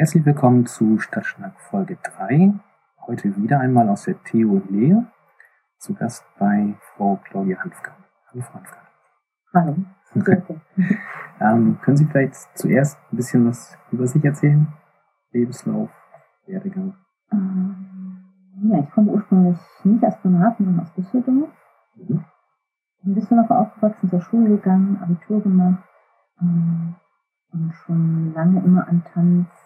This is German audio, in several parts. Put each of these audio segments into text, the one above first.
Herzlich willkommen zu Stadtschnack Folge 3. Heute wieder einmal aus der Theo Lehe. Zu Gast bei Frau Claudia Hanfka. Hallo Frau Hanfka. Hallo. ähm, können Sie vielleicht zuerst ein bisschen was über sich erzählen? Lebenslauf, Werdegang? Ähm, ja, ich komme ursprünglich nicht aus Bremerhaven, sondern aus Düsseldorf. Mhm. In Düsseldorf aufgewachsen, zur Schule gegangen, Abitur gemacht ähm, und schon lange immer an Tanz an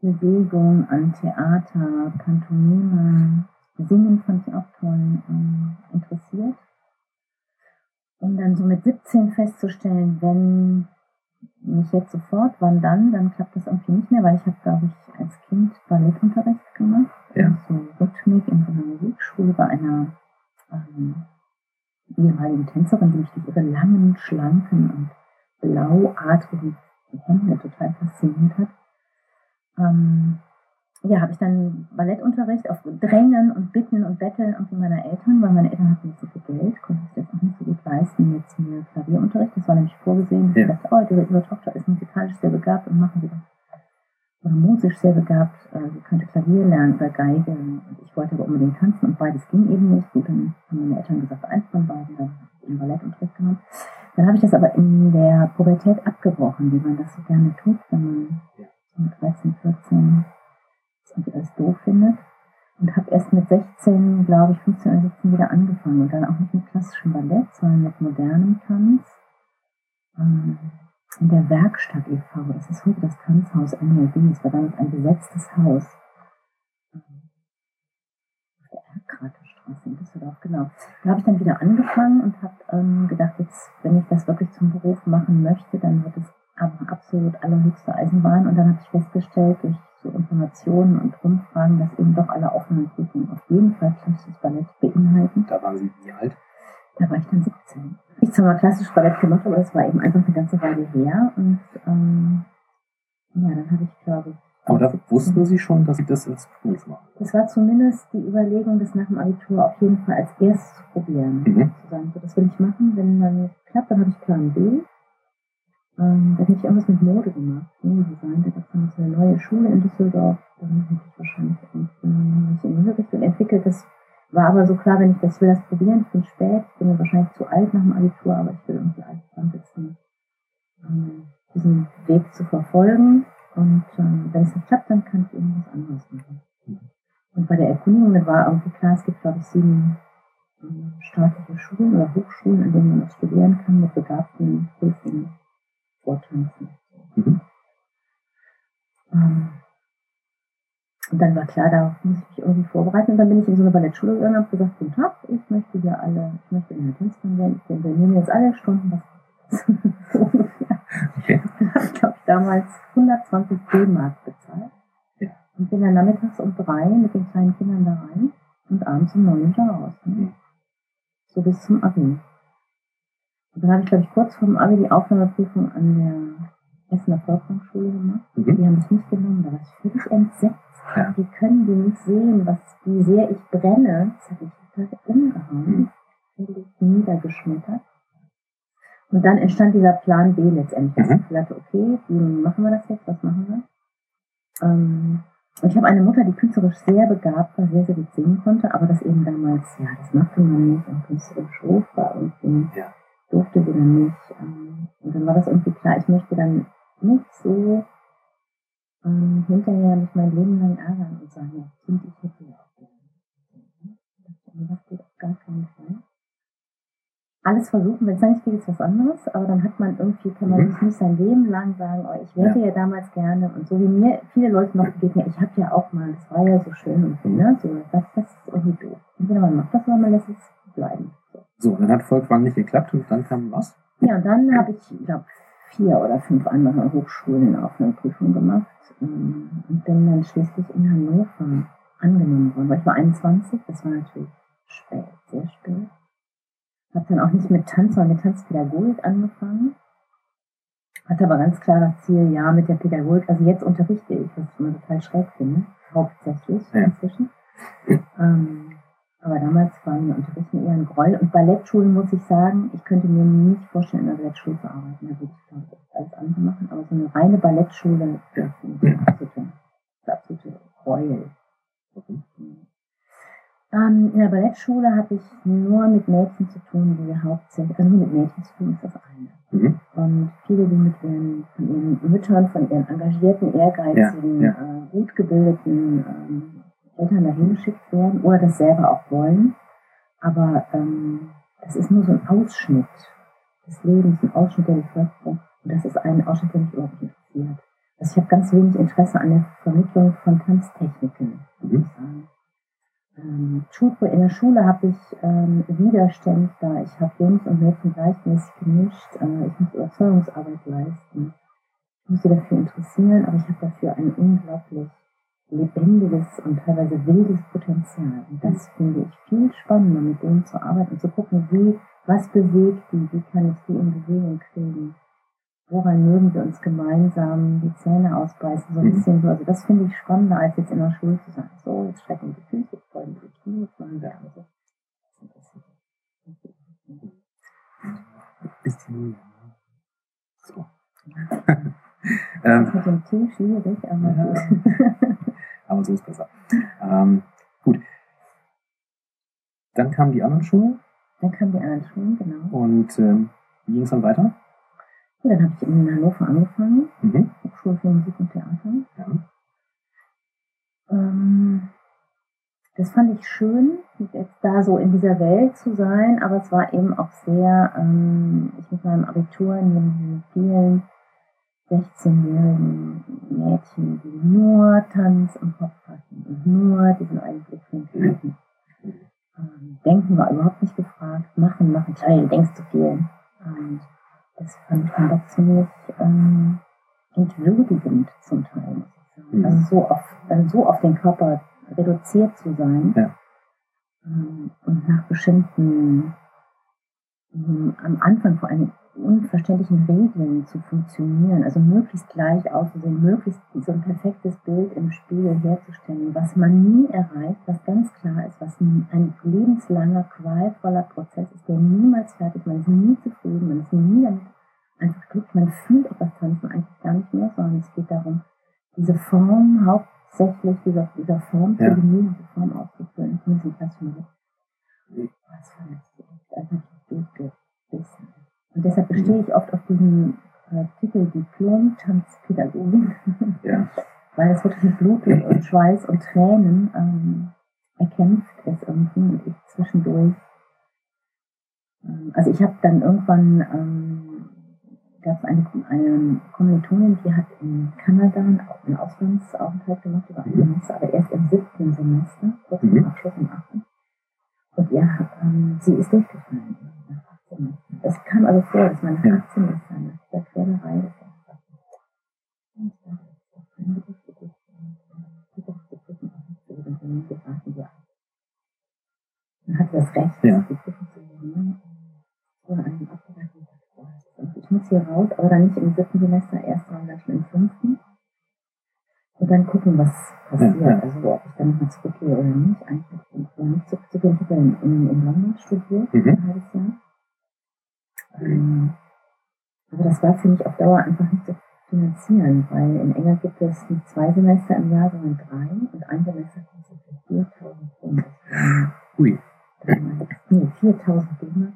Bewegung, an Theater, Pantomime, Singen fand ich auch toll äh, interessiert. Um dann so mit 17 festzustellen, wenn nicht jetzt sofort, wann dann, dann klappt das irgendwie nicht mehr, weil ich habe, glaube ich, als Kind Ballettunterricht gemacht. Ja. So Rhythmik in so einer Musikschule bei einer ähm, ehemaligen Tänzerin, die mich durch ihre langen, schlanken und blauadrigen die Hände total fasziniert hat. Ähm, ja, habe ich dann Ballettunterricht auf Drängen und Bitten und Betteln irgendwie meiner Eltern, weil meine Eltern hatten nicht so viel Geld, konnten sich das auch nicht so gut leisten, jetzt mir Klavierunterricht. Das war nämlich vorgesehen. Ja. Ich dachte, oh, ihre, ihre Tochter ist musikalisch sehr begabt und machen sie das. Musisch sehr begabt, äh, sie könnte Klavier lernen oder Geige. Ich wollte aber unbedingt tanzen und beides ging eben nicht. Gut, dann haben meine Eltern gesagt, eins von beiden, dann habe ich eben Ballettunterricht genommen. Dann habe ich das aber in der Pubertät abgebrochen, wie man das so gerne tut, wenn man mit 13, 14 das alles doof findet. Und habe erst mit 16, glaube ich, 15 oder 17 wieder angefangen. Und dann auch nicht mit klassischem Ballett, sondern mit modernem Tanz. Ähm, in der Werkstatt e.V., das ist heute das Tanzhaus NLW, das war damals ein besetztes Haus. Auf der Erkratestraße in Düsseldorf, genau. Da habe ich dann wieder angefangen und habe ähm, gedacht, jetzt, wenn ich das wirklich zum Beruf machen möchte, dann wird es aber absolut allerhöchste Eisenbahn. Und dann habe ich festgestellt, durch so Informationen und Umfragen, dass eben doch alle offenen Prüfungen auf jeden Fall klassisches Ballett beinhalten. Da waren Sie wie alt? Da war ich dann 17. Ich zwar mal klassisch Ballett gemacht, aber das war eben einfach eine ganze Weile her. Und ähm, ja, dann habe ich, glaube ich, aber da wussten Sie schon, dass Sie das als Beruf machen? Das war zumindest die Überlegung, das nach dem Abitur auf jeden Fall als erstes zu probieren. Mhm. Zu sagen, so, das will ich machen. Wenn dann klappt, dann habe ich Plan B. Ähm, da hätte ich irgendwas mit Mode gemacht, Modedesign. Da gab es dann so eine neue Schule in Düsseldorf. Dann hätte ich wahrscheinlich mich in diese Richtung entwickelt. Das war aber so klar, wenn ich das will, das probieren. Ich bin spät, ich bin wahrscheinlich zu alt nach dem Abitur, aber ich will irgendwie alt sitzen, ähm, diesen Weg zu verfolgen. Und ähm, wenn es nicht klappt, dann kann ich irgendwas anderes machen. Und bei der Erkundigung, da war irgendwie klar, es gibt, glaube ich, sieben ähm, staatliche Schulen oder Hochschulen, an denen man das studieren kann mit begabten Hilfen vortanzen. Mhm. Ähm, und dann war klar, da muss ich mich irgendwie vorbereiten. Und dann bin ich in so eine Ballettschule gegangen und habe gesagt, guten Tag, ich möchte hier alle, ich möchte in der Tänzerin werden, ich übernehme jetzt alle Stunden, was. Okay. ich glaube ich damals 120 D-Mark bezahlt. Ja. Und bin dann nachmittags um drei mit den kleinen Kindern da rein und abends um neun da raus. Ne? Mhm. So bis zum Abi. Und dann habe ich, glaube ich, kurz vor dem Abi die Aufnahmeprüfung an der Essener Volkshochschule gemacht. Mhm. Die haben es nicht genommen, da war ich völlig entsetzt ja. Wie können die nicht sehen, was, wie sehr ich brenne? Das habe ich total umgehauen, völlig niedergeschmettert. Und dann entstand dieser Plan B letztendlich. Mhm. Ich dachte, okay, wie machen wir das jetzt? Was machen wir? Ähm, und ich habe eine Mutter, die künstlerisch sehr begabt war, sehr, sehr gut singen konnte, aber das eben damals, ja, das machte man nicht und künstlerisch hoch war irgendwie, ja. durfte sie dann nicht. Ähm, und dann war das irgendwie klar, ich möchte dann nicht so ähm, hinterher mich mein Leben lang ärgern und sagen, ja, Kind, ich hätte ja auch gerne. Das geht auf gar keinen Fall. Alles versuchen, wenn es nicht geht, ist was anderes, aber dann hat man irgendwie, kann man mhm. sich nicht sein Leben lang sagen, oh, ich wäre ja. ja. damals gerne und so wie mir viele Leute noch begegnen, ich habe ja auch mal, das war ja so schön und so, ne? so das, das ist irgendwie doof. Entweder man macht das oder man lässt es bleiben. So, so dann hat Volkwang nicht geklappt und dann kam was? Ja, und dann habe ich, glaube vier oder fünf andere Hochschulen auf eine Prüfung gemacht ähm, und bin dann schließlich in Hannover angenommen worden. Weil ich war 21, das war natürlich spät, sehr spät. Habe dann auch nicht mit Tanz, sondern mit Tanzpädagogik angefangen. Hatte aber ganz klar das Ziel, ja, mit der Pädagogik, also jetzt unterrichte ich, was ich immer total schräg finde, hauptsächlich inzwischen. Ähm, aber damals war mir Unterrichten eher ein Groll. Und Ballettschulen muss ich sagen, ich könnte mir nicht vorstellen, in einer Ballettschule zu arbeiten. Da würde ich, alles andere machen, aber so eine reine Ballettschule, das finde ich absolute, absolute Gräuel. Ähm, in der Ballettschule habe ich nur mit Mädchen zu tun, die hauptsächlich, also nur mit Mädchen zu tun ist das eine. Mhm. Und viele, die mit ihren, von ihren Müttern, von ihren engagierten, ehrgeizigen, ja, ja. Äh, gut gebildeten ähm, Eltern dahin geschickt werden oder das selber auch wollen. Aber ähm, das ist nur so ein Ausschnitt des Lebens, ein Ausschnitt der Bevölkerung. Und das ist ein Ausschnitt, der mich überhaupt interessiert. Also ich habe ganz wenig Interesse an der Vermittlung von Tanztechniken, würde ich sagen. Ähm, in der Schule habe ich ähm, Widerstände da. Ich habe Jungs und Mädchen gleichmäßig gemischt. Äh, ich muss Überzeugungsarbeit leisten. Ich muss sie dafür interessieren, aber ich habe dafür ein unglaublich lebendiges und teilweise wildes Potenzial. Und das finde ich viel spannender, mit denen zu arbeiten und zu gucken, wie, was bewegt die, wie kann ich die in Bewegung kriegen. Woran mögen wir uns gemeinsam die Zähne ausbeißen, so ein mhm. bisschen so. Also das finde ich spannender, als jetzt in der Schule zu sagen, so, jetzt strecken die Füße, jetzt folgen die Knie, jetzt machen wir also. Bisschen So. das mit dem Tee schwierig, aber ja. gut. aber so ist besser. Ähm, gut. Dann kamen die anderen Schulen. Dann kamen die anderen Schulen, genau. Und ähm, wie ging es dann weiter? Ja, dann habe ich in Hannover angefangen, mhm. Hochschule für Musik und Theater. Ja. Ähm, das fand ich schön, jetzt da so in dieser Welt zu sein, aber es war eben auch sehr, ähm, ich mit meinem Abitur neben vielen 16-jährigen Mädchen, die nur Tanz im Kopf hatten und nur diesen einen Blick für den ähm, Denken war überhaupt nicht gefragt, machen, machen, Teil, denkst zu viel. Und das fand ich dann doch ziemlich ähm, entwürdigend zum Teil, muss ich sagen. Mhm. Also so auf, dann so auf den Körper reduziert zu sein ja. ähm, und nach bestimmten, ähm, am Anfang vor allem unverständlichen Regeln zu funktionieren, also möglichst gleich auszusehen, möglichst so ein perfektes Bild im Spiegel herzustellen, was man nie erreicht, was ganz klar ist, was ein lebenslanger, qualvoller Prozess ist, der niemals fertig, man ist nie zufrieden, man ist nie damit einfach glücklich, man fühlt auch das Tanzen eigentlich gar nicht mehr, sondern es geht darum, diese Form hauptsächlich dieser, dieser Form ja. zu genießen, diese Form auszufüllen. Ich muss nicht das schon was verletzt, einfach durchgebissen. Und deshalb bestehe ich oft auf diesem äh, Titel Diplom-Tanzpädagogin. Ja. Weil es wirklich mit Blut und Schweiß und Tränen ähm, erkämpft ist irgendwie und ich zwischendurch. Ähm, also ich habe dann irgendwann ähm, gab es eine, eine Kommilitonin, die hat in Kanada auch einen Auslandsaufenthalt gemacht über ein mhm. Semester, aber erst im siebten Semester, kurz mhm. Abschluss im achten. Und ja, ähm, sie ist durchgefallen. Es kam also vor, dass man nach 18 ist, nach der Quälerei des man hat das Recht, ja. die Prüfung zu nehmen. Oder einen Ich muss hier raus, aber dann nicht im siebten Semester, erst dann schon im fünften. Und dann gucken, was passiert. Ja, ja. Also ob ich dann nochmal zurückgehe oder nicht. Eigentlich oder nicht zurückzugehen. Ich habe in, in, in London studiert, mhm. ein halbes Jahr. Ähm, aber das war für mich auf Dauer einfach nicht zu finanzieren, weil in England gibt es nicht zwei Semester im Jahr, sondern drei und ein Semester kostet 4000 Pfund. Ui. Damals, nee, 4000 D-Mark,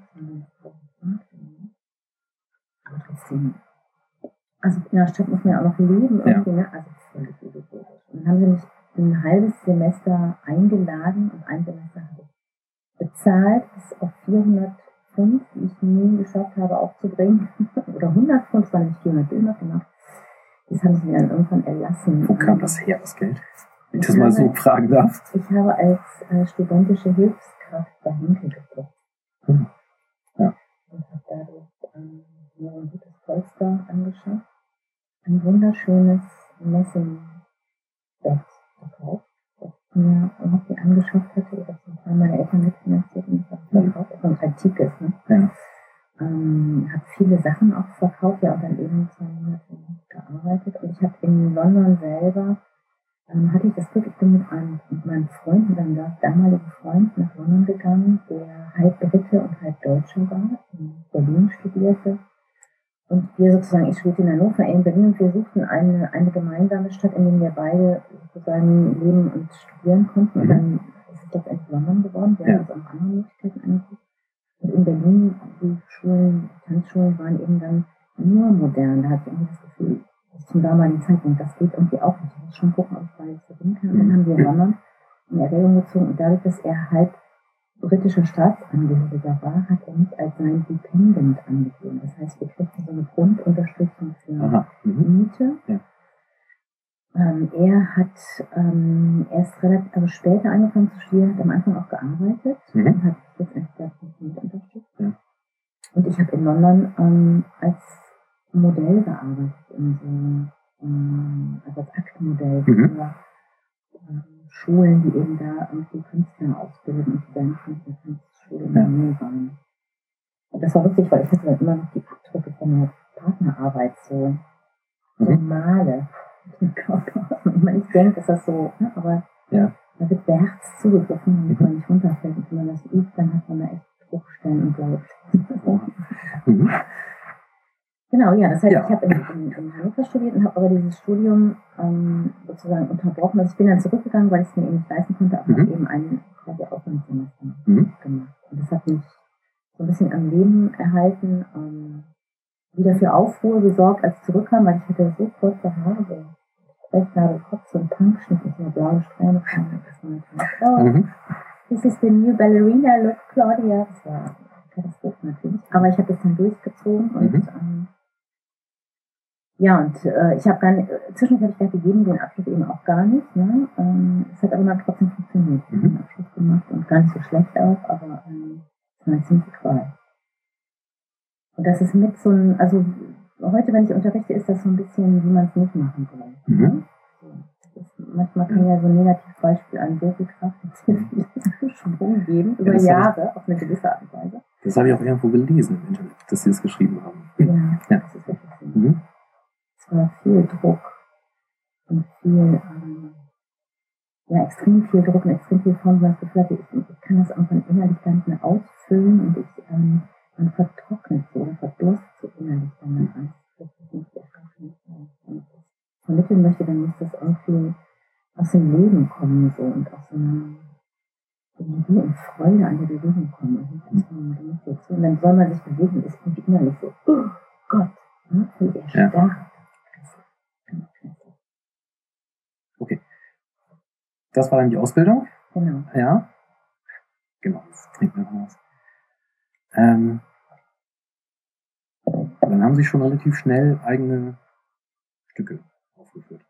aber trotzdem. Also in der Stadt muss man ja auch noch leben irgendwie, ja. ne? Also völlig illusorisch. Und dann haben sie mich ein halbes Semester eingeladen und ein Semester habe ich bezahlt bis auf 400 Pfund, die ich nie geschafft habe aufzubringen, oder 100 Pfund, das waren nicht 400 Döner, genau. Das haben sie mir dann irgendwann erlassen. Wo kam das her, das Geld? Wenn ich das mal so fragen darf. Ich habe als äh, studentische Hilfskraft bei Henkel geguckt. Hm. Ja. Und habe dadurch ähm, mir ein gutes Polster angeschafft. Ein wunderschönes Messingbett gekauft mir irgendwie angeschafft hatte oder zum Teil meine Eltern mitfinanziert und das ich verkauft, also antikes, ne? Ja. Ähm, habe viele Sachen auch verkauft, ja, und dann eben zwei Monate gearbeitet. Und ich habe in London selber, ähm, hatte ich das Glück, ich bin mit, einem, mit meinem Freund, mit einem damaligen Freund nach London gegangen, der halb Brite und halb Deutscher war, in Berlin studierte Und wir sozusagen, ich studierte in Hannover, er in Berlin und wir suchten eine, eine gemeinsame Stadt, in der wir beide sozusagen leben und studieren konnten. Und Mhm. dann ist es letztendlich London geworden. Wir Ja. haben uns auch andere Möglichkeiten angeguckt. Und in Berlin, die Schulen, die Tanzschulen waren eben dann nur modern. Da hatte ich irgendwie das Gefühl, dass zum damaligen Zeitpunkt, das geht irgendwie auch nicht. Ich muss schon gucken, ob ich beides verbinden kann. Und dann haben wir in London in Erwägung gezogen und dadurch, dass er halb britischer Staatsangehöriger war, hat er mich als sein Dependent angegeben. Das heißt, wir kriegten so eine Grundunterstützung für Aha. Mhm. Miete. Ja. Ähm, er hat ähm, erst relativ also später angefangen zu studieren, hat am Anfang auch gearbeitet Mhm. und hat das mit unterstützt. Ja. Und ich habe in London ähm, als Modell gearbeitet, in so, ähm, also als Aktmodell Mhm. für ähm, Schulen, die eben da irgendwie Künstler ausbilden und die dann von der Tanzschule in der Ja. Nähe waren. Und das war lustig, weil ich hatte dann immer noch die Abdrücke von der Partnerarbeit so, so Mhm. male dem Körper. Man nicht denkt, ist das so, ne? aber Ja. da wird beherzt zugegriffen, damit man nicht runterfällt. Und wenn man das übt, dann hat man da echt Bruchstellen und. Mhm. Genau, ja, das heißt, Ja. ich habe in, in, in Hannover studiert und habe aber dieses Studium ähm, sozusagen unterbrochen. Also ich bin dann zurückgegangen, weil ich es mir eben nicht leisten konnte, aber Mhm. habe eben ein quasi Auslandssemester Mhm. gemacht. Und das hat mich so ein bisschen am Leben erhalten, ähm, wieder für Aufruhr gesorgt, als ich zurückkam, weil ich hatte so kurze Haare, so Sprechnadelkopf, so ein Punkschnitt mit so einer blauen Strähne vorne. Das war natürlich, oh, Mhm. this is the new ballerina look, Claudia. Das war eine Katastrophe natürlich. Aber ich habe das dann durchgezogen und Mhm. ähm, ja, und äh, ich habe gar nicht, äh, zwischendurch habe ich gar gegeben, den Abschluss eben auch gar nicht. Ne? Ähm, es hat aber dann trotzdem funktioniert. Ich habe Mhm. den Abschluss gemacht und gar nicht so schlecht auch, aber ähm, es war eine ziemliche Qual. Und das ist mit so ein, also heute, wenn ich unterrichte, ist das so ein bisschen, wie man es nicht machen soll. Mhm. Das manchmal kann ja so ein Negativbeispiel an sehr viel Kraft Schwung geben, über ich- Jahre, auf eine gewisse Art und Weise. Das habe ich auch irgendwo gelesen im Internet, dass Sie das geschrieben haben. Ja, Ja. das ist wirklich so. Mhm. Es war viel Druck und viel, ähm, ja, extrem viel Druck und extrem viel Form, weil ich das Gefühl hatte, ich, ich kann das irgendwann innerlich gar nicht mehr ausfüllen und ich, ähm, man vertrocknet so oder verdurstet so innerlich dann daran. Das ist nicht ergreifend. Wenn ich das vermitteln möchte, dann muss das irgendwie aus dem Leben kommen so und aus so einer Energie und Freude an der Bewegung kommen und nicht aus so einer Demonstration. Und dann soll man sich bewegen und ist irgendwie innerlich so, oh Gott, ne, völlig Ja. erstarrt. Das war dann die Ausbildung. Genau. Ja. Genau, das trinken wir was. Ähm, dann haben Sie schon relativ schnell eigene Stücke aufgeführt.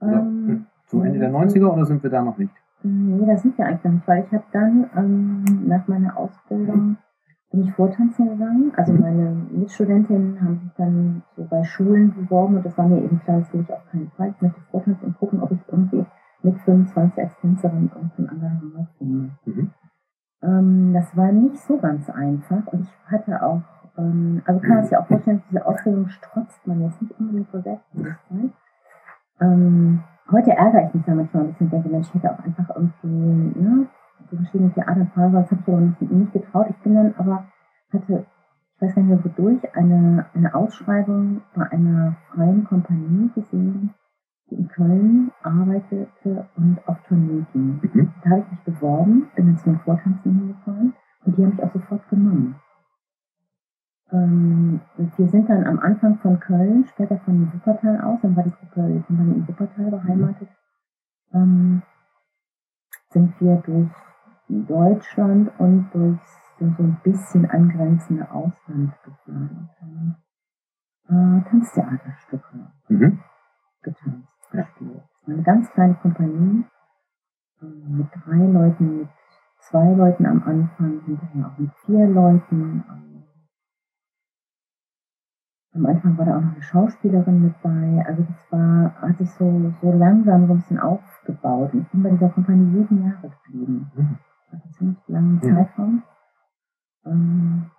Oder? Ähm, So Ende der 90er oder sind wir da noch nicht? nee, das sind wir eigentlich noch nicht, weil ich habe dann ähm, nach meiner Ausbildung bin ich vortanzen gegangen. Also Mhm. meine Mitstudentinnen haben sich dann so bei Schulen beworben und das war mir eben klar, das will ich auf keinen Fall. Ich möchte vortanzen und gucken, ob ich irgendwie mit 25 als Tänzerin irgendein Engagement finde. Mhm. Ähm, das war nicht so ganz einfach und ich hatte auch, ähm, also kann man sich auch vorstellen, diese Ausbildung strotzt man jetzt nicht unbedingt vor Selbstbewusstsein. Ähm, heute ärgere ich mich da manchmal ein bisschen denke, Mensch, ich hätte auch einfach irgendwie, ne, so verschiedene Theaterfahren, das habe ich aber nicht, nicht getraut. Ich bin dann aber, hatte, ich weiß gar nicht mehr wodurch, eine, eine Ausschreibung bei einer freien Kompanie gesehen, die in Köln arbeitete und auf Tournee ging. Mhm. Da habe ich mich beworben, bin dann zu den Vortanzen hingefahren und die haben mich auch sofort genommen. Ähm, wir sind dann am Anfang von Köln, später von Wuppertal aus, dann war die Gruppe, die in Wuppertal beheimatet, ähm, sind wir durch Deutschland und durch so ein bisschen angrenzende Ausland gefahren äh, Tanztheaterstücke Mhm. getanzt, Ja. war eine ganz kleine Kompanie ähm, mit drei Leuten, mit zwei Leuten am Anfang, hinterher auch mit vier Leuten. Ähm, Am Anfang war da auch noch eine Schauspielerin mit bei. Also das war, hat sich so, so langsam so ein bisschen aufgebaut. Und ich bin bei dieser Kompanie sieben Jahre geblieben. Mhm. Also einen ziemlich langen Ja. Zeitraum. Ähm,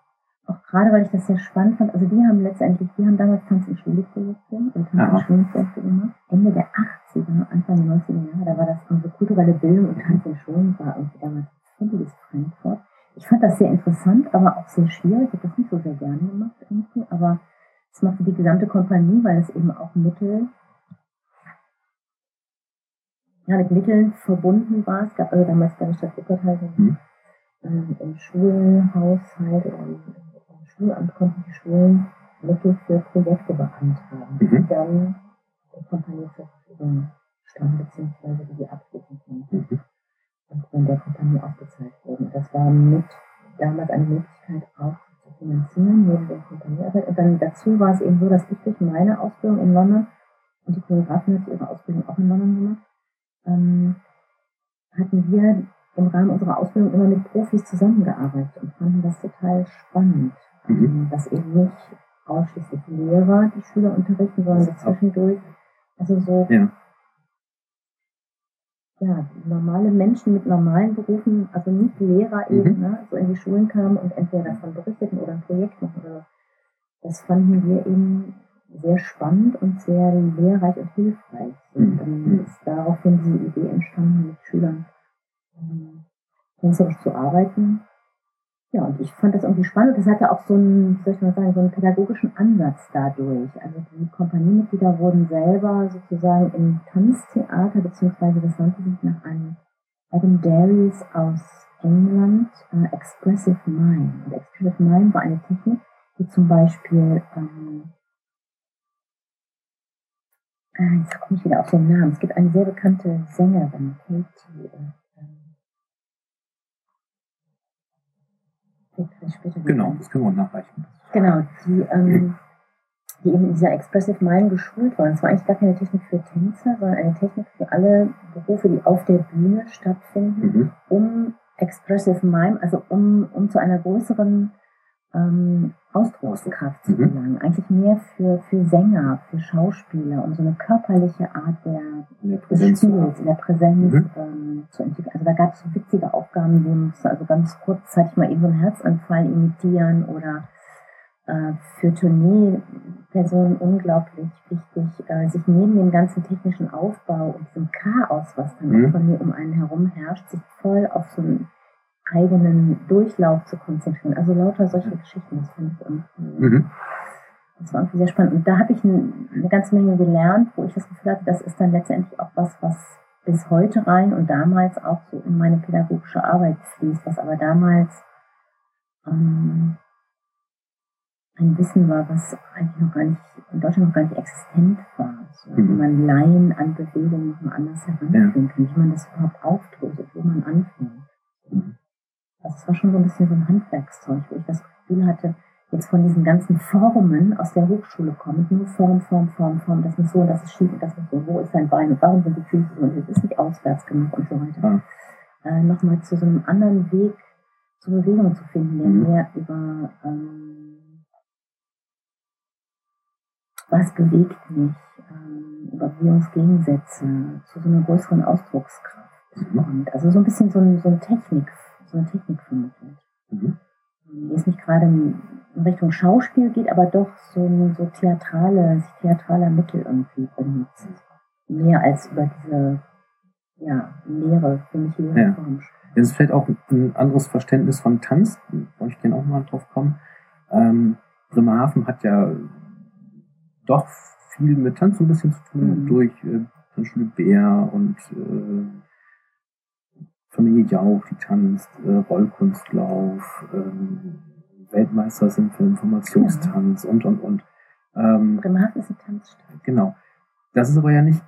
auch gerade, weil ich das sehr spannend fand. Also die haben letztendlich, die haben damals Tanz in Schule-Projekte und Tanz in. Schulen-Projekte gemacht. Ende der 80er, Anfang der 90er Jahre, da war das unsere kulturelle Bildung und Tanz in Schulen war irgendwie damals völliges Fremdwort. Ich fand das sehr interessant, aber auch sehr schwierig. Ich habe das nicht so sehr gerne gemacht irgendwie, aber Das machte die gesamte Kompanie, weil es eben auch Mittel, ja, mit Mitteln verbunden war. Es gab also damals bei der Stadt Wuppertal mhm. ähm, im Schulhaushalt im Schulamt konnten die Schulen Mittel für Projekte beantragen, mhm. die dann der Kompanie zur Verfügung standen, beziehungsweise die die abrufen konnten. Mhm. Und von der Kompanie ausgezahlt wurden. Das war mit damals eine Möglichkeit auch zu finanzieren, neben der Kompaniearbeit. Und dann dazu war es eben so, dass ich durch meine Ausbildung in London, und die Choreografin hat ihre Ausbildung auch in London gemacht, ähm, hatten wir im Rahmen unserer Ausbildung immer mit Profis zusammengearbeitet und fanden das total spannend, mhm. dass eben nicht ausschließlich Lehrer die Schüler unterrichten, sondern so zwischendurch, also so ja ja, normale Menschen mit normalen Berufen, also nicht Lehrer eben, mhm. ne, so in die Schulen kamen und entweder davon berichteten oder ein Projekt machen. Oder, das fanden wir eben sehr spannend und sehr lehrreich und hilfreich. Und dann mhm. ist daraufhin diese Idee entstanden, mit Schülern ähm, tänzerisch zu arbeiten. Ja, und ich fand das irgendwie spannend. Das hatte auch so einen, soll ich mal sagen, so einen pädagogischen Ansatz dadurch. Also die Kompaniemitglieder wurden selber sozusagen im Tanztheater, beziehungsweise das nannte sich nach einem Adam Darius aus England, äh, Expressive Mime. Und Expressive Mime war eine Technik, die zum Beispiel, ähm, äh, jetzt komme ich wieder auf den Namen. Es gibt eine sehr bekannte Sängerin, Katie, äh, Genau, das können wir nachreichen. Genau, die, ähm, die eben in dieser Expressive Mind geschult waren. Es war eigentlich gar keine Technik für Tänzer, sondern eine Technik für alle Berufe, die auf der Bühne stattfinden, mhm. um Expressive Mime, also um, um zu einer größeren ähm, Ausdruckskraft zu mhm. gelangen. Eigentlich mehr für, für Sänger, für Schauspieler und so eine körperliche Art der, der Präsenz, Spiels, in der Präsenz mhm. ähm, zu entwickeln. Also da gab es so witzige Aufgaben, wie musste also ganz kurzzeitig mal eben so einen Herzanfall imitieren oder äh, für Tourneepersonen unglaublich wichtig, äh, sich neben dem ganzen technischen Aufbau und diesem Chaos, was dann mhm. von mir um einen herum herrscht, sich voll auf so ein eigenen Durchlauf zu konzentrieren. Also lauter solche Geschichten, das fand ich irgendwie, mhm. das war irgendwie sehr spannend. Und da habe ich eine ganze Menge gelernt, wo ich das Gefühl hatte, das ist dann letztendlich auch was, was bis heute rein und damals auch so in meine pädagogische Arbeit fließt, was aber damals ähm, ein Wissen war, was eigentlich noch gar nicht, in Deutschland noch gar nicht existent war. So, mhm. Wie man Laien an Bewegungen noch mal anders heranführen ja. kann, wie man das überhaupt aufdröselt, wo man anfängt. Mhm. Also es war schon so ein bisschen so ein Handwerkszeug, wo ich das Gefühl hatte, jetzt von diesen ganzen Formen aus der Hochschule kommen, nur Form, Form, Form, Form, das ist so, das ist schief und das ist so, wo ist dein Bein und warum sind die Füße so und das ist nicht auswärts genug und so weiter. Ja. Äh, Nochmal zu so einem anderen Weg zur Bewegung zu finden, der mhm. mehr über ähm, was bewegt mich, ähm, über Bewegungsgegensätze, zu so einer größeren Ausdruckskraft. Mhm. Und also so ein bisschen so ein, so ein Technik so eine Technik vermittelt. Mhm. Die jetzt nicht gerade in Richtung Schauspiel geht, aber doch so, so theatrale, theatraler Mittel irgendwie benutzt. Mehr als über diese ja, Lehre, für mich Lehre ja. Form. Das ist vielleicht auch ein anderes Verständnis von Tanz, wollte ich gerne auch mal drauf kommen. Ähm, Bremerhaven hat ja doch viel mit Tanz so ein bisschen zu tun, mhm. durch äh, Tanzschule Bär und äh, Familie Jauch, die tanzt, äh, Rollkunstlauf, ähm, Weltmeister sind für Informationstanz ja. und, und, und. Ähm, Bremerhaven ist eine Tanzstadt. Genau. Das ist aber ja nicht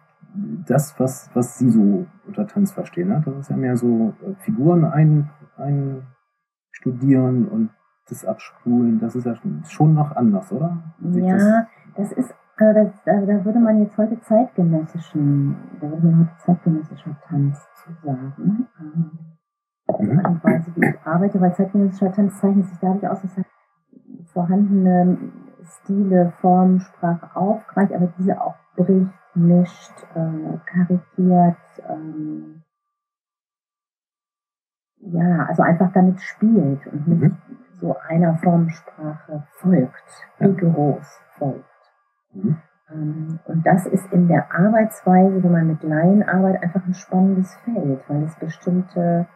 das, was, was Sie so unter Tanz verstehen. Ne? Das ist ja mehr so äh, Figuren ein, einstudieren und das abspulen. Das ist ja schon noch anders, oder? Ja, das, das ist das, also da würde man jetzt heute zeitgenössischen, da würde man heute zeitgenössischer Tanz zu sagen. Ähm, Art und Weise, wie ich arbeite, weil zeitgenössischer Tanz zeichnet sich dadurch aus, dass er vorhandene Stile, Formen, Sprache aufgreift, aber diese auch bricht, mischt, äh, karikiert, ähm, ja, also einfach damit spielt und nicht mhm. so einer Formsprache folgt, rigoros folgt. Mhm. Ähm, und das ist in der Arbeitsweise, wenn man mit Laien arbeitet, einfach ein spannendes Feld, weil es bestimmte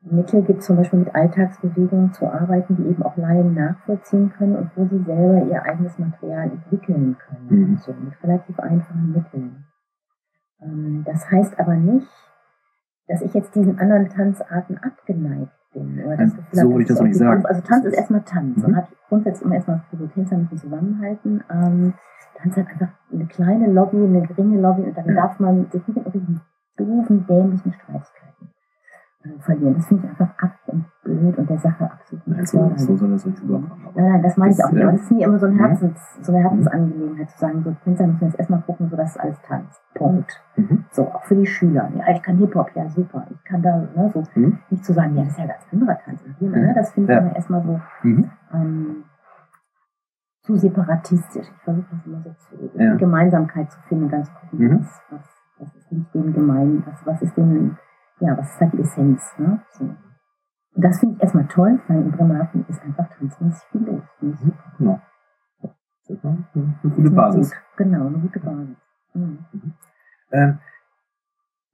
Mittel gibt, zum Beispiel mit Alltagsbewegungen zu arbeiten, die eben auch Laien nachvollziehen können und wo sie selber ihr eigenes Material entwickeln können. Mhm. So mit relativ einfachen Mitteln. Ähm, das heißt aber nicht, dass ich jetzt diesen anderen Tanzarten abgeneigt Oder das Gefühl so würde ich das auch nicht sagen. Also Tanz ist erstmal Tanz. Mhm. Man hat grundsätzlich immer erstmal so Tänzer müssen zusammenhalten. Ähm, Tanz hat einfach eine kleine Lobby, eine geringe Lobby und dann darf man sich nicht in irgendwelchen doofen, dämlichen Streitigkeiten verlieren. Das finde ich einfach ab und blöd und der Sache absolut nicht also, So soll das nicht überkommen. Nein, nein, das meine ich auch nicht. Aber das ist mir immer so, ein mhm. Herzens, mhm. so eine Herzensangelegenheit zu sagen, so Tänzer müssen jetzt erstmal gucken, so dass alles tanzt. Punkt. Mhm. So, auch für die Schüler. Ja, ich kann Hip-Hop, ja super. Ich kann da, ne, so, mhm. nicht zu sagen, ja, das ist ja ganz anderer Tanz. Ne, mhm. Das finde ich ja. immer erstmal so, mhm. ähm, zu separatistisch. Ich versuche das immer so zu, ja. Gemeinsamkeit zu finden und dann zu gucken, was, was, was ist nicht dem gemein, was, was ist dem, ja, was ist halt die Essenz, ne? So. Und das finde ich erstmal toll, weil in Bremerhaven ist einfach tanzmäßig viel los. Genau. Das ist eine, eine gute Basis. Gut, genau, eine gute Basis. Mhm. Mhm. Ähm,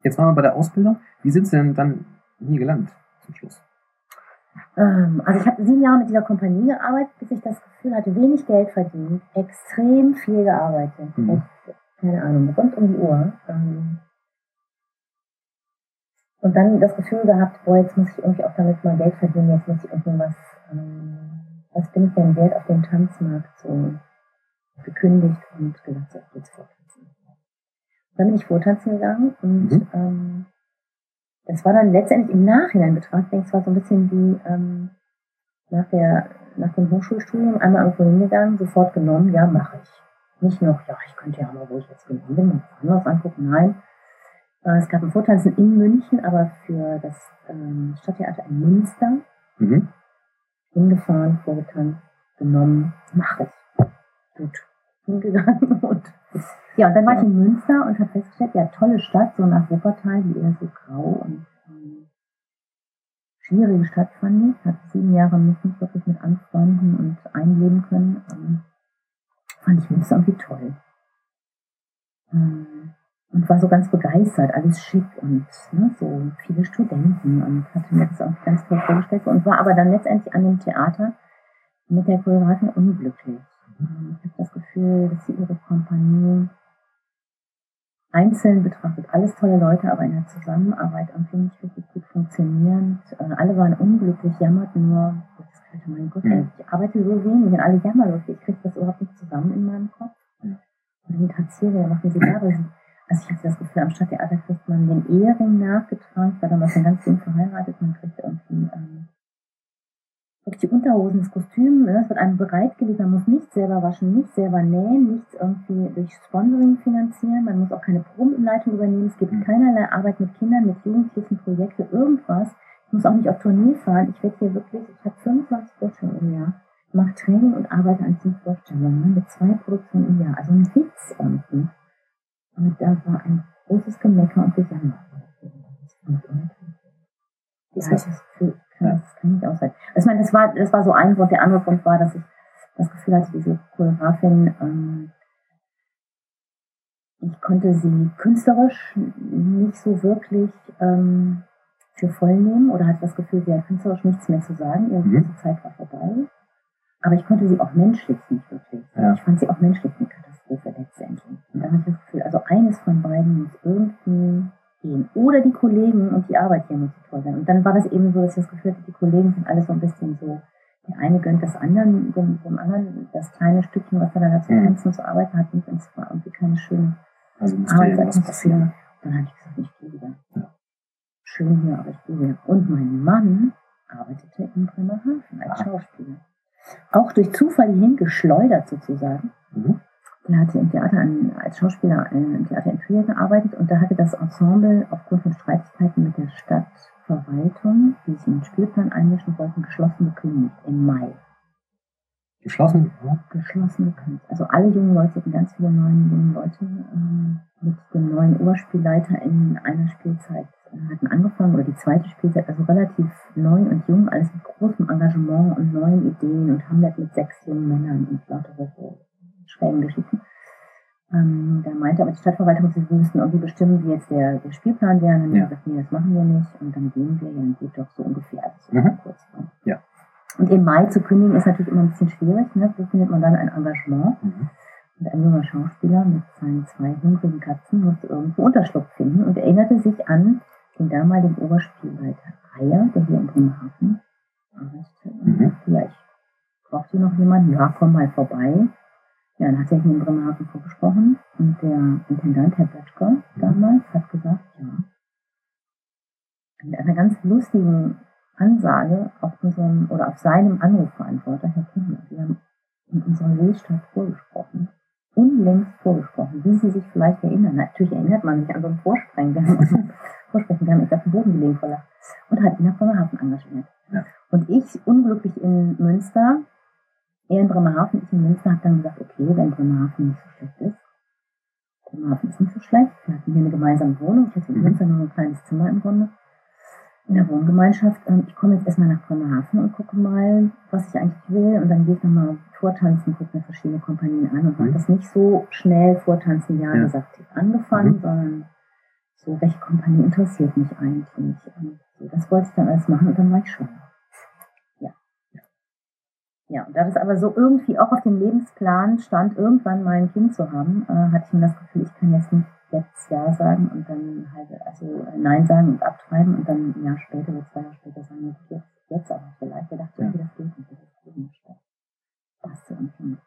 jetzt waren wir bei der Ausbildung. Wie sind Sie denn dann nie gelandet zum Schluss? Ähm, also ich habe sieben Jahre mit dieser Kompanie gearbeitet, bis ich das Gefühl hatte, wenig Geld verdient, extrem viel gearbeitet. Mhm. Echt, keine Ahnung, rund um die Uhr. Ähm, und dann das Gefühl gehabt, boah, jetzt muss ich irgendwie auch damit mal Geld verdienen, jetzt muss ich irgendwas, ähm, was bin ich denn wert auf dem Tanzmarkt so gekündigt und gesagt, so, jetzt vortanzen. Dann bin ich vortanzen gegangen und mhm. ähm, das war dann letztendlich im Nachhinein betrachtet, denke es war so ein bisschen wie ähm, nach, der, nach dem Hochschulstudium einmal irgendwo hingegangen, sofort genommen, ja, mache ich. Nicht noch, ja, ich könnte ja mal, wo ich jetzt genommen bin, mal was anderes angucken. Nein, es gab ein Vortanzen in München, aber für das ähm, Stadttheater in Münster. Mhm. Hingefahren, vorgetanzt, genommen, mache ich. Gut. Hingegangen und ja, und dann war ja. ich in Münster und habe festgestellt, ja, tolle Stadt, so nach Wuppertal, die eher so grau und ähm, schwierige Stadt fand ich. Hat sieben Jahre mich nicht wirklich mit anfreunden und einleben können. Ähm, fand ich Münster irgendwie toll. Ähm, und war so ganz begeistert, alles schick und ne, so viele Studenten und hatte mir das auch ganz toll vorgestellt und war aber dann letztendlich an dem Theater mit der Choreografin unglücklich. Ich habe das Gefühl, dass sie ihre Kompanie einzeln betrachtet, alles tolle Leute, aber in der Zusammenarbeit irgendwie nicht wirklich gut funktionierend. Äh, alle waren unglücklich, jammerten nur. Ich dachte, mein Gott, ey, ich arbeite so wenig und alle jammerlustig. Ich kriege das überhaupt nicht zusammen in meinem Kopf. Und den Tanzierer, der macht mir so da, also ich hatte das Gefühl, am Stadttheater kriegt man den Ehering nachgetragen, weil damals schon ganz jung verheiratet, man kriegt irgendwie ähm, wirklich die Unterhosen, das Kostüm, ne, das wird einem bereitgelegt, man muss nichts selber waschen, nichts selber nähen, nichts irgendwie durch Sponsoring finanzieren, man muss auch keine Probenleitung übernehmen, es gibt mhm. keinerlei Arbeit mit Kindern, mit Jugendlichen, Projekte, irgendwas. Ich muss auch nicht auf Tournee fahren, ich werde hier wirklich, ich habe 25 Vorstellungen im Jahr, mache Training und arbeite an diesen Vorstellungen ne, mit zwei Produktionen im Jahr, also ein Witz irgendwie. Und da war ein großes Gemecker und Gesang. Das, das, kann, das kann nicht aushalten. Also ich meine, das war, das war so ein Grund. Der andere Grund war, dass ich das Gefühl hatte, diese Choreografin, ähm, ich konnte sie künstlerisch nicht so wirklich ähm, für voll nehmen oder hatte das Gefühl, sie hat künstlerisch nichts mehr zu sagen. Ihre mhm. ganze Zeit war vorbei. Aber ich konnte sie auch menschlich nicht wirklich. Ja. Ich fand sie auch menschlich eine Katastrophe letztendlich. Und da habe ich das Gefühl, also eines von beiden muss irgendwie gehen. Oder die Kollegen und die Arbeit hier muss toll sein. Und dann war das eben so, dass ich das Gefühl hatte, die Kollegen sind alle so ein bisschen so, der eine gönnt das anderen, dem, dem anderen das kleine Stückchen, was er dann dazu mhm. tanzen und zu arbeiten hat, und es war irgendwie keine schöne also Arbeitsatmosphäre. Dann habe ich gesagt, ich gehe wieder. Ja. Schön hier, aber ich gehe wieder. Und mein Mann arbeitete in Bremerhaven als ah. Schauspieler. Auch durch Zufall hierhin geschleudert sozusagen. Mhm. Der hatte im Theater an, als Schauspieler im Theater in Trier gearbeitet und da hatte das Ensemble aufgrund von Streitigkeiten mit der Stadtverwaltung, die sich in den Spielplan einmischen wollten, geschlossen gekündigt im Mai. Geschlossen? Ja. Geschlossen gekündigt. Also alle jungen Leute, ganz viele neue junge Leute ähm, mit dem neuen Oberspielleiter in einer Spielzeit äh, hatten angefangen, oder die zweite Spielzeit, also relativ neu und jung, alles mit großem Engagement und neuen Ideen und Hamlet mit sechs jungen Männern und lauter so schrägen Geschichten. Ähm, da meinte aber die Stadtverwaltung, sie müssten irgendwie bestimmen, wie jetzt der, der Spielplan wäre. Und dann Ja. gesagt, nee, das machen wir nicht. Und dann gehen wir, ja, dann geht doch so ungefähr. Also Mhm. kurz vor. Ja. Und im Mai zu kündigen ist natürlich immer ein bisschen schwierig. Ne? Wo findet man dann ein Engagement? Mhm. Und ein junger Schauspieler mit seinen zwei hungrigen Katzen musste irgendwo Unterschlupf finden und erinnerte sich an den damaligen Oberspielleiter Reier, der hier in Bremerhaven arbeitete. Und Mhm. sagte, ja, ich brauche hier noch jemanden. Ja, komm mal vorbei. Ja, dann hat hier in Bremerhaven vorgesprochen und der Intendant, Herr Böttger, damals, hat gesagt, ja. Mit einer ganz lustigen Ansage auf unserem oder auf seinem Anrufverantworter, Herr Kinder, wir haben in unserer Seestadt vorgesprochen, unlängst vorgesprochen, wie Sie sich vielleicht erinnern. Natürlich erinnert man sich an so ein Vorsprechen, wir haben, Vorsprechen, wir haben echt auf den Boden gelegen vor Lachen und hat ihn nach Bremerhaven engagiert. Ja. Und ich, unglücklich in Münster, er in Bremerhaven, ich in Münster, habe dann gesagt, okay, wenn Bremerhaven nicht so schlecht ist, Bremerhaven ist nicht so schlecht, wir hatten hier eine gemeinsame Wohnung, ich hatte in Mhm. Münster nur ein kleines Zimmer im Grunde, in der Wohngemeinschaft. Ähm, Ich komme jetzt erstmal nach Bremerhaven und gucke mal, was ich eigentlich will. Und dann gehe ich nochmal vortanzen, gucke mir verschiedene Kompanien an und Mhm. habe das nicht so schnell vortanzen, ja, Ja. gesagt, angefangen, Mhm. sondern so, welche Kompanie interessiert mich eigentlich? Und so, das wollte ich dann alles machen und dann war ich schwanger. Ja. Da das aber so irgendwie auch auf dem Lebensplan stand, irgendwann mal ein Kind zu haben, äh, hatte ich mir das Gefühl, ich kann jetzt nicht jetzt Ja sagen und dann halt, also äh, Nein sagen und abtreiben und dann ein Jahr später oder zwei Jahre später sagen, jetzt, jetzt aber vielleicht. Ich dachte, Ja. okay, das geht nicht, das ist komisch. Das irgendwie nicht.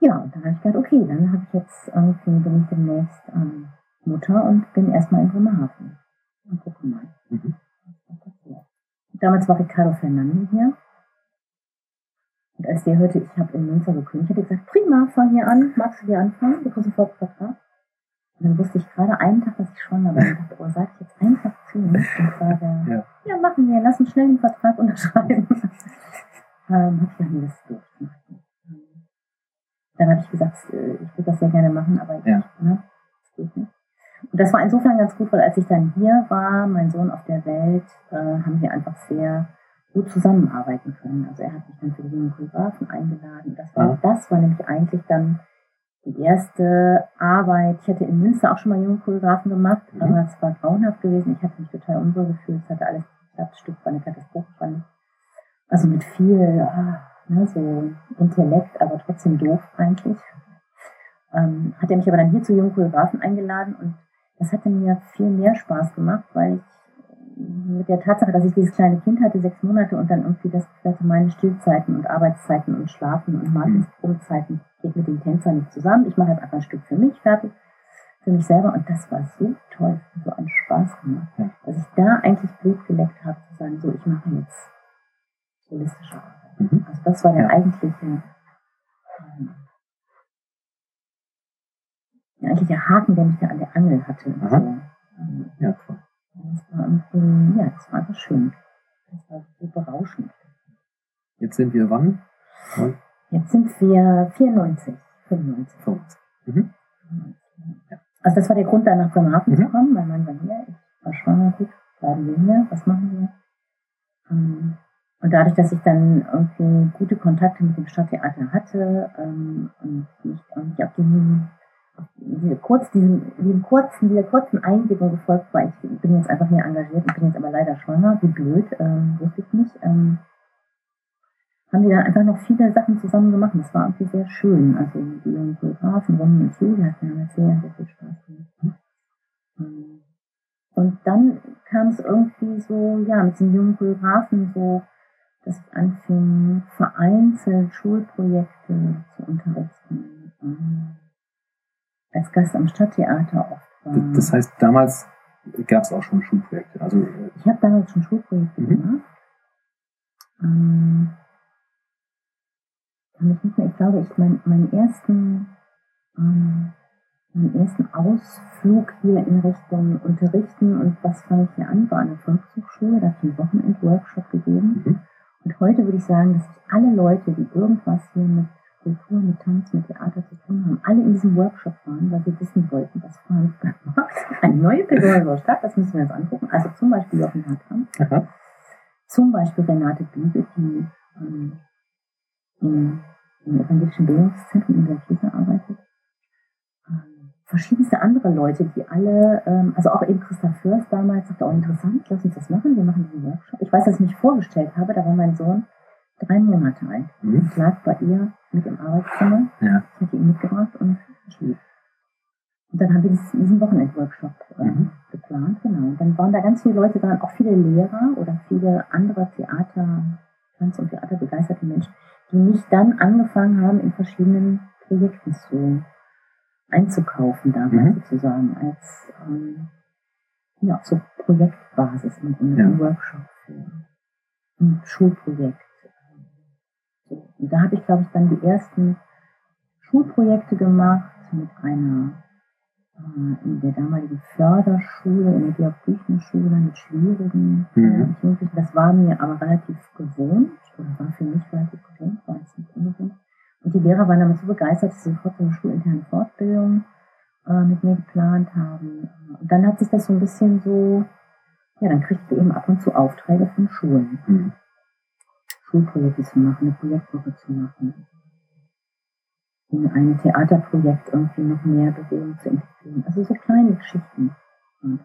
Ja, und dann habe ich gedacht, okay, dann habe ich jetzt irgendwie, bin ich demnächst ähm, Mutter und bin erstmal in Bremerhaven. Und gucke mal, Mhm. da. Damals war Ricardo Fernando hier. Und als der hörte, ich habe in Münster gekündigt, hat er gesagt, prima, fang hier an, magst du hier anfangen? Du kriegst sofort Vertrag. Und dann wusste ich gerade einen Tag, dass ich schwanger war. Und dachte, oh, sag ich jetzt einfach zu und sage, Ja. ja. machen wir, lass uns schnell den Vertrag unterschreiben. ähm, hab ich nee, das ich. Ähm, Dann habe ich gesagt, äh, ich würde das sehr gerne machen, aber ich, Ja. ne, das geht nicht. Und das war insofern ganz gut, weil als ich dann hier war, mein Sohn auf der Welt, äh, haben wir einfach sehr gut zusammenarbeiten können. Also er hat mich dann für die jungen Choreografen eingeladen. Das war, Ja. das war nämlich eigentlich dann die erste Arbeit. Ich hatte in Münster auch schon mal jungen Choreografen gemacht, Mhm. aber es war grauenhaft gewesen. Ich habe mich total unwohl gefühlt. Es hatte alles geklappt. Das Stück war eine Katastrophe, fand ich. Also mit viel, ah, ne, so Intellekt, aber trotzdem doof eigentlich. Ähm, hat er mich aber dann hier zu jungen Choreografen eingeladen und das hatte mir viel mehr Spaß gemacht, weil ich mit der Tatsache, dass ich dieses kleine Kind hatte, sechs Monate und dann irgendwie das hatte, meine Stillzeiten und Arbeitszeiten und Schlafen und Martinsprobezeiten geht mit den Tänzern nicht zusammen. Ich mache halt einfach ein Stück für mich fertig, für mich selber und das war so toll, so einen Spaß gemacht, dass ich da eigentlich Blut geleckt habe, zu sagen, so ich mache jetzt solistische Arbeit. Mhm. Also das war der Ja. eigentliche, ähm, der eigentliche Haken, der mich da an der Angel hatte. So, ähm, Ja, toll. das war irgendwie, ja, das war einfach schön. Das war so berauschend. Jetzt sind wir wann? Jetzt sind wir 94, 95. 95. Mhm. Also das war der Grund, dann nach Bremerhaven Mhm. zu kommen. Mein Mann war hier, ich war schwanger, gut, bleiben wir hier, was machen wir? Ähm, Und dadurch, dass ich dann irgendwie gute Kontakte mit dem Stadttheater hatte ähm, und mich irgendwie auf auf diese kurz, diesen, diesen kurzen, dieser kurzen Eingebung gefolgt war, ich bin jetzt einfach hier engagiert und bin jetzt aber leider schwanger, wie blöd, ähm, wusste ich nicht. Ähm, haben wir dann einfach noch viele Sachen zusammen gemacht. Das war irgendwie sehr schön. Also die Fotografen, Ronny und Julia, wir haben jetzt sehr, sehr viel Spaß gemacht. Ähm, Und dann kam es irgendwie so, ja, mit den jungen Choreografen so, dass ich anfing, vereinzelt Schulprojekte zu unterrichten. Ähm, Als Gast am Stadttheater oft war. Das heißt, damals gab es auch schon Schulprojekte. Also äh, Ich habe damals schon Schulprojekte Mhm. gemacht. Ähm, kann ich nicht mehr, ich glaube, ich mein, meinen ersten, ähm, meinen ersten Ausflug hier in Richtung Unterrichten und was fange ich hier an, war an der Volkshochschule, da habe ich einen Wochenend-Workshop gegeben. Mhm. Und heute würde ich sagen, dass sich alle Leute, die irgendwas hier mit Kultur, mit Tanz, mit Theater zu tun haben, alle in diesem Workshop waren, weil sie wissen wollten, was macht. Eine neue unserer Stadt, das müssen wir uns angucken. Also zum Beispiel Jochen Hartmann, aha. zum Beispiel Renate Biebe, die ähm, im, im evangelischen Bildungszentrum in Weltkirche arbeitet. verschiedenste andere Leute, die alle, ähm, also auch eben Christa Fürst damals sagte, oh interessant, lass uns das machen, wir machen diesen Workshop. Ich weiß, dass ich mich vorgestellt habe, da war mein Sohn drei Monate alt. Mhm. Ich lag bei ihr mit im Arbeitszimmer, Ja. ich hatte ihn mitgebracht und schlief. Und dann haben wir diesen, diesen Wochenend-Workshop äh, Mhm. geplant, genau. Und dann waren da ganz viele Leute dran, auch viele Lehrer oder viele andere Theater, Tanz- und Theaterbegeisterte Menschen, die mich dann angefangen haben, in verschiedenen Projekten zu einzukaufen damals Mhm. sozusagen als ähm, ja, so Projektbasis im Grunde, Ja. ein Workshop für ein Schulprojekt. Da habe ich, glaube ich, dann die ersten Schulprojekte gemacht mit einer äh, in der damaligen Förderschule, in der Georg-Büchner-Schule mit schwierigen Mhm. Jugendlichen. Das war mir aber relativ gewohnt oder war für mich relativ gewohnt, war jetzt nicht ungewohnt. Und die Lehrer waren damit so begeistert, dass sie sofort so eine schulinterne Fortbildung äh, mit mir geplant haben. Und dann hat sich das so ein bisschen so, ja, dann kriegst du eben ab und zu Aufträge von Schulen, Mhm. Schulprojekte zu machen, eine Projektwoche zu machen, in ein Theaterprojekt irgendwie noch mehr Bewegung zu integrieren. Also so kleine Geschichten. Und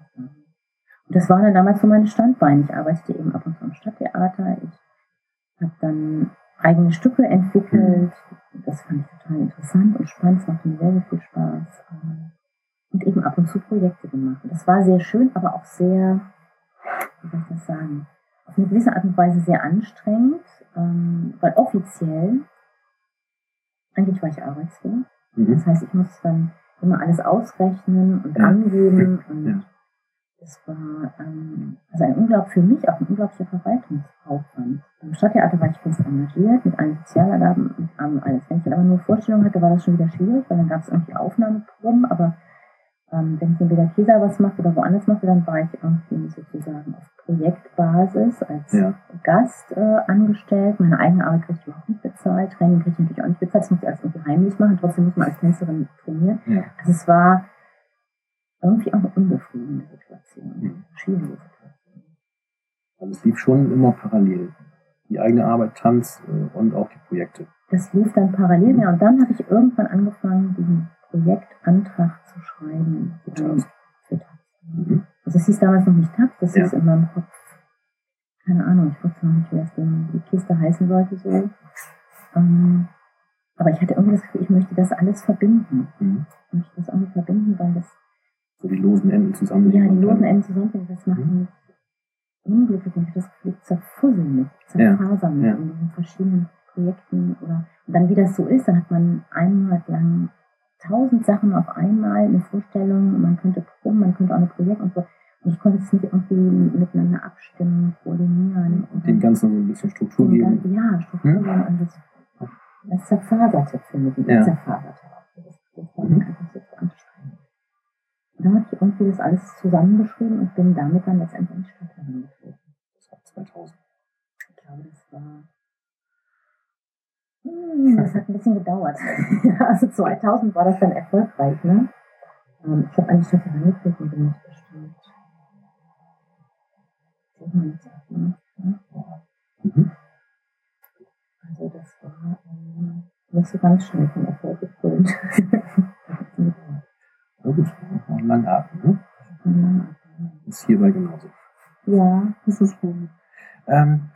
das waren dann damals so meine Standbeine. Ich arbeitete eben ab und zu am Stadttheater. Ich habe dann eigene Stücke entwickelt. Das fand ich total interessant und spannend. Es machte mir sehr, sehr viel Spaß. Und eben ab und zu Projekte gemacht. Das war sehr schön, aber auch sehr, wie soll ich das sagen, auf eine gewisse Art und Weise sehr anstrengend, ähm, weil offiziell, eigentlich war ich arbeitslos. Mhm. Das heißt, ich musste dann immer alles ausrechnen und Ja. angeben und Ja. es war ähm, also ein unglaublich für mich auch ein unglaublicher Verwaltungsaufwand. Beim Stadttheater war ich fest engagiert mit allen Sozialergaben und allem alles. Wenn ich dann aber nur Vorstellungen hatte, war das schon wieder schwierig, weil dann gab es irgendwie Aufnahmeproben, aber ähm, wenn ich entweder Kesa was machte oder woanders machte, dann war ich irgendwie sozusagen auf Projektbasis als Ja. Gast äh, angestellt. Meine eigene Arbeit kriege ich überhaupt nicht bezahlt. Training kriege ich natürlich auch nicht bezahlt. Das muss ich alles irgendwie heimlich machen. Trotzdem muss man als Tänzerin trainieren. Ja. Also es war irgendwie auch eine unbefriedigende Situation. Mhm. Schwierige Situation. Also es lief schon immer parallel. Die eigene Arbeit, Tanz äh, und auch die Projekte. Das lief dann parallel mehr und dann habe ich irgendwann angefangen, diesen Projektantrag zu schreiben. Für. Mhm. Also es hieß damals noch nicht Takt, das Ja. hieß in meinem Kopf, keine Ahnung, ich wusste noch nicht, wie das denn, die Kiste heißen sollte so. Ähm, aber ich hatte irgendwie das Gefühl, ich möchte das alles verbinden. Mhm. Ich möchte das irgendwie verbinden, weil das, So die losen Enden zusammen. ja, die losen Enden zusammenbringen, das macht Mhm. mich unglücklich ich habe das Gefühl, ich zerfussel mich, ich Ja. Ja. in diesen verschiedenen Projekten oder, und dann wie das so ist, dann hat man einen Monat lang tausend Sachen auf einmal, eine Vorstellung, man könnte proben, man könnte auch ein Projekt und so. Und ich konnte es nicht irgendwie miteinander abstimmen, koordinieren. Und Dem Ganzen so ein bisschen Struktur und geben. dann, ja, Struktur Hm? geben. Und das, das zerfaserte für mich. Ja. Das zerfaserte auch. Das, das war Mhm. einfach so anstrengend. Und dann habe ich irgendwie das alles zusammengeschrieben und bin damit dann letztendlich in die Stadt herangetreten. Das war 2000. Ich glaube, das war. Hm, Das hat ein bisschen gedauert. Ja, also 2000 war das dann erfolgreich, ne? Ähm, Ich habe an die Stadt herangetreten bin ich bestimmt. 97, ne? Mhm. Also das war ähm, nicht so ganz schnell von Erfolg gekrönt. Das hat ein. Na gut, noch einen langen Atem, ne? Ist hierbei genauso. Ja, Das ist gut. Ähm,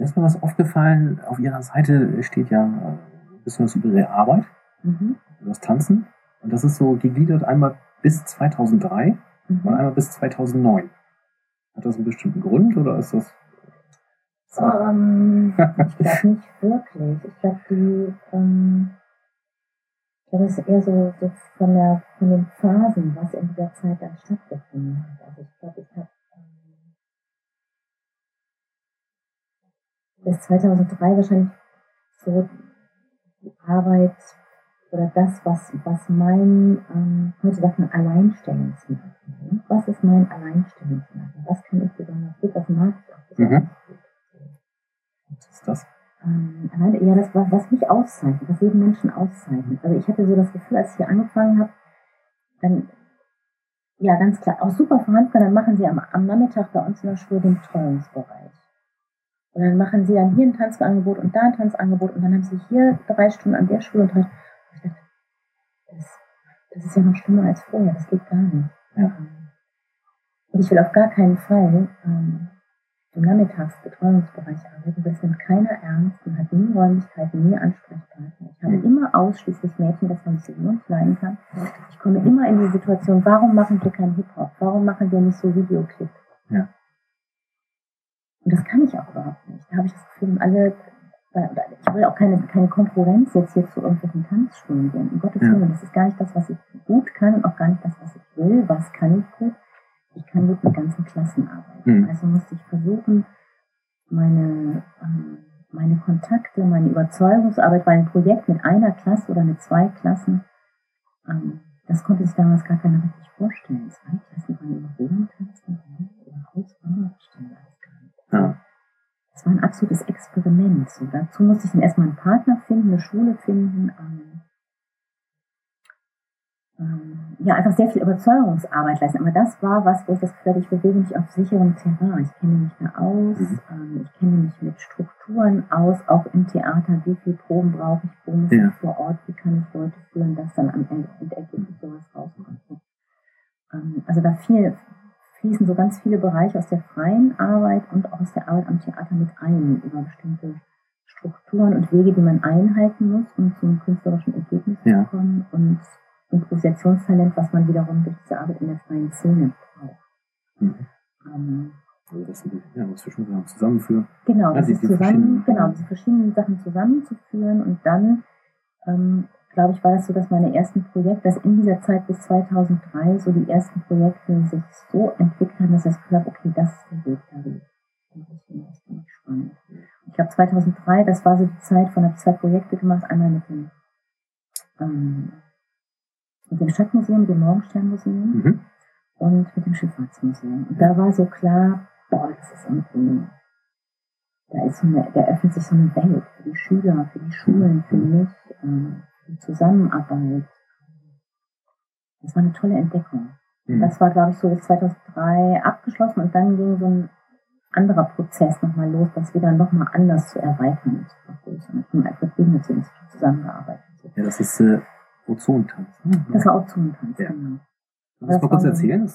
da ist mir was aufgefallen. Auf Ihrer Seite steht ja äh, ein bisschen was über Ihre Arbeit, mhm. über das Tanzen. Und das ist so gegliedert einmal bis 2003 und Mhm. einmal bis 2009. Hat das einen bestimmten Grund oder ist das... Ähm, ich glaube nicht wirklich. Ich glaube, die, ähm, ich glaube, es ist eher so, so von der, von den Phasen, was in dieser Zeit dann stattgefunden hat. Also ich glaube, ich habe bis 2003 wahrscheinlich so die Arbeit oder das, was, was mein, ähm, heute sagt man Alleinstellungsmerkmal. Ne? Was ist mein Alleinstellungsmerkmal? Was kann ich besonders gut? Was mag ich auch besonders gut? Was ist das? Ähm, ja, das war, was mich auszeichnet, was jeden Menschen auszeichnet. Also ich hatte so das Gefühl, als ich hier angefangen habe, dann, ja, ganz klar, auch super verhandelt, dann machen sie am, am Nachmittag bei uns in der Schule den Betreuungsbereich. Und dann machen sie dann hier ein Tanzangebot und da ein Tanzangebot und dann haben sie hier drei Stunden an der Schule und drei, ich dachte, das, Das ist ja noch schlimmer als vorher, das geht gar nicht. Ja. Und ich will auf gar keinen Fall ähm, im Nachmittagsbetreuungsbereich arbeiten, das nimmt keiner ernst und hat nie Räumlichkeiten, nie Ansprechpartner. Ich habe Mhm. immer ausschließlich Mädchen, das man sich nur leiden kann. Ich komme immer in die Situation, warum machen wir keinen Hip-Hop? Warum machen wir nicht so Videoclip? Ja. Und das kann ich auch überhaupt nicht. Da habe ich das Gefühl, alle, ich will auch keine, keine Konkurrenz jetzt hier zu irgendwelchen Tanzschulen gehen. Um Gottes Ja. Willen, das ist gar nicht das, was ich gut kann und auch gar nicht das, was ich will. Was kann ich gut? Ich kann gut mit ganzen Klassen arbeiten. Mhm. Also musste ich versuchen, meine, ähm, meine Kontakte, meine Überzeugungsarbeit, weil ein Projekt mit einer Klasse oder mit zwei Klassen, ähm, das konnte sich damals gar keiner richtig vorstellen. Zwei Klassen waren über Röhrentanzen, über Holzbahn, das stimmt alles gar nicht. Ja. Das war ein absolutes Experiment. So, dazu musste ich dann erstmal einen Partner finden, eine Schule finden. Ähm, ähm, ja, einfach sehr viel Überzeugungsarbeit leisten. Aber das war was, wo ich das Gefühl hatte, ich bewege mich auf sicherem Terrain. Ich kenne mich da aus, Mhm. ähm, ich kenne mich mit Strukturen aus, auch im Theater. Wie viel Proben brauche ich, wo muss Ja. ich vor Ort, wie kann ich Leute führen, dass dann am Ende Endergebnis sowas rauskommt. Ähm, also da viel, fließen so ganz viele Bereiche aus der freien Arbeit und auch aus der Arbeit am Theater mit ein, über bestimmte Strukturen und Wege, die man einhalten muss, um zum künstlerischen Ergebnis Ja. zu kommen und Improvisationstalent, was man wiederum durch diese Arbeit in der freien Szene braucht. Mhm. Ähm, Also das sind, ja, was wir schon gesagt haben, zusammenführen. Genau, Ja, das die- ist die zusammen, verschiedenen- genau, diese verschiedenen Sachen zusammenzuführen und dann, ähm, glaube ich, war das so, dass meine ersten Projekte, dass in dieser Zeit bis 2003 so die ersten Projekte sich so entwickelt haben, dass ich das Gefühl habe, okay, das ist der Weg, da will ich. in die Richtung, Das finde ich spannend. Ich glaube 2003, das war so die Zeit, von habe ich zwei Projekte gemacht, einmal mit dem, ähm, mit dem Stadtmuseum, dem Morgensternmuseum Mhm. und mit dem Schifffahrtsmuseum. Und da war so klar, boah, das ist irgendwie, da ist so eine, da öffnet sich so eine Welt für die Schüler, für die Schulen, für mich, ähm, die Zusammenarbeit. Das war eine tolle Entdeckung. Mhm. Das war, glaube ich, so bis 2003 abgeschlossen und dann ging so ein anderer Prozess nochmal los, das wieder nochmal anders zu erweitern und zu vergrößern. Ich habe mit Alfred Wegener zusammengearbeitet. Ja, das ist äh, Ozontanz. ne? Das war Zungentanz, Ja. genau. Kannst du mal kurz erzählen?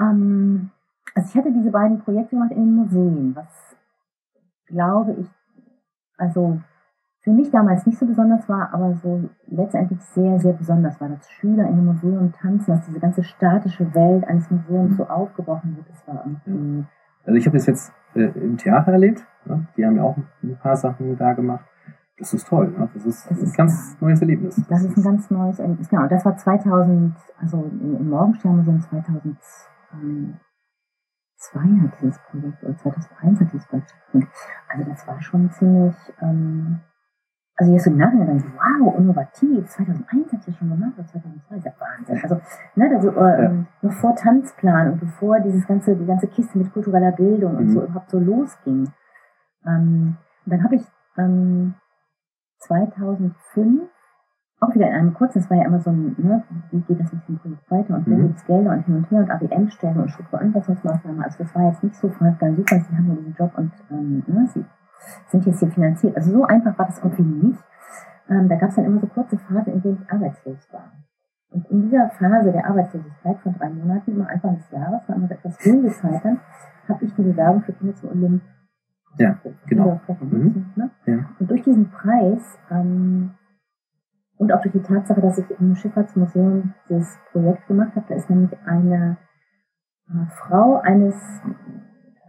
Ähm, also ich hatte diese beiden Projekte gemacht in den Museen, was glaube ich, also für mich damals nicht so besonders war, aber so letztendlich sehr, sehr besonders war, dass Schüler in einem Museum tanzen, dass diese ganze statische Welt eines Museums so aufgebrochen wird. Das war irgendwie, also ich habe das jetzt äh, im Theater erlebt. Ne? Die haben ja auch ein paar Sachen da gemacht. Das ist toll. Ne? Das ist Das ein ist ganz neues Erlebnis. das ist ein ganz neues Erlebnis. Genau, und das war 2000, also im im Morgensternmuseum 2002 hat dieses Projekt, oder 2001 hat dieses Projekt stattgefunden. Also das war schon ziemlich, ähm, also jetzt im Nachhinein wow, innovativ, 2001 hat sie schon gemacht, oder 2002, ist ja Wahnsinn. Also, ne, also, äh, ähm, noch vor Tanzplan und bevor dieses ganze, die ganze Kiste mit kultureller Bildung und Mhm. so überhaupt so losging. Ähm, und dann habe ich ähm, 2005 auch wieder in einem kurzen, das war ja immer so ein, ne, wie geht das mit dem Projekt weiter und Mhm. gibt's Gelder und hin und her und ABM-Stellen und Strukturanpassungsmaßnahmen. Also das war jetzt nicht so von ganz super, sie haben ja diesen Job und ähm, ne, sie sind jetzt hier finanziert. Also so einfach war das irgendwie nicht. Ähm, da gab es dann immer so kurze Phasen, in denen ich arbeitslos war. Und in dieser Phase der Arbeitslosigkeit von drei Monaten, immer Anfang des Jahres, war immer so etwas ruhige Zeit, dann habe ich die Bewerbung für Kinder zum Olymp. Ja, genau. Mhm. Ne? Ja. Und durch diesen Preis ähm, und auch durch die Tatsache, dass ich im Schifffahrtsmuseum dieses Projekt gemacht habe, da ist nämlich eine äh, Frau eines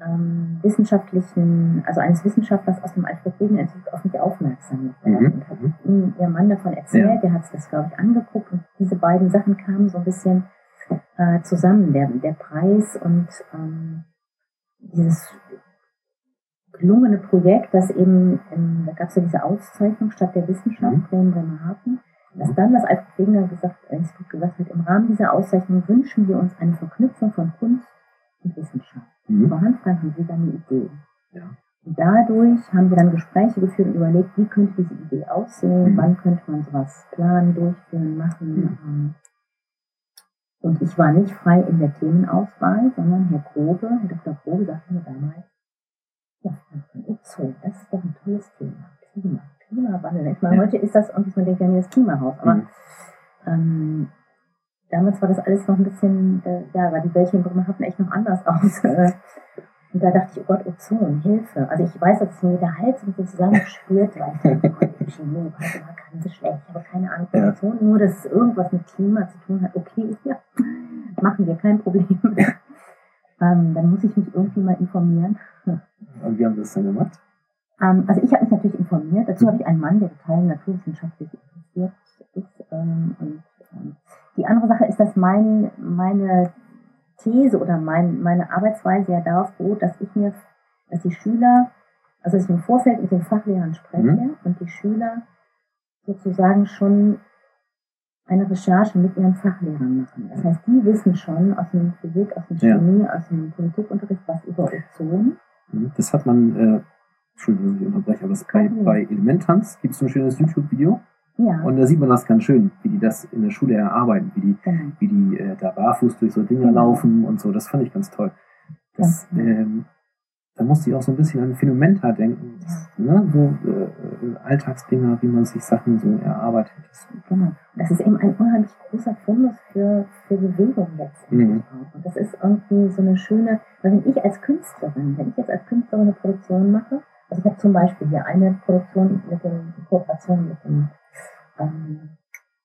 ähm, wissenschaftlichen, also eines Wissenschaftlers aus dem Alfred Wegener Institut auf mich aufmerksam geworden Mhm. und hat ihm ihr Mann davon erzählt, Ja. der hat sich das, glaube ich, angeguckt und diese beiden Sachen kamen so ein bisschen äh, zusammen, der, der Preis und ähm, dieses gelungene Projekt, das eben, ähm, da gab es ja diese Auszeichnung statt der Wissenschaft Mhm. in Bremerhaven, dass dann das Alfred Wegener gesagt, Institut gesagt hat, im Rahmen dieser Auszeichnung wünschen wir uns eine Verknüpfung von Kunst und Wissenschaft. Mhm. Über Handfragen haben wir dann eine Idee. Ja. Und dadurch haben wir dann Gespräche geführt und überlegt, wie könnte diese Idee aussehen, Mhm. wann könnte man sowas planen, durchführen, machen. Mhm. ähm. Und ich war nicht frei in der Themenauswahl, sondern Herr Grobe, Herr Dr. Grobe sagte mir damals, ja, so, das ist doch ein tolles Thema. Klima, Klimawandel. Ich meine, Ja. heute ist das irgendwie, man denkt ja, nee, das Klimahaus. Aber Mhm. Ähm, damals war das alles noch ein bisschen, äh, ja, war die Welt hier in Bremerhaven echt noch anders aus. Und da dachte ich, oh Gott, Ozon, Hilfe. Also ich weiß, dass mir der Hals so zusammenspürt, weil ich dachte, oh Gott, Chemie, warte mal, ganz schlecht. Ich habe keine Ahnung von Ozon, nur dass es irgendwas mit Klima zu tun hat. Okay, ja, machen wir, kein Problem. ähm, dann muss ich mich irgendwie mal informieren. Und wie haben Sie das dann gemacht? Ähm, also ich habe mich natürlich informiert. Dazu habe ich einen Mann, der total naturwissenschaftlich interessiert ist. Ähm, und ähm, die andere Sache ist, dass mein, meine These oder mein, meine Arbeitsweise ja darauf beruht, dass ich mir, dass die Schüler, also dass ich im Vorfeld mit den Fachlehrern spreche mhm. und die Schüler sozusagen schon eine Recherche mit ihren Fachlehrern machen. Das heißt, die wissen schon aus dem Physik, aus dem Chemie, ja. aus dem Politikunterricht was über Ozon. Mhm. Das hat man, äh, Entschuldigung, ich unterbreche, aber das bei, bei Elementanz gibt es so ein schönes YouTube-Video. Ja. Und da sieht man das ganz schön, wie die das in der Schule erarbeiten, wie die, genau. wie die äh, da barfuß durch so Dinge genau. laufen und so. Das fand ich ganz toll. Das, ja. ähm, da musste ich auch so ein bisschen an Phänomenta denken. Ja. Ne? So äh, Alltagsdinger, wie man sich Sachen so erarbeitet. Genau. Das ist eben ein unheimlich großer Fundus für, für Bewegung letztendlich mhm. Und das ist irgendwie so eine schöne, weil wenn ich als Künstlerin, wenn ich jetzt als Künstlerin eine Produktion mache, also ich habe zum Beispiel hier eine Produktion mit dem Kooperation mit dem ähm,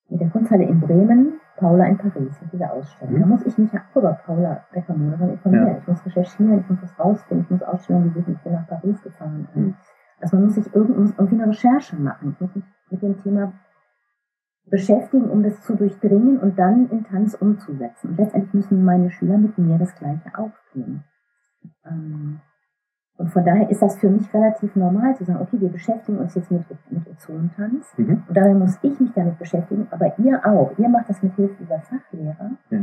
mit der Kunsthalle in Bremen, Paula in Paris, mit dieser Ausstellung. Mhm. Da muss ich mich ja auch über Paula Beckermoderin informieren. Ja. Ich muss recherchieren, ich muss was rausfinden, ich muss Ausstellungen besuchen, ich bin nach Paris gefahren. Mhm. Also man muss sich irgendwie, irgendwie eine Recherche machen. Ich muss mich mit dem Thema beschäftigen, um das zu durchdringen und dann in Tanz umzusetzen. Und letztendlich müssen meine Schüler mit mir das Gleiche auch tun. Ähm, und von daher ist das für mich relativ normal zu sagen, okay, wir beschäftigen uns jetzt mit, mit Ozontanz mhm. und daher muss ich mich damit beschäftigen, aber ihr auch. Ihr macht das mit Hilfe dieser Fachlehrer. Ja.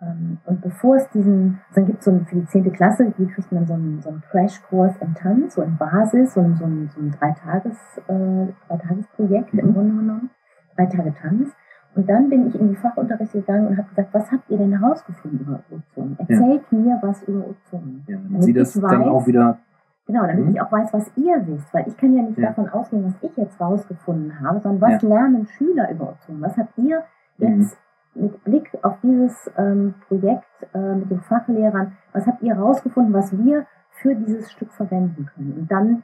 Ähm, und bevor es diesen, dann gibt es so für die 10. Klasse, die kriegt man so einen, so einen Crashkurs im Tanz, so in Basis, so ein, so ein, so ein Dreitages, äh, Dreitagesprojekt mhm. im Grunde genommen, drei Tage Tanz. Und dann bin ich in die Fachunterricht gegangen und habe gesagt, was habt ihr denn herausgefunden über Ozon? Erzählt ja. mir was über Ozon. Ja, damit Sie das weiß, dann auch wieder Genau, damit mhm. ich auch weiß, was ihr wisst, weil ich kann ja nicht ja. davon ausgehen, was ich jetzt rausgefunden habe, sondern was ja. lernen Schüler über Ozon? Was habt ihr mhm. jetzt mit Blick auf dieses ähm, Projekt äh, mit den Fachlehrern, was habt ihr rausgefunden, was wir für dieses Stück verwenden können? Und dann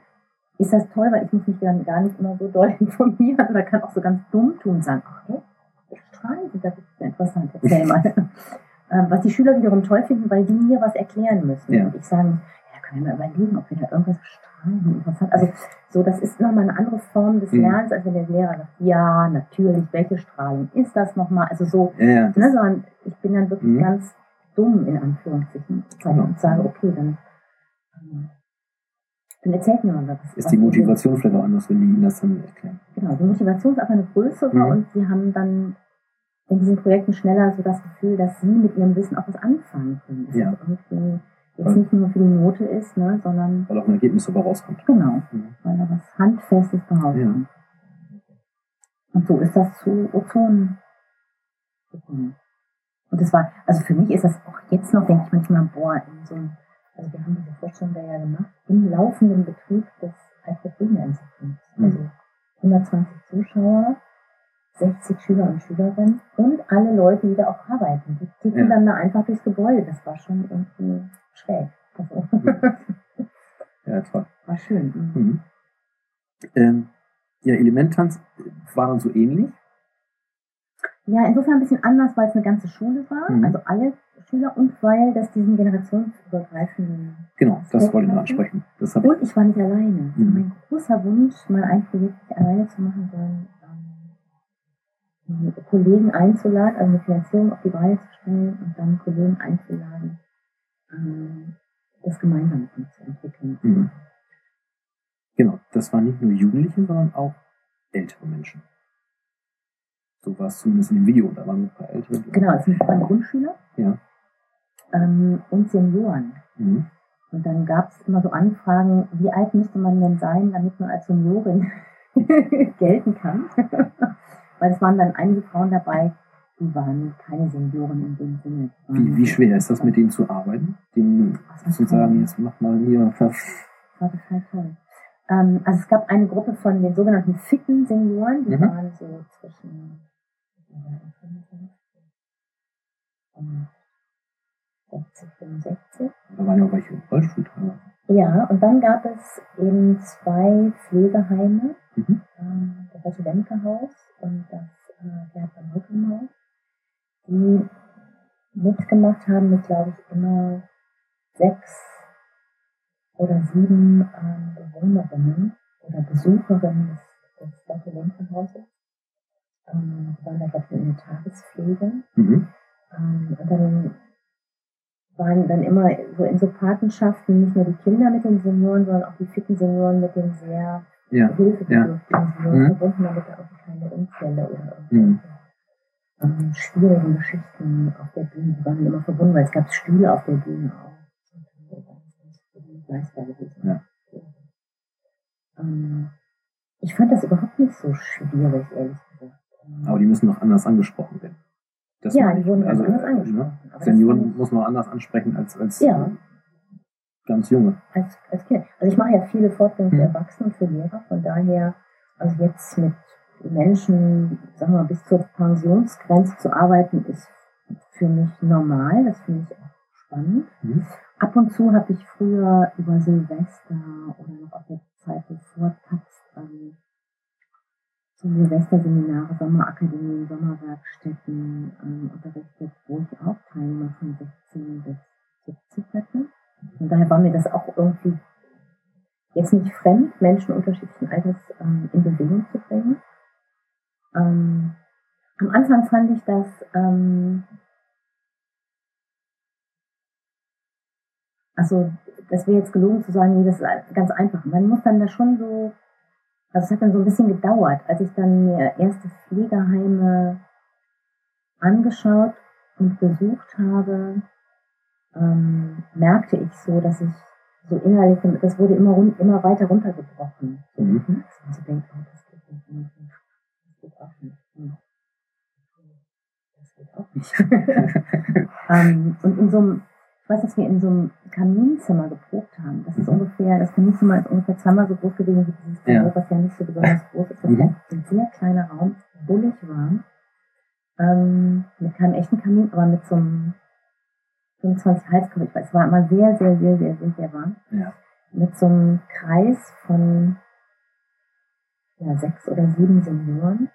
ist das toll, weil ich muss mich dann gar nicht immer so doll informieren oder kann auch so ganz dumm tun und sagen, ach, hey, Strahlen sind das ist interessant, erzähl mal. ähm, was die Schüler wiederum toll finden, weil die mir was erklären müssen. Ja. Und ich sage, können wir überlegen, ob wir da irgendwas strahlen. Interessant. Also, so, das ist nochmal eine andere Form des mhm. Lernens, als wenn der Lehrer sagt, ja, natürlich, welche Strahlung ist das nochmal? Also so, ja, ja. Ne, sondern ich bin dann wirklich mhm. ganz dumm, in Anführungszeichen, und sage, okay, dann, ähm, dann erzählt mir mal was. Ist die Motivation vielleicht auch anders, wenn die Ihnen das dann erklären? Genau, die Motivation ist einfach eine größere mhm. und sie haben dann in diesen Projekten schneller so das Gefühl, dass sie mit ihrem Wissen auch was anfangen können. Das ja. ist irgendwie jetzt nicht nur für die Note ist, ne, sondern. Weil auch ein Ergebnis dabei rauskommt. Genau. Mhm. Weil da was Handfestes behauptet. Ja. Und so ist das zu Ozon gekommen. Und das war, also für mich ist das auch jetzt noch, denke ich manchmal, boah, in so einem, also wir haben diese Vorstellung da ja gemacht, im laufenden Betrieb des Alfred Wegener Instituts. Mhm. Also 120 Zuschauer, 60 Schüler und Schülerinnen und alle Leute, die da auch arbeiten. Die ticken ja. dann da einfach durchs Gebäude. Das war schon irgendwie schräg. Also. Ja, toll. War schön. Mhm. mhm. Ähm, ja, Elementtanz war dann so ähnlich? Ja, insofern ein bisschen anders, weil es eine ganze Schule war, mhm. also alle Schüler und weil das diesen generationsübergreifenden. Genau, das wollte ich noch ansprechen. Das und ich war nicht alleine. Mhm. mein großer Wunsch, mal ein Projekt alleine zu machen, sondern Kollegen einzuladen, also eine Finanzierung auf die Beine zu stellen und dann Kollegen einzuladen, ähm, das gemeinsam zu entwickeln. Mhm. Genau, das waren nicht nur Jugendliche, sondern auch ältere Menschen. So war es zumindest in dem Video, da waren ein paar ältere. Genau, es waren Grundschüler ja. ähm, und Senioren. Mhm. Und dann gab es immer so Anfragen, wie alt müsste man denn sein, damit man als Seniorin gelten kann. Weil es waren dann einige Frauen dabei, die waren keine Senioren in dem Sinne. Wie, wie schwer ist das, mit denen zu arbeiten? Den zu sagen, jetzt mach mal hier. Das war total toll. Ähm, also es gab eine Gruppe von den sogenannten fitten Senioren, die mhm. waren so zwischen Und 60, 65. Da waren ja auch welche Rollstuhlträger. Ja, und dann gab es eben zwei Pflegeheime, Mhm. ähm, das Regidentehaus und das äh, Gärtner Haus, die mitgemacht haben mit, glaube ich, immer sechs oder sieben ähm, Bewohnerinnen oder Besucherinnen des, des Dottelenkenhauses. Ähm, die waren da, glaube ich, in der Tagespflege. Mhm. Ähm, und dann waren dann immer so in so Patenschaften nicht nur die Kinder mit den Senioren, sondern auch die fitten Senioren mit den sehr Ja. hilfebedürftigen Senioren Mhm. verbunden, damit da auch keine Unfälle oder Mhm. irgendwelche ähm, schwierigen Geschichten auf der Bühne, die waren immer verbunden, weil es gab Stühle auf der Bühne auch. Leistbar gewesen. Ja. Ähm, ich fand das überhaupt nicht so schwierig, ehrlich gesagt. Aber die müssen noch anders angesprochen werden. Das Ja, die wurden ganz also, anders äh, angesprochen. Ne? Senioren muss man anders ansprechen als, als Ja. äh, ganz junge. als, als Kinder. Also ich mache ja viele Fortbildungen für Mhm. Erwachsene und für Lehrer, von daher, also jetzt mit Menschen, sagen wir mal, bis zur Pensionsgrenze zu arbeiten, ist für mich normal, das finde ich auch spannend. Mhm. Ab und zu habe ich früher über Silvester oder noch auf der Zeit bevor Taz ähm, so Silvesterseminare, Sommerakademien, Sommerwerkstätten ähm, unterrichtet, wo ich auch Teilnehmer von 16 bis 70 hatte. Von daher war mir das auch irgendwie jetzt nicht fremd, Menschen unterschiedlichen Alters ähm, in Bewegung zu bringen. Ähm, am Anfang fand ich das ähm, also das wäre jetzt gelogen zu sagen, nee, das ist ganz einfach. Man muss dann da schon so, also es hat dann so ein bisschen gedauert, als ich dann mir erste Pflegeheime angeschaut und besucht habe, ähm, merkte ich so, dass ich so innerlich, das wurde immer, run- immer weiter runtergebrochen. Mhm. Dass man so denkt, oh, das geht nicht, das geht auch nicht. Hm. Das geht auch nicht. ähm, und in so einem, weiß, dass wir in so einem Kaminzimmer geprobt haben. Das ist Mhm. ungefähr, das Kaminzimmer ist ungefähr zweimal so groß gewesen wie dieses Büro, Ja. was ja nicht so besonders groß ist. Das Mhm. heißt, ein sehr kleiner Raum, bullig warm. Ähm, mit keinem echten Kamin, aber mit so einem 25 Heizkörper. Ich weiß, es war immer sehr, sehr, sehr, sehr, sehr, sehr warm. Ja. Mit so einem Kreis von ja, sechs oder sieben Senioren.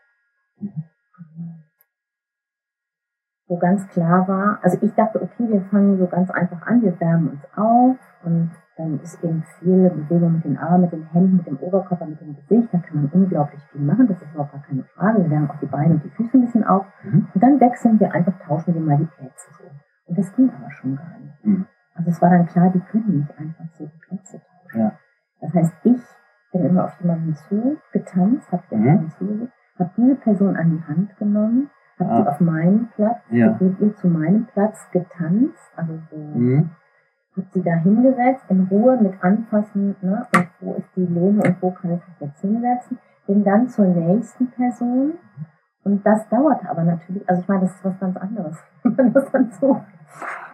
Wo ganz klar war, also ich dachte, okay, wir fangen so ganz einfach an, wir wärmen uns auf und dann ist eben viel Bewegung mit den Armen, mit den Händen, mit dem Oberkörper, mit dem Gesicht. Da kann man unglaublich viel machen, das ist überhaupt gar keine Frage. Wir wärmen auch die Beine und die Füße ein bisschen auf. Mhm. Und dann wechseln wir einfach, tauschen wir mal die Plätze so. Und das ging aber schon gar nicht. Mhm. Also es war dann klar, die können nicht einfach so die Plätze tauschen. Ja. Das heißt, ich bin immer auf jemanden zugetanzt, habe Mhm. Habe diese Person an die Hand genommen, habe Ah. sie auf meinen Platz, Ja. mit ihr zu meinem Platz getanzt, also so, Mhm. habe sie da hingesetzt, in Ruhe mit anfassen, ne, und wo ist die Lehne und wo kann ich mich jetzt hinsetzen, bin dann zur nächsten Person und das dauerte aber natürlich, also ich meine, das ist was ganz anderes. wenn man das dann so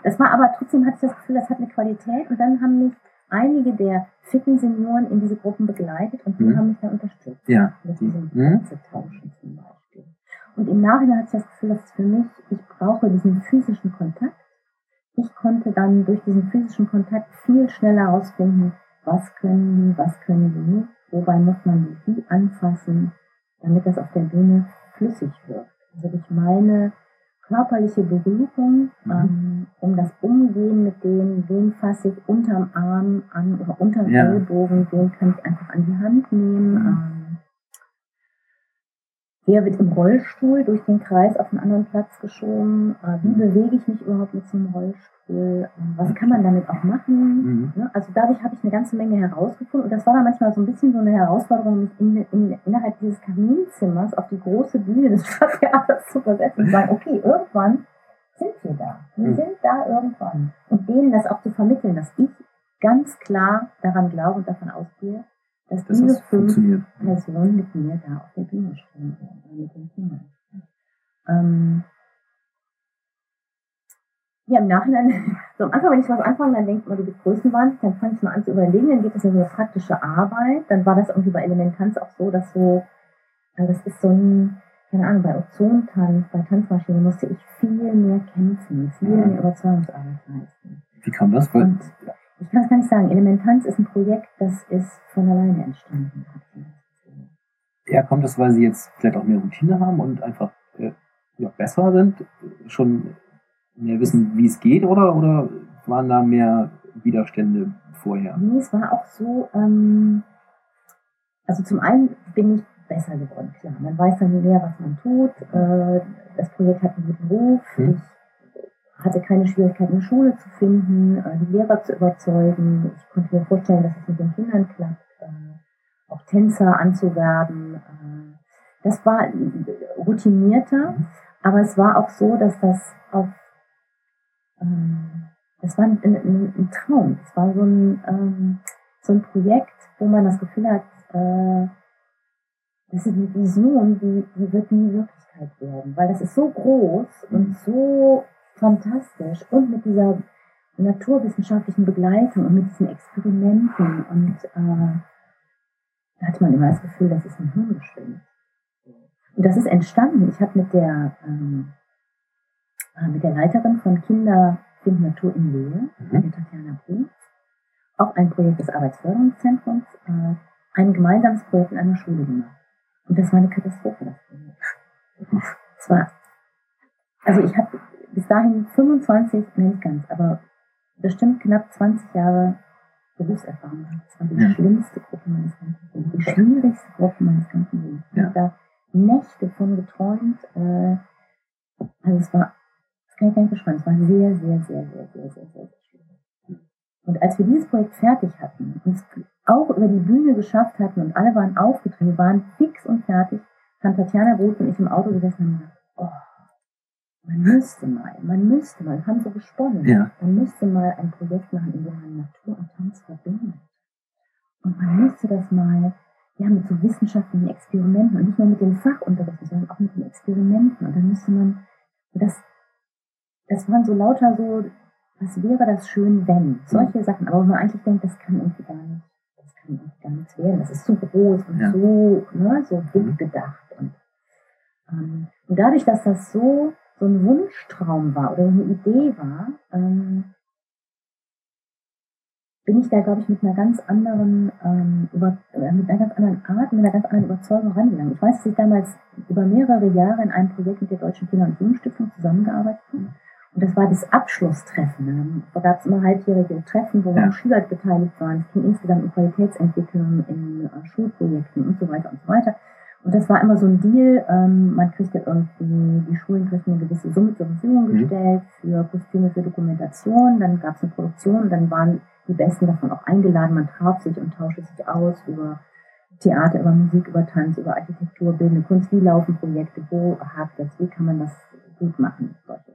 das war aber trotzdem hatte ich das Gefühl, das hat eine Qualität und dann haben mich einige der fitten Senioren in diese Gruppen begleitet und die Mhm. haben mich dann unterstützt. Ja. Mit Die, diesem mhm. Plätze-Tauschen zum Beispiel. Und im Nachhinein hatte ich das Gefühl, dass für mich, ich brauche diesen physischen Kontakt. Ich konnte dann durch diesen physischen Kontakt viel schneller herausfinden, was können die, was können die nicht, wobei muss man die wie anfassen, damit das auf der Bühne flüssig wirkt. Also durch meine körperliche Berührung, Mhm. ähm, um das Umgehen mit dem, wen fasse ich unterm Arm an oder unterm Ja. Ellbogen, wen kann ich einfach an die Hand nehmen. Mhm. Ähm, wer wird im Rollstuhl durch den Kreis auf einen anderen Platz geschoben? Äh, wie Mhm. bewege ich mich überhaupt mit so einem Rollstuhl? Ähm, was kann man damit auch machen? Mhm. Also dadurch habe ich eine ganze Menge herausgefunden. Und das war dann manchmal so ein bisschen so eine Herausforderung, mich in, in, innerhalb dieses Kaminzimmers auf die große Bühne des Stadttheaters zu versetzen und sagen, okay, irgendwann sind wir da. Wir Mhm. sind da irgendwann. Und denen das auch zu vermitteln, dass ich ganz klar daran glaube und davon ausgehe, dass Dass diese das fünf funktioniert. Personen mit mir da auf der Bühne stehen oder mit den Kindern. Ähm, ja, im Nachhinein, so am Anfang, wenn ich was anfange, dann denkt man, du bist größenwahnsinnig, dann fange ich mal an zu überlegen, dann geht es in so eine praktische Arbeit. Dann war das irgendwie bei Elementanz auch so, dass so, äh, das ist so ein, keine Ahnung, bei Ozontanz, bei Tanzmaschinen musste ich viel mehr kämpfen, viel Ja. mehr Überzeugungsarbeit leisten. Wie kam das? Weil, Und ich kann es gar nicht sagen, Elementanz ist ein Projekt, das ist von alleine entstanden. ja, kommt das, weil sie jetzt vielleicht auch mehr Routine haben und einfach äh, ja, besser sind, schon mehr wissen, wie es geht, oder, oder waren da mehr Widerstände vorher? Nee, es war auch so, ähm, also zum einen bin ich besser geworden, klar. Man weiß dann mehr, was man tut. Äh, das Projekt hat einen guten Ruf. Mhm. Ich hatte keine Schwierigkeiten, eine Schule zu finden, äh, die Lehrer zu überzeugen. Ich konnte mir vorstellen, dass es mit den Kindern klappt, äh, auch Tänzer anzuwerben. Äh, das war routinierter, aber es war auch so, dass das auf das war ein, ein, ein Traum. Das war so ein, ähm, so ein Projekt, wo man das Gefühl hat, das ist eine Vision, die, die wird nie Wirklichkeit werden. Weil das ist so groß und so fantastisch und mit dieser naturwissenschaftlichen Begleitung und mit diesen Experimenten und äh, da hatte man immer das Gefühl, das ist ein Hirngespinst. Und das ist entstanden. Ich habe mit der ähm, äh, mit der Leiterin von Kinder finden Natur in Lehe, Mhm. Tatjana Bruns, auch ein Projekt des Arbeitsförderungszentrums, äh, ein gemeinsames Projekt in einer Schule gemacht. Und das war eine Katastrophe, das Projekt. Es war, also ich habe bis dahin 25, nein nicht ganz, aber bestimmt knapp 20 Jahre Berufserfahrung. gehabt. Das war die Ja. schlimmste Gruppe meines ganzen Lebens, die schwierigste Gruppe meines ganzen Lebens. Ich Ja. habe da Nächte von geträumt. Äh, also es war, das kann ich gar nicht beschreiben, es war sehr, sehr, sehr, sehr, sehr, sehr, sehr, sehr schwierig. Und als wir dieses Projekt fertig hatten und es auch über die Bühne geschafft hatten und alle waren aufgetreten, wir waren fix und fertig, haben Tatjana Roth und ich im Auto gesessen und haben gedacht, oh, man müsste mal, man müsste mal, wir haben so gesponnen, Ja. man müsste mal ein Projekt machen, in dem man Natur und Tanz verbindet. Und man müsste das mal, ja, mit so wissenschaftlichen Experimenten und nicht nur mit den Fachunterrichten, sondern auch mit den Experimenten. Und dann müsste man, das, das waren so lauter so, was wäre das schön, wenn? Solche Sachen. Aber wo man eigentlich denkt, das kann irgendwie gar nicht, das kann irgendwie gar nichts werden. Das ist zu groß und Ja. so, ne, so dick Mhm. gedacht. Und, ähm, und dadurch, dass das so, so ein Wunschtraum war oder so eine Idee war, ähm, bin ich da, glaube ich, mit einer ganz anderen, ähm, über, äh, mit einer ganz anderen Art, mit einer ganz anderen Überzeugung rangegangen. Ich weiß, dass ich damals über mehrere Jahre in einem Projekt mit der Deutschen Kinder- und Jugendstiftung zusammengearbeitet habe. Und das war das Abschlusstreffen. Da gab es immer halbjährige Treffen, wo Ja. Schüler beteiligt waren. Es ging insgesamt um Qualitätsentwicklung in äh, Schulprojekten und so weiter und so weiter. Und das war immer so ein Deal, ähm, man kriegte irgendwie, die Schulen kriegten eine gewisse Summe zur Verfügung Mhm. gestellt für Kostüme, für Dokumentation, dann gab es eine Produktion und dann waren die Besten davon auch eingeladen, man traf sich und tauschte sich aus über Theater, über Musik, über Tanz, über Architektur, bildende Kunst, wie laufen Projekte, wo hakt das, wie kann man das gut machen, solche.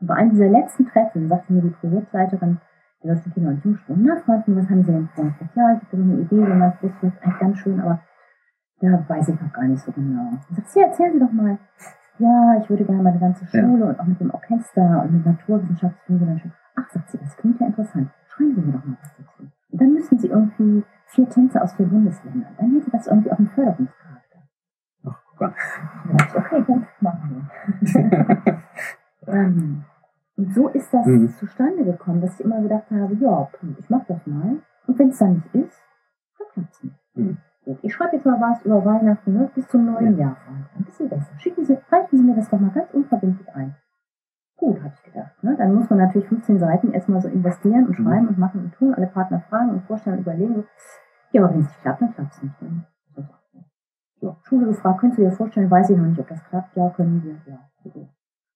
Und bei einem dieser letzten Treffen sagte mir die Projektleiterin der Deutschen Kinder- und Jugendstunde, na Freundin, was haben Sie denn vor? Ich sagte, ja, ich habe so eine Idee, man das ist eigentlich ganz schön, aber da weiß ich noch gar nicht so genau. Sie, ja, erzählen Sie doch mal. Ja, ich würde gerne meine ganze Ja. Schule und auch mit dem Orchester und mit Naturwissenschaft finden dann schon. Ach, sagt sie, das klingt ja interessant. Schreiben Sie mir doch mal was dazu. Und dann müssen Sie irgendwie vier Tänzer aus vier Bundesländern. Dann hätte das irgendwie auch einen Förderungscharakter. Ach, guck an. Dann dachte ich, okay, gut, machen wir. ähm, und so ist das Mhm. zustande gekommen, dass ich immer gedacht habe, ja, ich mach das mal. Und wenn es dann nicht ist, dann klappt's nicht. Mhm. Ich schreibe jetzt mal was über Weihnachten, ne, bis zum neuen Jahr. Ein bisschen besser. Schicken Sie, reichen Sie mir das doch mal ganz unverbindlich ein. Gut, habe ich gedacht. Ne? Dann muss man natürlich 15 Seiten erstmal so investieren und Mhm. schreiben und machen und tun, alle Partner fragen und vorstellen und überlegen. Ja, aber wenn es nicht klappt, dann klappt es nicht. Dann so. Ja, Schule gefragt, könntest du dir vorstellen, weiß ich noch nicht, ob das klappt. Ja, können wir. Ja.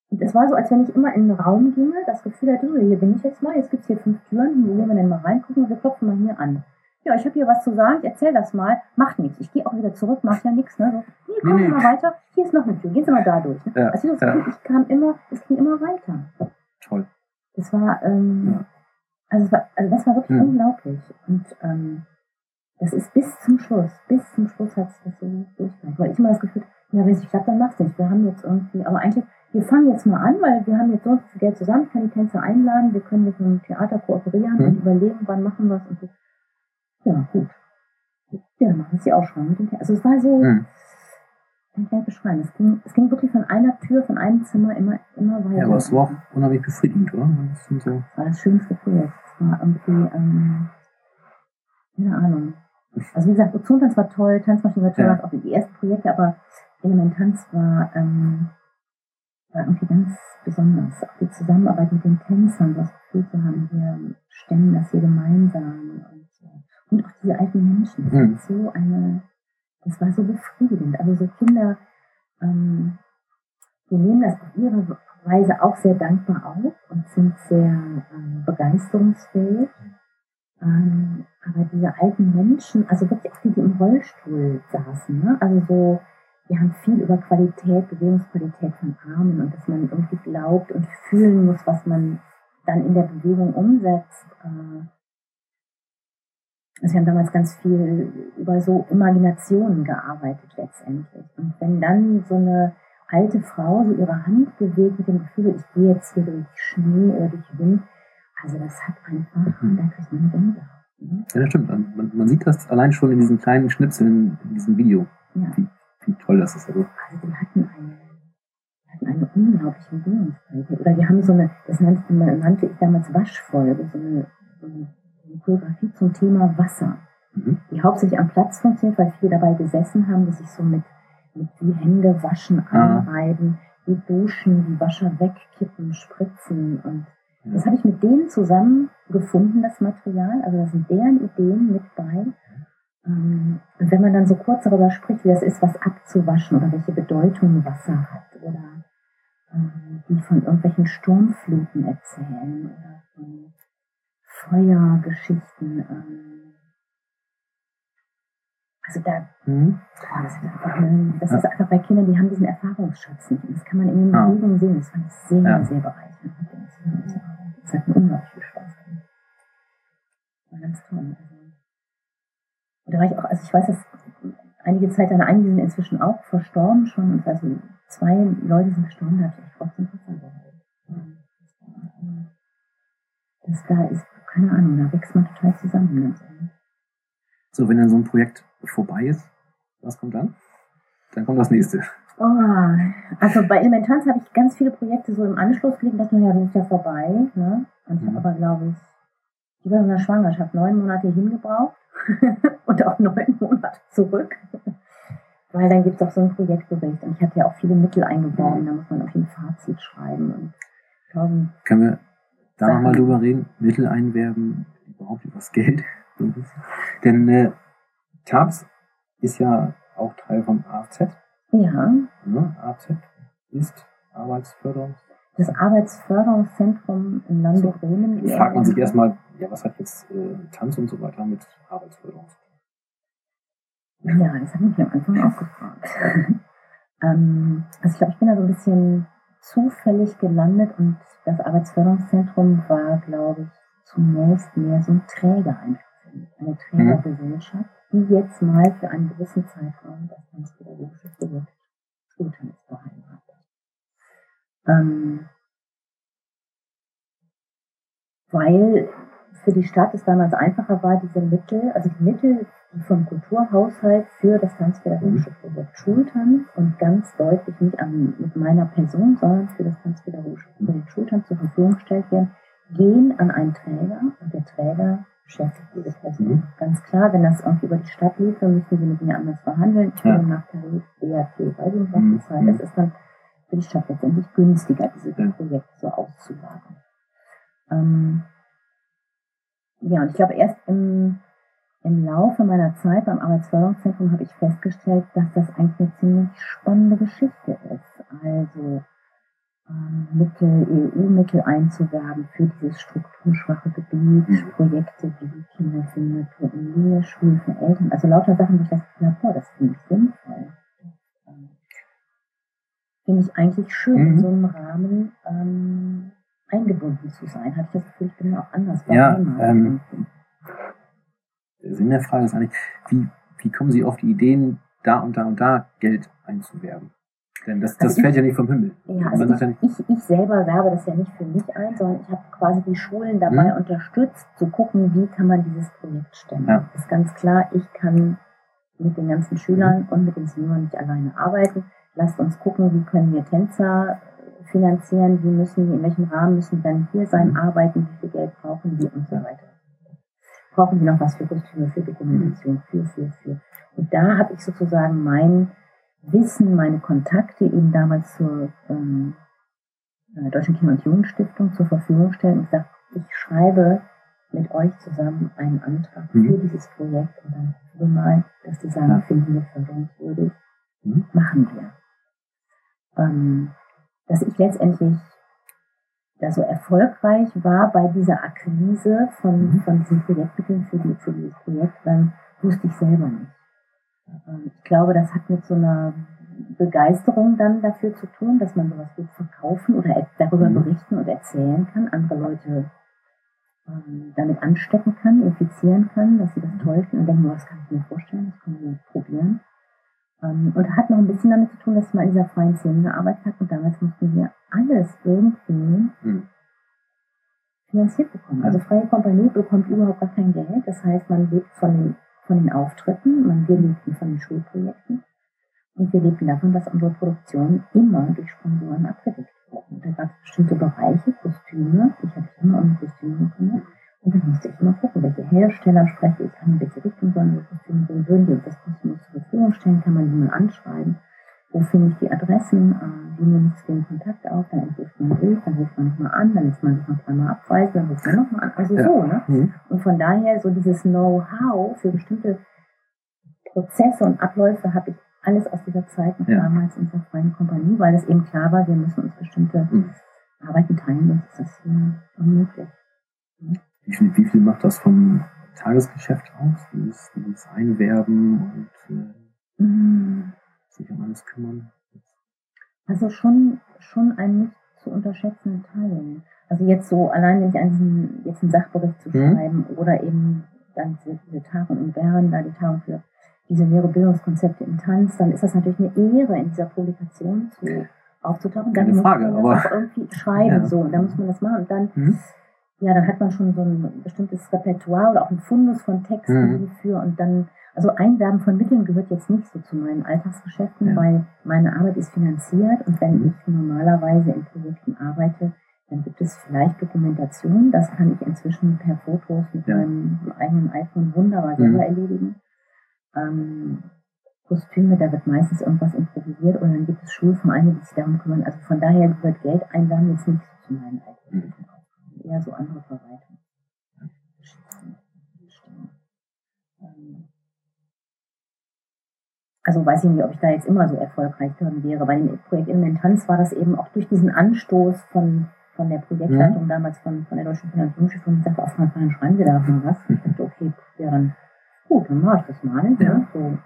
Und es war so, als wenn ich immer in einen Raum ginge, das Gefühl hatte, so, hier bin ich jetzt mal, jetzt gibt's hier fünf Türen, wo gehen wir denn mal reingucken und wir klopfen mal hier an. Ja, ich habe hier was zu sagen, ich erzähl das mal, macht nichts. Ich gehe auch wieder zurück, macht ja nichts. Ne? So, nee, kommen Nee, nee. mal weiter, hier ist noch eine Tür, gehen Sie mal da durch. Ne? Ja, also das ja. ging, ich kam immer, es ging immer weiter. Toll. Das war, ähm, Ja. also, es war, also das war wirklich unglaublich. Und ähm, das ist bis zum Schluss, bis zum Schluss hat sich das so durchgehalten. Weil ich immer das Gefühl, ja, wenn es nicht klappt, dann mach's nicht. Wir haben jetzt irgendwie, aber eigentlich, wir fangen jetzt mal an, weil wir haben jetzt so viel Geld zusammen, ich kann die Tänzer einladen, wir können mit einem Theater kooperieren Mhm. und überlegen, wann machen wir es und so. Ja, gut. Ja, dann machen mit dem Theater. Also es war so, kann ich nicht beschreiben. Es ging, es ging wirklich von einer Tür, von einem Zimmer immer, immer weiter. Ja, aber es war auch unheimlich befriedigend, oder? Das, so das war das schönste Projekt. Es war irgendwie, ähm, keine Ahnung. Also wie gesagt, Ozontanz war toll, Tanzmaschine war toll, Ja. auch die ersten Projekte, aber Elementanz war, ähm, war irgendwie ganz besonders. Auch die Zusammenarbeit mit den Tänzern, das Gefühl zu haben, wir stemmen das hier gemeinsam und auch diese alten Menschen. Das Mhm. war so eine, das war so befriedigend. Also so Kinder, ähm, die nehmen das auf ihre Weise auch sehr dankbar auf und sind sehr ähm, begeisterungsfähig. Ähm, aber diese alten Menschen, also wirklich auch die, die im Rollstuhl saßen, ne? also so, wir haben viel über Qualität, Bewegungsqualität von Armen und dass man irgendwie glaubt und fühlen muss, was man dann in der Bewegung umsetzt. Äh, also wir haben damals ganz viel über so Imaginationen gearbeitet letztendlich. Und wenn dann so eine alte Frau so ihre Hand bewegt mit dem Gefühl, ich gehe jetzt hier durch Schnee oder durch Wind, also das hat einfach, Mhm. da kriegt man eine Gänsehaut. Ne? Ja, das stimmt. Man, man sieht das allein schon in diesen kleinen Schnipseln in diesem Video. Ja. Wie, wie toll das ist. Also, Also die hatten eine, die hatten eine unglaubliche Bewegungsqualität. Oder wir haben so eine, das nannte, nannte ich damals Waschfolge, so eine, so eine Choreografie zum Thema Wasser. mhm. die hauptsächlich am Platz funktioniert, weil viele dabei gesessen haben, die sich so mit, mit die Hände waschen, Ah. einreiben, die duschen, die Wasser wegkippen, spritzen. Und Ja. das habe ich mit denen zusammen gefunden, das Material. Also da sind deren Ideen mit bei. Ähm, Und wenn man dann so kurz darüber spricht, wie das ist, was abzuwaschen oder welche Bedeutung Wasser hat oder ähm, die von irgendwelchen Sturmfluten erzählen oder von Feuergeschichten. ähm, Also da, Mhm. das ist einfach, eine, das ist einfach bei Kindern, die haben diesen Erfahrungsschatz nicht. Und das kann man in den. Bewegungen sehen. Das fand ich sehr, Ja. sehr bereichernd. Das hat mir unglaublich viel Spaß gemacht. War ganz toll. Also, und da war ich auch, also ich weiß, dass einige Zeit dann, einige sind inzwischen auch verstorben schon. Und also zwei Leute sind gestorben, da habe ich echt trotzdem Wasser geholt. Das da ist, keine Ahnung, da wächst man total zusammen. So, wenn dann so ein Projekt vorbei ist, was kommt dann? Dann kommt das nächste. Oh, also bei Elementanz habe ich ganz viele Projekte so im Anschluss gelegt und dachte, ja, das ist ja vorbei. Ne? Und ich Mhm. habe aber, glaube ich, über so einer Schwangerschaft neun Monate hingebraucht und auch neun Monate zurück. Weil dann gibt es auch so einen Projektbericht und ich hatte ja auch viele Mittel eingeworben, da muss man auch ein Fazit schreiben und tausend. Können wir da nochmal drüber reden? Mittel einwerben, überhaupt über das Geld. Denn äh, TAPS ist ja auch Teil vom AFZ. Ja, Ne? AFZ ist Arbeitsförderung. das Arbeitsförderungszentrum im Lande So. Bremen. Da fragt man sich erstmal, ja, was hat jetzt äh, Tanz und so weiter mit Arbeitsförderung? zu tun? Ja, das habe ich mich am Anfang auch gefragt. ähm, also ich glaube, ich bin da so ein bisschen zufällig gelandet und das Arbeitsförderungszentrum war, glaube ich, zunächst mehr so ein Träger einfach. Eine Trägergesellschaft, die jetzt mal für einen gewissen Zeitraum das Tanzpädagogische Projekt Schultanz beheimatet. Ähm, weil für die Stadt es damals einfacher war, diese Mittel, also die Mittel, die vom Kulturhaushalt für das Tanzpädagogische Projekt Schultanz und ganz deutlich nicht an, mit meiner Person, sondern für das Tanzpädagogische Projekt Schultanz zur Verfügung gestellt werden, gehen an einen Träger und der Träger beschäftigt diese Person. Mhm. Ganz klar, wenn das irgendwie über die Stadt lief, dann müssen sie mit mir anders verhandeln. Ich Ja. nach Tarif, BAT, weiß ich nicht, was Mhm. Das ist dann für die Stadt letztendlich günstiger, diese Ja. Projekte so auszulagern. Ähm, ja, und ich glaube, erst im, im Laufe meiner Zeit beim Arbeitsförderungszentrum habe ich festgestellt, dass das eigentlich eine ziemlich spannende Geschichte ist. Also ähm, Mittel, EU-Mittel einzuwerben für dieses strukturschwache Gebiet, Mhm. Projekte wie Kinder finden Natur in Nähe, Schulen für Eltern, also lauter Sachen, wo ich das boah, das finde ich sinnvoll. Ähm, Finde ich eigentlich schön, in Mhm. so einem Rahmen ähm, eingebunden zu sein. Hatte ich das Gefühl, ich bin auch anders Ja, ähm. Der Sinn der Frage ist eigentlich, wie, wie kommen Sie auf die Ideen, da und da und da Geld einzuwerben? Denn das, das Also ich- fällt ja nicht vom Himmel. Ja, also sagt ja ich, ich, ich selber werbe das ja nicht für mich ein, sondern ich habe quasi die Schulen dabei Mhm. unterstützt, zu gucken, wie kann man dieses Projekt stemmen. Ja. Ist ganz klar, ich kann mit den ganzen Schülern und mit den Senioren nicht alleine arbeiten. Lasst uns gucken, wie können wir Tänzer finanzieren, wie müssen die, in welchem Rahmen müssen die dann hier sein, arbeiten, wie viel Geld brauchen die und so weiter. Brauchen die noch was für Kostüme, für Dokumentation, für, für, für. Und da habe ich sozusagen mein Wissen, meine Kontakte eben damals zur ähm, äh, Deutschen Kinder- und Jugendstiftung zur Verfügung gestellt und gesagt, ich schreibe mit euch zusammen einen Antrag mhm. für dieses Projekt und dann wir mal, dass die sagen, ja. finden wir förderungswürdig, mhm. machen wir. Ähm, dass ich letztendlich da so erfolgreich war bei dieser Akquise von, mhm. von diesen Projektmitteln für, die, für dieses Projekt, dann wusste ich selber nicht. Ähm, ich glaube, das hat mit so einer Begeisterung dann dafür zu tun, dass man sowas gut verkaufen oder darüber mhm. berichten und erzählen kann, andere Leute ähm, damit anstecken kann, infizieren kann, dass sie das toll finden und denken, oh, das kann ich mir vorstellen, das können wir probieren. Ähm, und hat noch ein bisschen damit zu tun, dass ich mal in dieser freien Szene gearbeitet habe und damals mussten wir alles irgendwie mhm. finanziert bekommen. Also Freie Kompanie bekommt überhaupt gar kein Geld. Das heißt, man lebt von den, von den Auftritten, man, wir lebten von den Schulprojekten und wir lebten davon, dass unsere Produktion immer durch Sponsoren abgedeckt wurde. Und da gab es bestimmte Bereiche, Kostüme. Ich habe mich immer um Kostüme gekümmert. Und dann musste ich immer gucken, welche Hersteller spreche ich an, in welche Richtung sollen die Kostüme gehen, würden die uns das Kostüm zur Verfügung stellen, kann man die mal anschreiben. Wo finde ich die Adressen? Äh, wie nehme ich den Kontakt auf? Dann entwirft man einen Brief, dann ruft man nochmal an, dann lässt man sich noch dreimal abweisen, dann ruft man nochmal an. Also ja. so, ne? Mhm. Und von daher, so dieses Know-how für bestimmte Prozesse und Abläufe habe ich alles aus dieser Zeit noch ja. damals in der freien Kompanie, weil es eben klar war, wir müssen uns bestimmte mhm. Arbeiten teilen, sonst ist das hier unmöglich. Mhm. Wie, viel, wie viel macht das vom Tagesgeschäft aus? Dieses, dieses Einwerben und äh, mhm. sich um alles kümmern? Also schon, schon ein nicht zu unterschätzender Teil. Also jetzt so, allein wenn ich an diesen, jetzt einen Sachbericht zu mhm. schreiben oder eben dann diese, diese Tagung in Bern, da die Tagung für visionäre Bildungskonzepte im Tanz, dann ist das natürlich eine Ehre, in dieser Publikation zu, aufzutauchen. Dann Keine muss Frage, man das auch irgendwie schreiben, ja. so, und dann muss man das machen. Und dann, mhm. Ja, dann hat man schon so ein bestimmtes Repertoire oder auch ein Fundus von Texten mhm. für und dann, also Einwerben von Mitteln gehört jetzt nicht so zu meinen Alltagsgeschäften, ja. weil meine Arbeit ist finanziert und wenn mhm. ich normalerweise in Projekten arbeite, dann gibt es vielleicht Dokumentation, das kann ich inzwischen per Fotos mit ja. meinem eigenen iPhone wunderbar selber mhm. erledigen ähm, Kostüme, da wird meistens irgendwas improvisiert und dann gibt es Schulvereine, die sich darum kümmern. Also von daher gehört Geld einwerben jetzt nicht zu meinen mhm. Eher so andere Verwaltung. Ähm, also weiß ich nicht, ob ich da jetzt immer so erfolgreich drin wäre. Bei dem Projekt Elementanz war das eben auch durch diesen Anstoß von, von der Projektleitung mhm. damals von, von der Deutschen Finanzierungsstiftung, die sagte, auf Frank, schreiben Sie da mal was. Ich dachte, okay, ja, dann gut, dann mache ich das mal. Ne? Ja. Ne? So,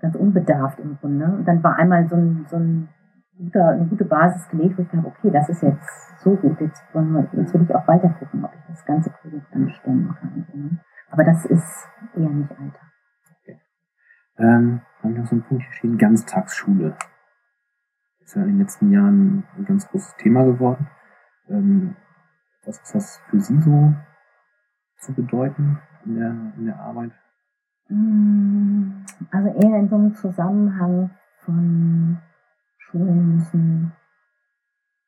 ganz unbedarft im Grunde. Und dann war einmal so, ein, so ein guter, eine gute Basis gelegt, wo ich dachte, okay, das ist jetzt so gut, jetzt, wollen wir, jetzt will ich auch weiter gucken, ob ich das ganze Projekt dann stemmen kann. Aber das ist eher nicht Alltag. Okay. Ähm, haben wir noch so einen Punkt geschrieben, Ganztagsschule. Ist ja in den letzten Jahren ein ganz großes Thema geworden. Ähm, was ist das für Sie so zu bedeuten? in der, in der Arbeit? Mm, also eher in so einem Zusammenhang von Schulen müssen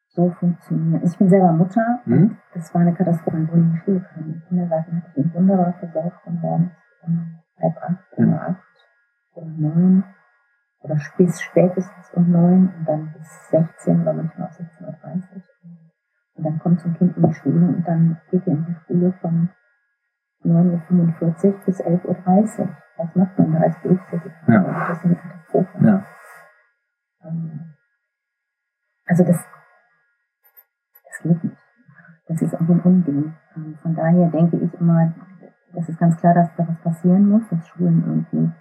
so funktionieren. Ich bin selber Mutter mhm. das war eine Katastrophe, wo ich in die Schule kam. Im Kindergarten hatte ich ihn wunderbar versorgt von morgens um halb acht mhm. oder acht oder neun oder bis spätestens um neun und dann bis 16 oder manchmal auch 16.30 Uhr. Und dann kommt so ein Kind in die Schule und dann geht er in die Schule von 9.45 Uhr bis 11.30 Uhr. Was macht man da als Berufstätige? Ja. Das ist eine Katastrophe. Ja. Ähm, also das, das geht nicht. Das ist auch ein Unding. Ähm, von daher denke ich immer, das ist ganz klar, dass da was passieren muss, dass Schulen irgendwie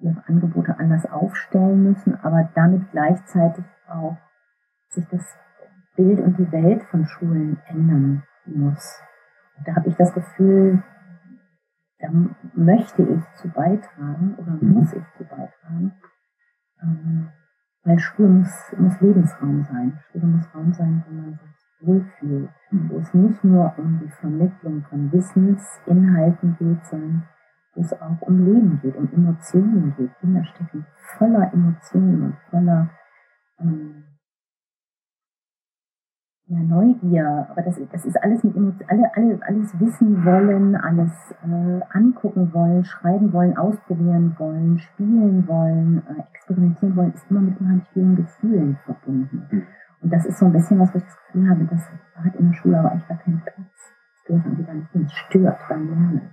ihre Angebote anders aufstellen müssen, aber damit gleichzeitig auch sich das Bild und die Welt von Schulen ändern muss. Da habe ich das Gefühl, da möchte ich zu beitragen oder mhm. muss ich zu beitragen. Ähm, weil Schule muss, muss Lebensraum sein. Schule muss Raum sein, wo man sich wohlfühlt. Wo es nicht nur um die Vermittlung von Wissensinhalten geht, sondern wo es auch um Leben geht, um Emotionen geht. Kinder stecken voller Emotionen und voller ähm, ja, Neugier, aber das, das ist alles mit Emotionen, alle, alle, alles wissen wollen, alles äh, angucken wollen, schreiben wollen, ausprobieren wollen, spielen wollen, äh, experimentieren wollen, ist immer mit unheimlich vielen Gefühlen verbunden. Mhm. Und das ist so ein bisschen was, wo ich das Gefühl habe, das hat in der Schule aber eigentlich gar keinen Platz. Das dürfen sie gar nicht hin. Es stört beim Lernen.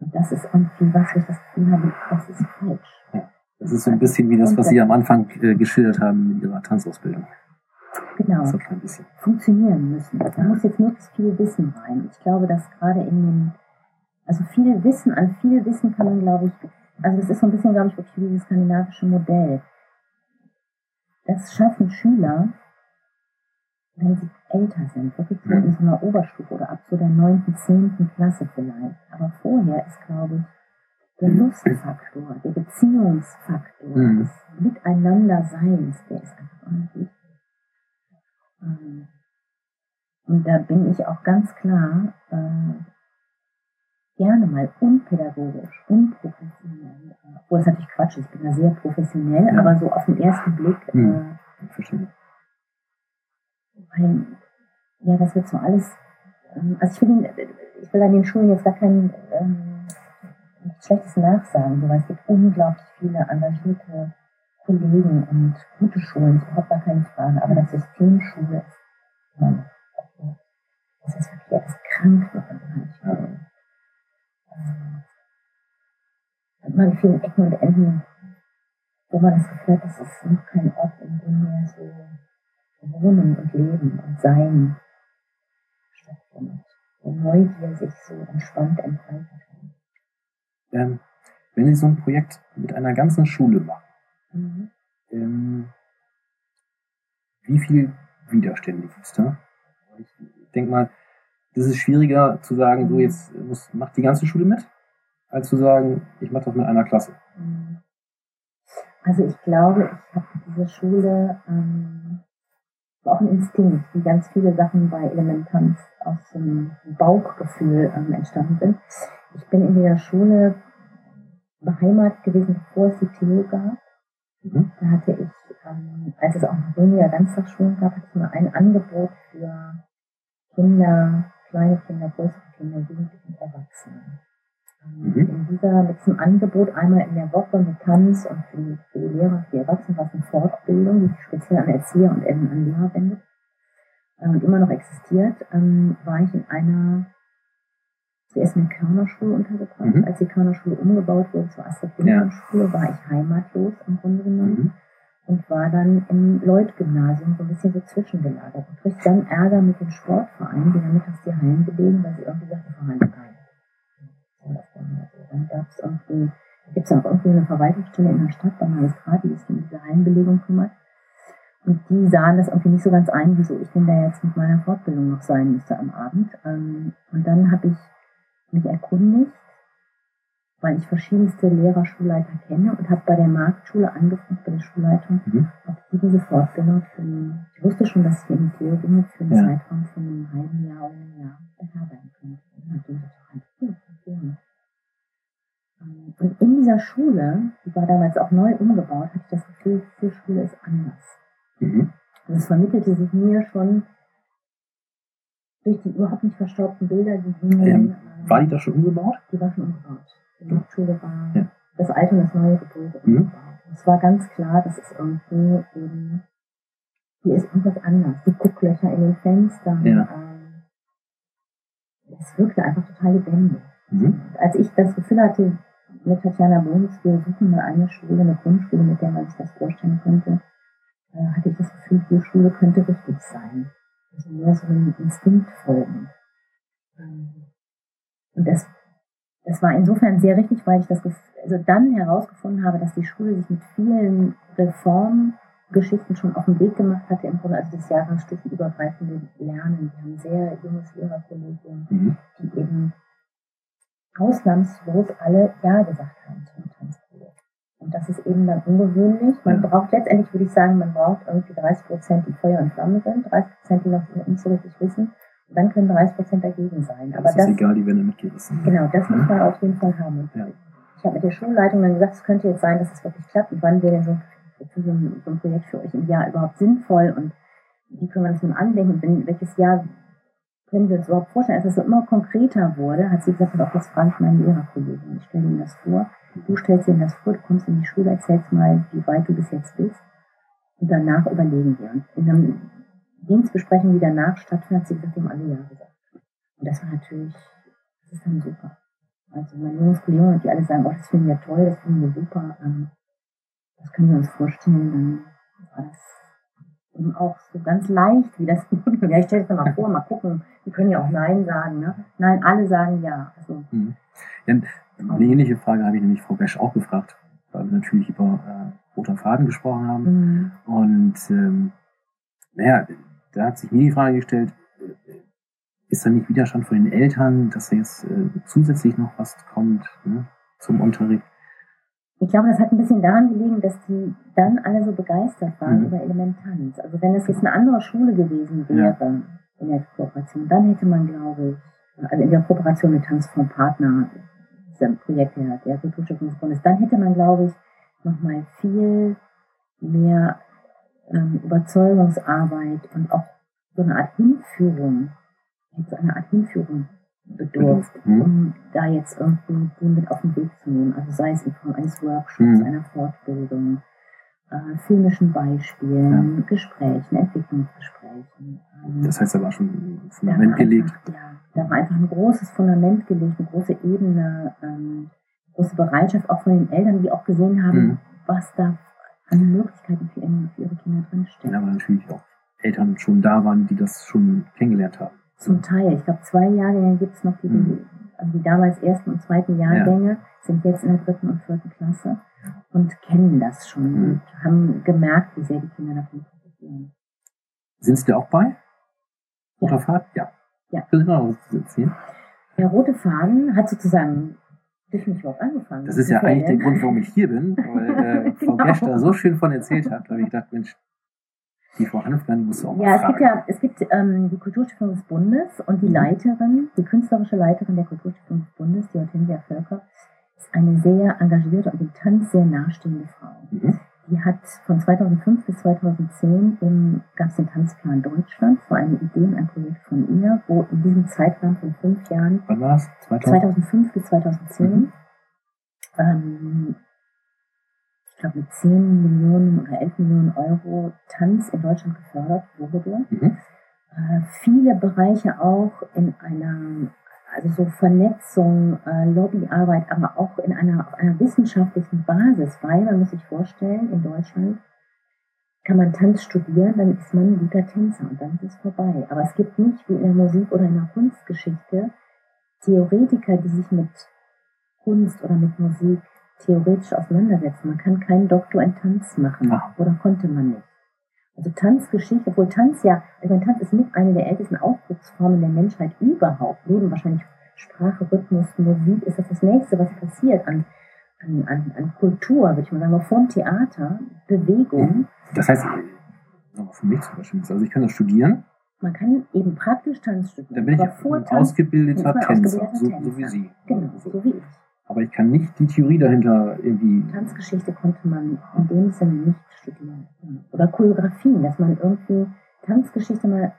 Und das ist irgendwie was, wo ich das Gefühl habe, das ist falsch. Ja. Das ist so ein bisschen wie das, was Sie am Anfang äh, geschildert haben mit Ihrer Tanzausbildung. Genau. So. Funktionieren müssen. Da muss jetzt möglichst viel Wissen rein. Ich glaube, dass gerade in den, also viel Wissen, an viel Wissen kann man, glaube ich, also das ist so ein bisschen, glaube ich, wirklich wie dieses skandinavische Modell. Das schaffen Schüler, wenn sie älter sind, wirklich so in so einer Oberstufe oder ab so der neunten, zehnten Klasse vielleicht. Aber vorher ist, glaube ich, der Lustfaktor, der Beziehungsfaktor, mhm. des Miteinanderseins, der ist einfach unheimlich ähm, und da bin ich auch ganz klar äh, gerne mal unpädagogisch, unprofessionell. Obwohl es natürlich Quatsch ist, ich bin da sehr professionell, ja. aber so auf den ersten Blick. Mhm. Äh, weil, ja, das wird so alles. Ähm, also ich will, den, ich will an den Schulen jetzt gar kein ähm, schlechtes Nachsagen, weil es gibt unglaublich viele engagierte Kollegen und gute Schulen, ist überhaupt gar keine Frage. Aber das System Schule ist immer Das ist das ist krank noch unheimlich. Ähm, hat man in vielen Ecken und Enden, wo man das Gefühl hat, das ist noch kein Ort, in dem wir so wohnen und leben und sein stattfindet. Wo Neugier sich so entspannt entfalten kann. Ähm, wenn Sie so ein Projekt mit einer ganzen Schule machen, Mhm. Ähm, wie viel Widerstände gibt es da? Ich denke mal, das ist schwieriger zu sagen, so jetzt muss, macht die ganze Schule mit, als zu sagen, ich mache das mit einer Klasse. Mhm. Also ich glaube, ich habe diese Schule ähm, auch ein Instinkt, wie ganz viele Sachen bei Elementanz aus dem Bauchgefühl ähm, entstanden sind. Ich bin in der Schule beheimatet gewesen, bevor es die Theo gab. Mhm. Da hatte ich, ähm, als es auch noch weniger Ganztagsschulen gab, hatte ich mal ein Angebot für Kinder, kleine Kinder, größere Kinder, Jugendliche und Erwachsene. Ähm, mhm. In dieser, mit diesem Angebot einmal in der Woche mit Tanz und für die, für die Lehrer, für die Erwachsenen was eine Fortbildung, die sich speziell an Erzieher und an Lehrer wendet äh, und immer noch existiert, ähm, war ich in einer zuerst in der Körnerschule untergebracht. Mhm. Als die Körnerschule umgebaut wurde zur Astrid Lindgren Schule, ja. war ich heimatlos im Grunde genommen. Mhm. Und war dann im Lloyd-Gymnasium so ein bisschen so zwischengelagert. Und kriegte dann Ärger mit dem Sportverein, die haben mittags die Hallen belegen, weil sie irgendwie sagten, Verein geil. Dann gab es irgendwie, da gibt es auch irgendwie eine Verwaltungsstelle in der Stadt beim Magistrat, die sich um diese Hallenbelegung kümmert. Und die sahen das irgendwie nicht so ganz ein, wieso ich denn da jetzt mit meiner Fortbildung noch sein müsste am Abend. Ähm, und dann habe ich mich erkundigt, weil ich verschiedenste Lehrer, Schulleiter kenne und habe bei der Marktschule angefragt, bei der Schulleitung, mhm. ob die diese Fortbildung für einen, ich wusste schon, dass ich in Theo für einen ja. Zeitraum von einem halben Jahr oder einem Jahr beherbergen könnte. Ähm, und in dieser Schule, die war damals auch neu umgebaut, hatte ich das Gefühl, diese Schule ist anders. Mhm. Und es vermittelte sich mir schon durch die überhaupt nicht verstaubten Bilder, die hingen. Ähm, war die da schon umgebaut? Die war schon umgebaut. Die Hauptschule war ja. das alte und das neue Gebäude mhm. umgebaut. Es war ganz klar, dass es irgendwie eben, hier ist irgendwas anders. Die Gucklöcher in den Fenstern. Ja. Ähm, es wirkte einfach total lebendig. Mhm. Als ich das Gefühl hatte, mit Tatjana Bonis, wir suchen mal eine Schule, eine Grundschule, mit der man sich das vorstellen könnte, äh, hatte ich das Gefühl, die Schule könnte richtig sein. Also mehr so einem Instinkt folgen. Ähm, und das, das war insofern sehr richtig, weil ich das also dann herausgefunden habe, dass die Schule sich mit vielen Reformgeschichten schon auf den Weg gemacht hatte, im Grunde also das Jahrgangsstufenübergreifende Lernen. Wir haben sehr junges Lehrerkollegium, mhm. die eben ausnahmslos alle Ja gesagt haben zum Tanzprojekt. Und das ist eben dann ungewöhnlich. Man braucht letztendlich, würde ich sagen, man braucht irgendwie 30 Prozent, die Feuer und Flamme sind, 30 Prozent, die noch nicht so richtig wissen Dann können 30 Prozent dagegen sein. Aber das das, ist egal, die werden mitgerissen. genau, das muss man auf jeden Fall haben. Und Ja. Ich habe mit der Schulleitung dann gesagt, es könnte jetzt sein, dass es wirklich klappt. Und wann wäre denn so, ein, so ein Projekt für euch im Jahr überhaupt sinnvoll? Und wie können wir das nun andenken? Und welches Jahr können wir uns überhaupt vorstellen? Als es so immer konkreter wurde, hat sie gesagt, auf, jetzt frage ich meinen Lehrerkollegen. Ich stelle ihnen das vor. Du stellst ihnen das vor, du kommst in die Schule, erzählst mal, wie weit du bis jetzt bist. Und danach überlegen wir. Und in der Dienstbesprechung, die danach stattfand, hat sie gesagt, haben alle Ja gesagt. Und das war natürlich, das ist dann super. Also meine Jungs, Kollegen, die alle sagen, oh, das finden wir toll, das finden wir super, ähm, das können wir uns vorstellen, dann war das eben auch so ganz leicht, wie das, ja, ich stelle es mir mal vor, mal gucken, die können ja auch Nein sagen, ne? Nein, alle sagen Ja. Also, Mhm. Ja, eine ähnliche Frage habe ich nämlich Frau Besch auch gefragt, weil wir natürlich über äh, roter Faden gesprochen haben. mhm. Und ähm, naja, da hat sich mir die Frage gestellt, äh, ist da nicht Widerstand von den Eltern, dass da jetzt äh, zusätzlich noch was kommt ne, zum Unterricht? Ich glaube, das hat ein bisschen daran gelegen, dass die dann alle so begeistert waren Mhm. über Elementanz. Also wenn es jetzt eine andere Schule gewesen wäre in der Kooperation, dann hätte man, glaube ich, also in der Kooperation mit Tanzfonds Partner, diesem Projekt der, der Bundes, dann hätte man, glaube ich, nochmal viel mehr ähm, Überzeugungsarbeit und auch so eine Art Hinführung, so eine Art Hinführung bedurft, Mhm. um da jetzt irgendwie die mit auf den Weg zu nehmen. Also sei es in Form eines Workshops, Mhm. einer Fortbildung, äh, filmischen Beispielen, Gesprächen, Entwicklungsgesprächen. Ähm, Das heißt, da war schon ein da Fundament war gelegt. Einfach, ja, da war einfach ein großes Fundament gelegt, eine große Ebene, ähm, große Bereitschaft auch von den Eltern, die auch gesehen haben, Mhm. was da an Möglichkeiten für, ihre- für ihre Kinder drinsteckt. Ja, aber natürlich auch Eltern schon da waren, die das schon kennengelernt haben. Zum Teil. Ich glaube, zwei Jahrgänge gibt es noch, die, Mhm. also die damals ersten und zweiten Jahrgänge sind jetzt in der dritten und vierten Klasse und kennen das schon Mhm. und haben gemerkt, wie sehr die Kinder davon profitieren. Sind Sie da auch bei? Ja. Roter Faden? Ja. Ja. Was erzählen? Der rote Faden hat sozusagen durch mich überhaupt angefangen. Das ist ja eigentlich der. Grund, warum ich hier bin, weil äh, Frau Genau. Gesch da so schön von erzählt hat, weil ich dachte, Mensch, die Frau Hanfgang muss auch Ja, es fragen. gibt ja, es gibt ähm, die Kulturstiftung des Bundes und die Mhm. Leiterin, die künstlerische Leiterin der Kulturstiftung des Bundes, die Hortensia Völker, ist eine sehr engagierte und dem Tanz sehr nahestehende Frau. Mhm. Die hat von 2005 bis 2010 gab es den Tanzplan Deutschland, vor allem Ideen, ein Projekt von ihr, wo in diesem Zeitraum von fünf Jahren, Wann war das? 2000? 2005 bis 2010, Mhm. ähm, ich glaube mit 10 Millionen oder 11 Millionen Euro Tanz in Deutschland gefördert wurde. Mhm. Äh, viele Bereiche auch in einer, also so Vernetzung, äh, Lobbyarbeit, aber auch in einer, auf einer wissenschaftlichen Basis, weil man muss sich vorstellen, in Deutschland kann man Tanz studieren, dann ist man ein guter Tänzer und dann ist es vorbei. Aber es gibt nicht, wie in der Musik oder in der Kunstgeschichte, Theoretiker, die sich mit Kunst oder mit Musik theoretisch auseinandersetzen. Man kann keinen Doktor in Tanz machen Ah. oder konnte man nicht. Also Tanzgeschichte, obwohl Tanz ja, ich meine, Tanz ist mit eine der ältesten Ausdrucksformen der Menschheit überhaupt. Neben wahrscheinlich Sprache, Rhythmus, Musik ist das das nächste, was passiert an, an, an, an Kultur, würde ich mal sagen, aber vom Theater, Bewegung. Das heißt, nochmal für mich zum Beispiel, also ich kann das studieren, Man kann eben praktisch Tanz studieren. dann bin ich aber vor ein Tanz, ausgebildeter Tänzer, ausgebildeter so, so Tänzer. wie Sie. Genau, so wie ich. Aber ich kann nicht die Theorie dahinter irgendwie. Tanzgeschichte konnte man in dem Sinne nicht studieren. Oder Choreografien, dass man irgendwie Tanzgeschichte mal,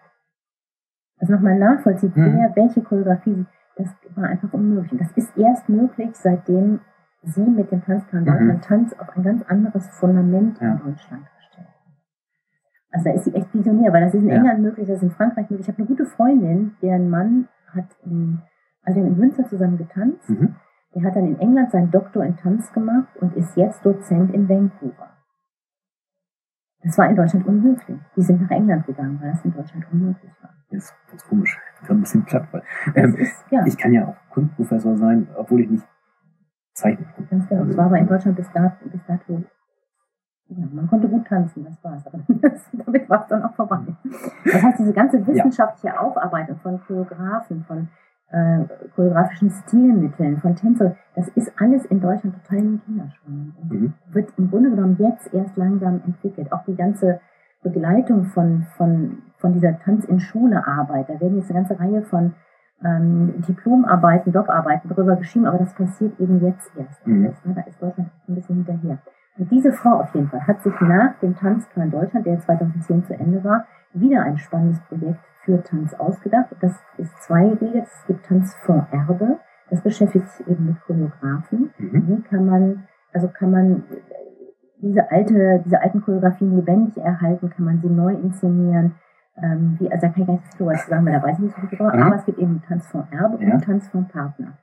also nochmal nachvollzieht, Mhm. wer welche Choreografie, das war einfach unmöglich. Und das ist erst möglich, seitdem sie mit dem Tanzplan Mhm. Deutschland Tanz auf ein ganz anderes Fundament Ja. in Deutschland gestellt. Also da ist sie echt visionär, weil das ist in Ja. England möglich, das ist in Frankreich möglich. Ich habe eine gute Freundin, deren Mann hat in, also in Münster zusammen getanzt. Mhm. Der hat dann in England seinen Doktor in Tanz gemacht und ist jetzt Dozent in Vancouver. Das war in Deutschland unmöglich. Die sind nach England gegangen, weil das in Deutschland unmöglich war. Ist ganz komisch. Ich bin ein bisschen platt, weil Das ähm, ist, ja, ich kann ja auch Kunstprofessor sein, obwohl ich nicht zeichnen kann. ganz genau. Das war aber in Deutschland bis dato, bis dato ja, man konnte gut tanzen, das war's. Aber das, damit war es dann auch vorbei. Das heißt, diese ganze wissenschaftliche Aufarbeitung von Choreografen, von äh, choreografischen Stilmitteln, von Tänzern, das ist alles in Deutschland total in den Kinderschuhen. Und Mhm. wird im Grunde genommen jetzt erst langsam entwickelt. Auch die ganze Begleitung von, von, von dieser Tanz in Schule Arbeit. Da werden jetzt eine ganze Reihe von ähm, Diplomarbeiten, Docarbeiten darüber geschrieben, aber das passiert eben jetzt erst. Mhm. Alles, ne? Da ist Deutschland ein bisschen hinterher. Und diese Frau auf jeden Fall hat sich nach dem Tanzplan Deutschland, der 2010 zu Ende war, wieder ein spannendes Projekt für Tanz ausgedacht. Das ist zweigegliedert. Es gibt Tanzfonds Erbe. Das beschäftigt sich eben mit Choreografen. Mhm. Wie kann man, also kann man diese alte, diese alten Choreografien lebendig erhalten, kann man sie neu inszenieren. Ähm, wie, also da kann ich gar nicht so was sagen, weil da weiß ich nicht so viel drüber. Mhm. Aber es gibt eben Tanzfonds Erbe ja. und Tanzfonds Partner.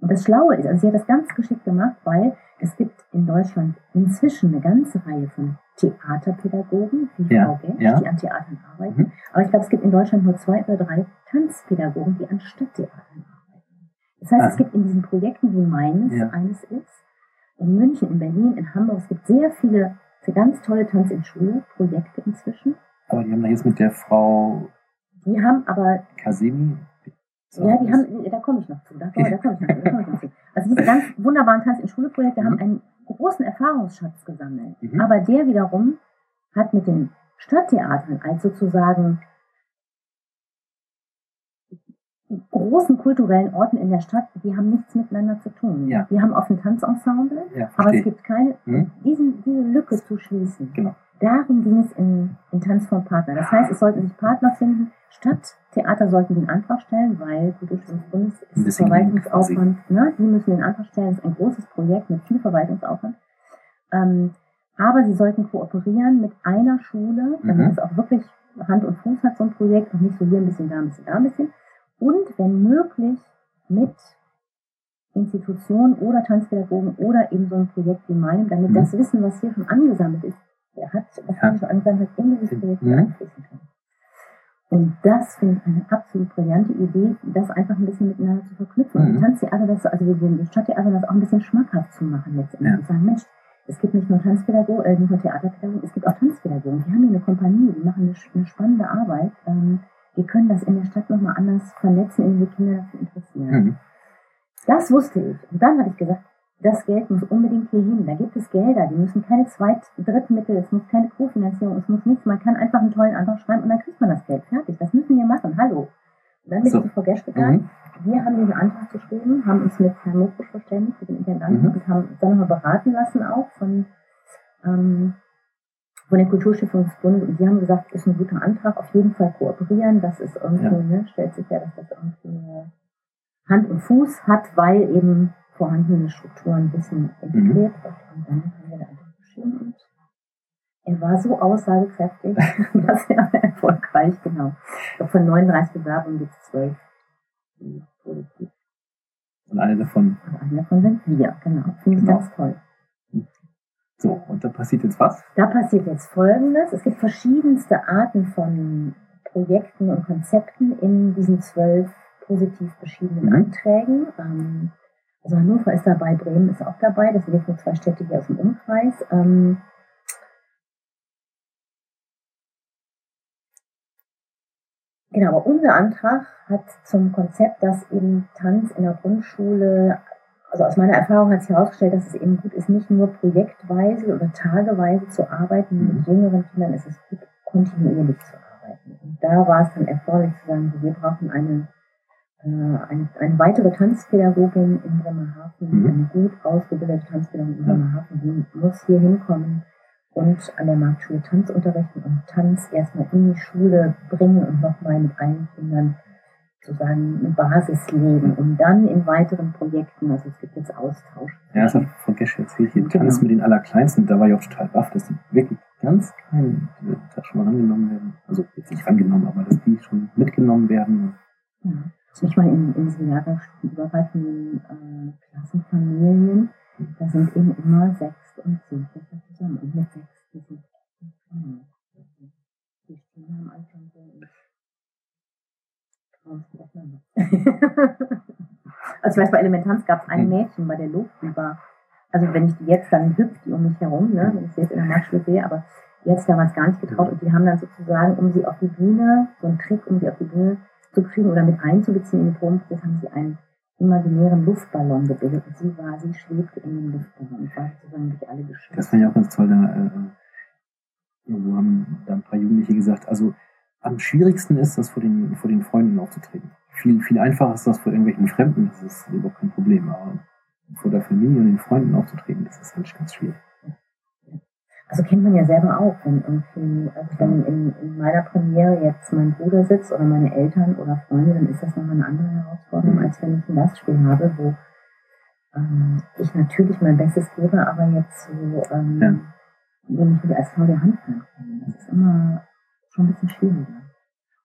Und das Schlaue ist, also sie hat das ganz geschickt gemacht, weil es gibt in Deutschland inzwischen eine ganze Reihe von Theaterpädagogen, wie ja, Frau Gesch, ja. die an Theatern arbeiten. Mhm. Aber ich glaube, es gibt in Deutschland nur zwei oder drei Tanzpädagogen, die an Stadttheatern arbeiten. Das heißt, ah. es gibt in diesen Projekten, wie meines ja. eines ist, in München, in Berlin, in Hamburg, es gibt sehr viele, sehr ganz tolle Tanz in Schule Projekte inzwischen. Aber die haben da jetzt mit der Frau. Die haben aber. Kasemi? So ja, die haben, da komme ich noch zu, da, komme, da komme ich noch zu, da komme ich noch zu. Also diese ganz wunderbaren Tanz in Schule Projekte mhm. haben einen großen Erfahrungsschatz gesammelt. Mhm. Aber der wiederum hat mit den Stadttheatern als sozusagen großen kulturellen Orten in der Stadt, die haben nichts miteinander zu tun. Ja. Die haben oft ein Tanzensemble, ja, aber es gibt keine, hm? diesen, diese Lücke zu schließen. Genau. Darum ging es in, in Tanzform Partner. Das heißt, es sollten sich Partner finden. Stadttheater sollten den Antrag stellen, weil Kulturstiftungsbundes ist Verwaltungsaufwand. Ne? Die müssen den Antrag stellen. Das ist ein großes Projekt mit viel Verwaltungsaufwand. Ähm, aber sie sollten kooperieren mit einer Schule, damit mhm. es auch wirklich Hand und Fuß hat, so ein Projekt, und nicht so hier ein bisschen, da ein bisschen, da ein bisschen und wenn möglich mit Institutionen oder Tanzpädagogen oder eben so ein Projekt wie meinem, damit mhm. das Wissen, was hier schon angesammelt ist, der hat, was ja. schon angesammelt hat, in dieses Projekt mhm. einfließen kann. Und das finde ich eine absolut brillante Idee, das einfach ein bisschen miteinander zu verknüpfen. Mhm. Und Tanztheater, das, also wir den Stadttheater, das auch ein bisschen schmackhaft zu machen letztendlich. Ja. Und sagen, Mensch, es gibt nicht nur Tanzpädagogen, äh, nicht nur Theaterpädagogen, es gibt auch Tanzpädagogen. Wir haben hier eine Kompanie, die machen eine, eine spannende Arbeit. Ähm, wir können das in der Stadt nochmal anders vernetzen, indem wir Kinder dafür interessieren. Mhm. Das wusste ich. Und dann habe ich gesagt, das Geld muss unbedingt hier hin. Da gibt es Gelder, die müssen keine Zweit-, Drittmittel, es muss keine Co-Finanzierung, es muss nichts. Man kann einfach einen tollen Antrag schreiben und dann kriegt man das Geld. Fertig. Das müssen wir machen. Hallo. Und dann bin so. ich zu Frau Gesch gegangen. Mhm. Wir haben diesen Antrag geschrieben, haben uns mit Herrn Mokusch verständigt, mit dem Intendanten, mhm. und haben uns dann nochmal beraten lassen auch von ähm, von der Kulturstiftung und die haben gesagt, ist ein guter Antrag, auf jeden Fall kooperieren, das ist irgendwie, ja. ne, stellt sich ja, dass das irgendwie Hand und Fuß hat, weil eben vorhandene Strukturen ein bisschen integriert mhm. wird. Und dann haben wir da einfach geschrieben und er war so aussagekräftig, dass er erfolgreich, genau. Doch von 39 Bewerbungen gibt es 12 positiv. Und eine davon? Und eine davon sind wir, genau. Finde ich genau. ganz toll. So, und da passiert jetzt was? Da passiert jetzt Folgendes. Es gibt verschiedenste Arten von Projekten und Konzepten in diesen zwölf positiv beschiedenen mhm. Anträgen. Ähm, also Hannover ist dabei, Bremen ist auch dabei. Das sind jetzt nur zwei Städte hier aus dem Umkreis. Ähm, Genau, aber unser Antrag hat zum Konzept, dass eben Tanz in der Grundschule also aus meiner Erfahrung hat sich herausgestellt, dass es eben gut ist, nicht nur projektweise oder tageweise zu arbeiten. Mhm. Mit jüngeren Kindern ist es gut, kontinuierlich zu arbeiten. Und da war es dann erforderlich zu sagen, wir brauchen eine, äh, eine, eine weitere Tanzpädagogin in Bremerhaven, mhm. eine gut ausgebildete Tanzpädagogin in Bremerhaven, die muss hier hinkommen und an der Marktschule Tanz unterrichten und Tanz erstmal in die Schule bringen und nochmal mit allen Kindern sozusagen eine Basis legen, um dann in weiteren Projekten, also es gibt jetzt Austausch. Ja, das Gesche erzählt, hier genau. Tanz mit den Allerkleinsten, da war ich auch total baff, dass die wirklich ganz klein da schon mal angenommen werden. Also jetzt nicht angenommen, aber dass die schon mitgenommen werden. Ja. Ich meine, in, in diesen jahrgangsübergreifenden äh, Klassenfamilien, da sind eben immer sechs und Kinder zusammen. Und mit sechs, die sind. Die stehen am Anfang so also ich weiß, bei Elementanz gab es ein hm. Mädchen bei der Luft, die war, also wenn ich die jetzt dann hüpft, die um mich herum, ne, wenn ich sie jetzt in der Marktschule sehe, aber die hat sich damals gar nicht getraut und die haben dann sozusagen, um sie auf die Bühne, so einen Trick, um sie auf die Bühne zu kriegen oder mit einzubeziehen in den Probenprozess, haben sie einen imaginären Luftballon gebildet und sie war, sie schwebte in dem Luftballon und war sozusagen durch alle geschützt. Das fand ich auch ganz toll, da, äh, haben da ein paar Jugendliche gesagt, also am schwierigsten ist, das vor den, vor den Freunden aufzutreten. Viel, viel einfacher ist das vor irgendwelchen Fremden, das ist überhaupt kein Problem. Aber vor der Familie und den Freunden aufzutreten, das ist ganz, ganz schwierig. Also kennt man ja selber auch, wenn irgendwie, also wenn in, in meiner Premiere jetzt mein Bruder sitzt oder meine Eltern oder Freunde, dann ist das nochmal eine andere Herausforderung, als wenn ich ein Gastspiel habe, wo ähm, ich natürlich mein Bestes gebe, aber jetzt so ähm, ja. nämlich nicht als faule Hand kann. Das ist immer schon ein bisschen schwieriger.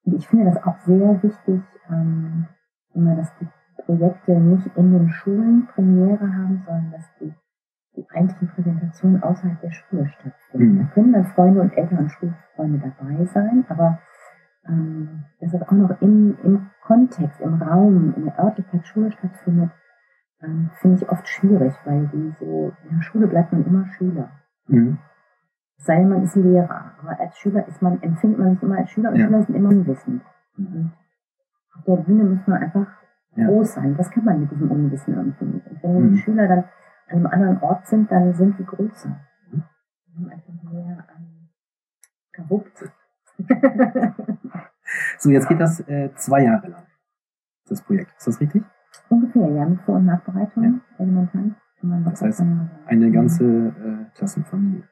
Und ich finde das auch sehr wichtig, ähm, immer, dass die Projekte nicht in den Schulen Premiere haben, sondern dass die die eigentlichen Präsentationen außerhalb der Schule stattfinden. Mhm. Da können dann Freunde und Eltern und Schulfreunde dabei sein, aber ähm, dass das auch noch im, im Kontext, im Raum, in der Örtlichkeit Schule stattfindet, ähm, finde ich oft schwierig, weil die so, in der Schule bleibt man immer Schüler. Mhm. Sei denn, man ist Lehrer, aber als Schüler ist man, empfindet man sich immer als Schüler und ja. Schüler sind immer unwissend. Mhm. Auf der Bühne muss man einfach ja. groß sein. Das kann man mit diesem Unwissen irgendwie nicht. Und wenn mhm. die Schüler dann an einem anderen Ort sind, dann sind die größer. Die haben einfach mehr ähm, gewuppt. so, jetzt geht das äh, zwei Jahre lang, das Projekt. Ist das richtig? Ungefähr, ja, mit Vor- und Nachbereitung, ja. elementar. Das heißt, eine ganze äh, Klassenfamilie.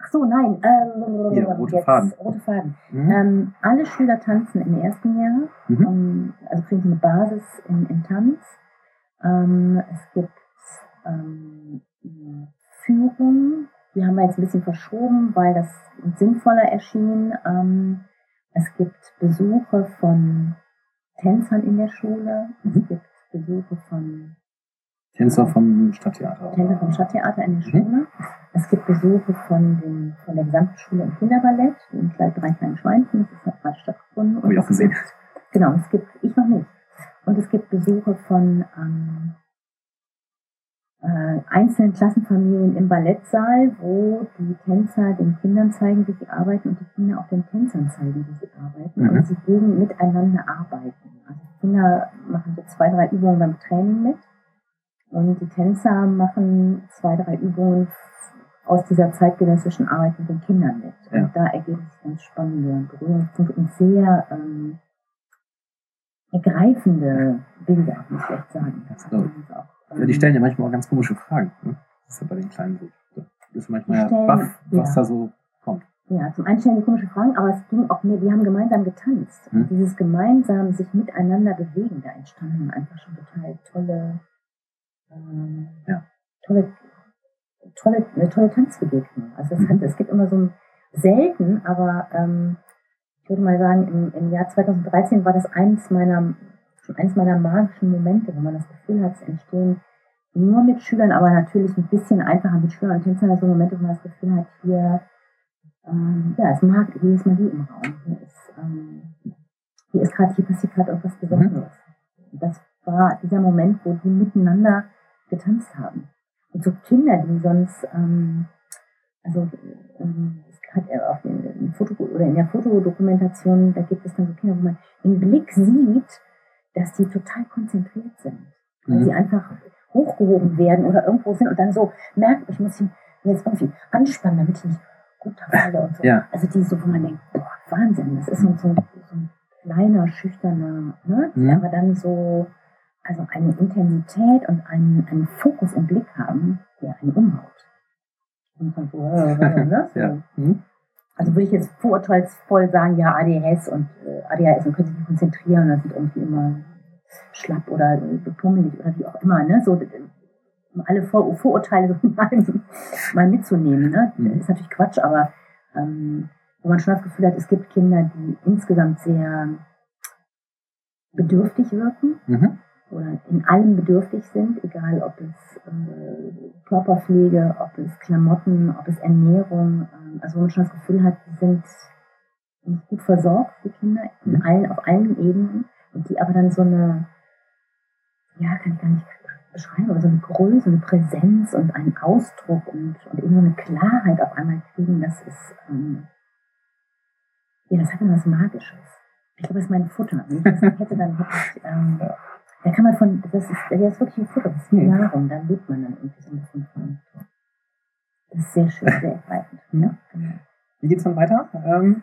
Ach so, nein. Ähm, ja, rote jetzt, Faden. Rote Faden. Mhm. Ähm, alle Schüler tanzen im ersten Jahr. Mhm. Um, ähm, also kriegen sie eine Basis in, in Tanz. Ähm, es gibt ähm, Führung. Die haben wir jetzt ein bisschen verschoben, weil das sinnvoller erschien. Ähm, es gibt Besuche von Tänzern in der Schule. Es mhm. gibt Besuche von Tänzer vom Stadttheater. Tänzer vom Stadttheater in der mhm. Schule. Mhm. Es gibt Besuche von, den, von der gesamten Schule im Kinderballett, in drei kleinen Schweinchen. Das hat gerade stattgefunden. Habe ich auch gesehen. genau, es gibt, ich noch nicht. Und es gibt Besuche von ähm, äh, einzelnen Klassenfamilien im Ballettsaal, wo die Tänzer den Kindern zeigen, wie sie arbeiten und die Kinder auch den Tänzern zeigen, wie sie arbeiten mhm. und sie gegen miteinander arbeiten. Also die Kinder machen so zwei, drei Übungen beim Training mit und die Tänzer machen zwei, drei Übungen aus dieser zeitgenössischen Arbeit mit den Kindern mit. Ja. Und da ergeben sich ganz spannende Berührungspunkte und sehr ähm, ergreifende Bilder, muss ich echt sagen. Ja, die stellen ja manchmal auch ganz komische Fragen. Ne? Das ist ja bei den Kleinen so. Das ist manchmal stellen, ja baff, was ja. da so kommt. Ja, zum einen stellen die komische Fragen, aber es ging auch mehr, die haben gemeinsam getanzt. Hm. Und dieses gemeinsam sich miteinander bewegen, da entstanden einfach schon total tolle, ähm, ja. tolle, tolle, eine tolle Tanzbegegnung. Also es, mhm. hat, es gibt immer so ein selten, aber ähm, ich würde mal sagen, im, im Jahr 2013 war das eins meiner eines meiner magischen Momente, wo man das Gefühl hat, es entstehen nur mit Schülern, aber natürlich ein bisschen einfacher mit Schülern und Tänzern, so Momente, wo man das Gefühl hat, hier, ähm, ja, es mag, hier ist Magie im Raum, hier ist, ähm, hier ist gerade, hier passiert gerade irgendwas Besonderes. Mhm. Das war dieser Moment, wo die miteinander getanzt haben. Und so Kinder, die sonst, ähm, also ähm, er auf den Foto oder in der Fotodokumentation, da gibt es dann so Kinder, wo man im Blick sieht, dass die total konzentriert sind. Weil mhm. sie einfach hochgehoben werden oder irgendwo sind und dann so merken, ich muss ihn jetzt irgendwie anspannen, damit ich nicht runterfalle und so. Ja. Also die so, wo man denkt, boah, Wahnsinn, das ist so, so, so ein kleiner, schüchterner, ne? Mhm. aber dann so, also eine Intensität und einen, einen Fokus im Blick haben, der einen umhaut. So, äh, äh, ne? so. ja. Mhm. Also würde ich jetzt vorurteilsvoll sagen, ja, ADHS und äh, ADHS und können sich nicht konzentrieren, das sind irgendwie immer schlapp oder bepummelig oder wie auch immer, ne? So um alle Vor Vorurteile so mal, mal mitzunehmen, ne? Mhm. ist natürlich Quatsch, aber ähm, wo man schon das Gefühl hat, es gibt Kinder, die insgesamt sehr bedürftig wirken. Mhm oder in allem bedürftig sind, egal ob es äh, Körperpflege, ob es Klamotten, ob es Ernährung, äh, also wo man schon das Gefühl hat, die sind gut versorgt, die Kinder, in mhm. allen, auf allen Ebenen, und die aber dann so eine, ja, kann ich gar nicht beschreiben, aber so eine Größe, eine Präsenz und einen Ausdruck und, und eben so eine Klarheit auf einmal kriegen, das ist, ähm, ja, das hat dann was Magisches. Ich glaube, das ist mein Futter. Wenn ich das nicht hätte, dann hätte ich, ähm, da kann man von, das ist, das ist wirklich ein Futter, das ist hm. Nahrung, da lebt man dann irgendwie so ein bisschen von. Das ist sehr schön, sehr ergreifend. Ja, genau. Wie geht's dann weiter? Ähm,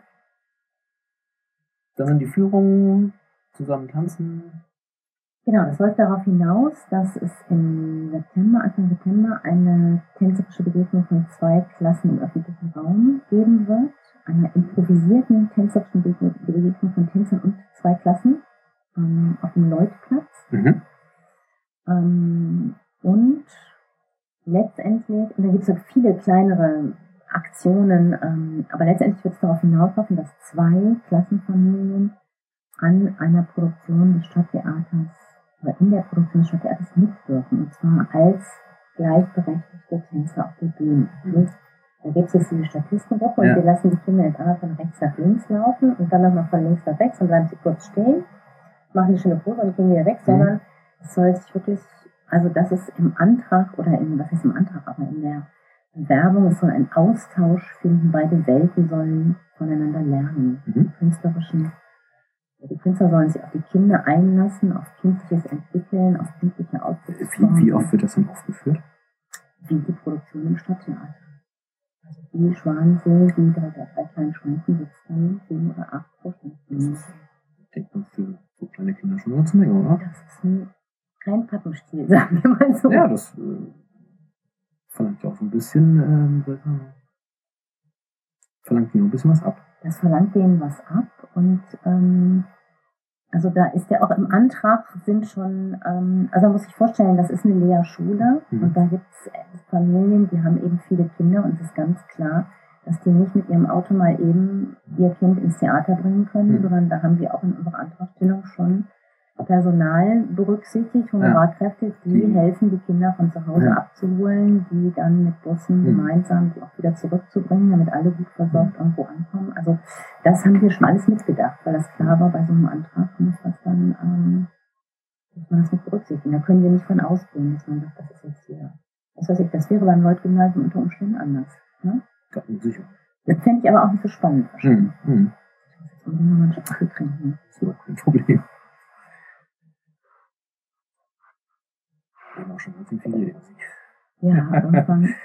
Dann sind die Führungen, zusammen tanzen. Genau, das läuft darauf hinaus, dass es im September, Anfang September, eine tänzerische Begegnung von zwei Klassen im öffentlichen Raum geben wird. Eine improvisierten tänzerischen Begegnung von Tänzern und zwei Klassen ähm, auf dem Leutplatz. Mhm. Ähm, und letztendlich, und da gibt es halt viele kleinere Aktionen, ähm, aber letztendlich wird es darauf hinauslaufen, dass zwei Klassenfamilien an einer Produktion des Stadttheaters oder in der Produktion des Stadttheaters mitwirken. Und zwar als gleichberechtigte Tänzer auf der Bühne. Mhm. Da gibt es jetzt diese Statistengruppe ja. und wir lassen die Kinder jetzt einmal von rechts nach links laufen und dann nochmal von links nach rechts und bleiben sie kurz stehen, machen eine schöne Pose und gehen wieder weg, mhm. sondern es soll sich wirklich, also das ist im Antrag oder in, was ist im Antrag, aber in der Werbung, es soll ein Austausch finden, beide Welten sollen voneinander lernen, mhm. künstlerischen die Künstler sollen sich auf die Kinder einlassen, auf kindliches Entwickeln, auf kindliche Ausdrucksformen. Wie, wie oft wird das dann aufgeführt? Wie die Produktion im Stadttheater. Also wie Schwansee, bei der drei kleinen Schweinchen sitzt dann sieben oder acht Vorstellungen. Denkt man für so kleine Kinder schon eine ganze Menge, oder? Das ist ein, kein Pappenstiel, sagen wir mal so. Ja, das äh, verlangt ja auch so ein bisschen, äh, verlangt ihnen ein bisschen was ab. Das verlangt denen was ab und ähm, also da ist ja auch im Antrag sind schon, ähm, also man muss sich vorstellen, das ist eine Lehrschule mhm. und da gibt es Familien, die haben eben viele Kinder und es ist ganz klar, dass die nicht mit ihrem Auto mal eben ihr Kind ins Theater bringen können, mhm. sondern da haben wir auch in unserer Antragstellung schon Personal berücksichtigt, Honorarkräfte, die ja. helfen, die Kinder von zu Hause ja. abzuholen, die dann mit Bussen mhm. gemeinsam die auch wieder zurückzubringen, damit alle gut versorgt irgendwo ankommen. Also das haben wir schon alles mitgedacht, weil das klar war, bei so einem Antrag muss das dann, ähm, muss man das mit berücksichtigen. Da können wir nicht von ausgehen, dass man sagt, das ist jetzt hier. Was weiß ich, das wäre beim Leutgymnasium unter Umständen anders. Ne? Sicher. Das fände ich aber auch nicht so spannend wahrscheinlich. Mhm. Mhm. Ich muss jetzt nochmal einen Kaffee trinken. Das ist kein Problem. Wir haben auch schon ganz viel Ideen. Ja, irgendwann.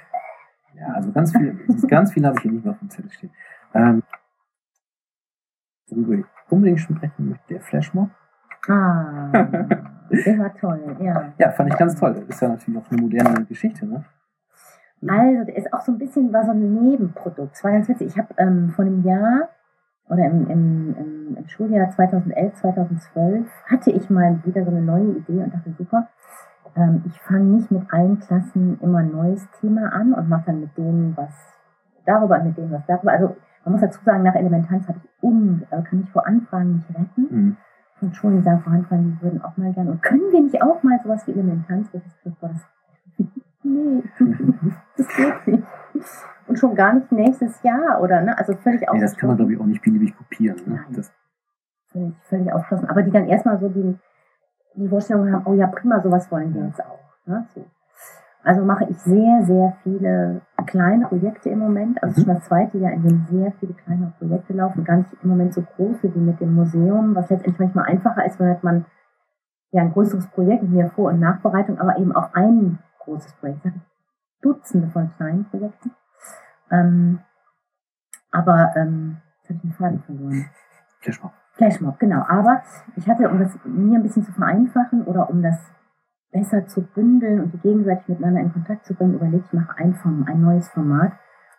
ja, also ganz viel, ganz viel habe ich hier nicht mehr auf dem Zettel stehen. Ähm, worüber ich unbedingt sprechen möchte, der Flashmob. Ah, der war toll, ja. Ja, fand ich ganz toll. Das ist ja natürlich auch eine moderne Geschichte, ne? Also, der ist auch so ein bisschen, war so ein Nebenprodukt. Es war ganz witzig. Ich habe ähm, vor einem Jahr oder im, im, im, im Schuljahr 2011, 2012 hatte ich mal wieder so eine neue Idee und dachte, super, ähm, ich fange nicht mit allen Klassen immer ein neues Thema an und mache dann mit denen was darüber und mit denen was darüber. Also man muss dazu sagen, nach Elementanz habe ich um, äh, kann ich vor Anfragen nicht retten. Mhm. Und schon die sagen vor Anfragen, die würden auch mal gerne. Und können wir nicht auch mal sowas wie Elementanz? Das ist das, nee, das geht nicht. Und schon gar nicht nächstes Jahr, oder? Ne? Also völlig ausgeschlossen. Nee, das kann man, glaube ich, auch nicht beliebig kopieren. Ne? Nein. Das völlig, völlig ausgeschlossen. Aber die dann erstmal so die die Vorstellung haben, oh ja, prima, sowas wollen wir jetzt auch. Ne? So. Also mache ich sehr, sehr viele kleine Projekte im Moment. Also mhm. schon das zweite Jahr, in dem sehr viele kleine Projekte laufen. Gar nicht im Moment so große wie mit dem Museum, was letztendlich manchmal einfacher ist, weil man ja ein größeres Projekt mit mehr Vor- und Nachbereitung, aber eben auch ein großes Projekt. Dutzende von kleinen Projekten. Ähm, aber ähm, jetzt habe ich den Faden verloren. Flashmob. Flashmob, genau. Aber ich hatte, um das mir ein bisschen zu vereinfachen oder um das besser zu bündeln und die gegenseitig miteinander in Kontakt zu bringen, überlegt, ich mache ein, Form, ein neues Format.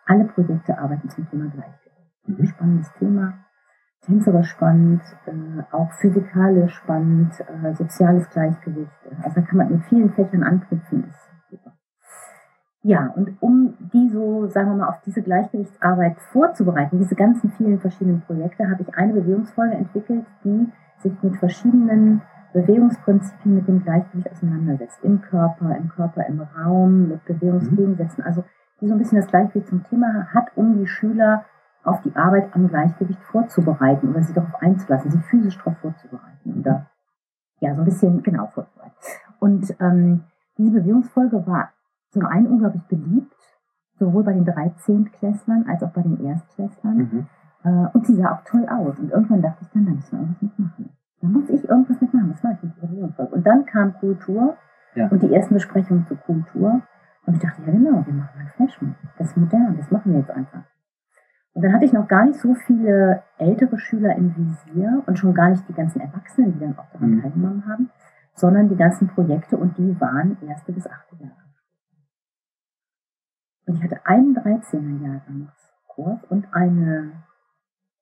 Alle Projekte arbeiten zum Thema Gleichgewicht. Mhm. Spannendes Thema, tänzerisch spannend, äh, auch physikalisch spannend, äh, soziales Gleichgewicht. Also da kann man mit vielen Fächern anknüpfen. Ist ja, und um die so, sagen wir mal, auf diese Gleichgewichtsarbeit vorzubereiten, diese ganzen vielen verschiedenen Projekte, habe ich eine Bewegungsfolge entwickelt, die sich mit verschiedenen Bewegungsprinzipien mit dem Gleichgewicht auseinandersetzt. Im Körper, im Körper, im Raum, mit Bewegungsgegensätzen. Also die so ein bisschen das Gleichgewicht zum Thema hat, um die Schüler auf die Arbeit am Gleichgewicht vorzubereiten oder sie darauf einzulassen, sie physisch darauf vorzubereiten. Oder ja, so ein bisschen genau vorzubereiten. Und ähm, diese Bewegungsfolge war zum einen unglaublich beliebt, sowohl bei den 13 Klässlern als auch bei den Erstklässlern. Mhm. Äh, und sie sah auch toll aus. Und irgendwann dachte ich dann, da müssen wir irgendwas mitmachen. Da muss ich irgendwas mitmachen. Was mache ich mit Bewegungsfolge? Und dann kam Kultur ja. und die ersten Besprechungen zur Kultur. Und ich dachte, ja genau, wir machen ein Flashmob. Das ist modern, das machen wir jetzt einfach. Und dann hatte ich noch gar nicht so viele ältere Schüler im Visier und schon gar nicht die ganzen Erwachsenen, die dann auch daran Mhm. teilgenommen haben, sondern die ganzen Projekte und die waren erste bis achte Jahre. Und ich hatte einen 13er Jahrgangskurs und eine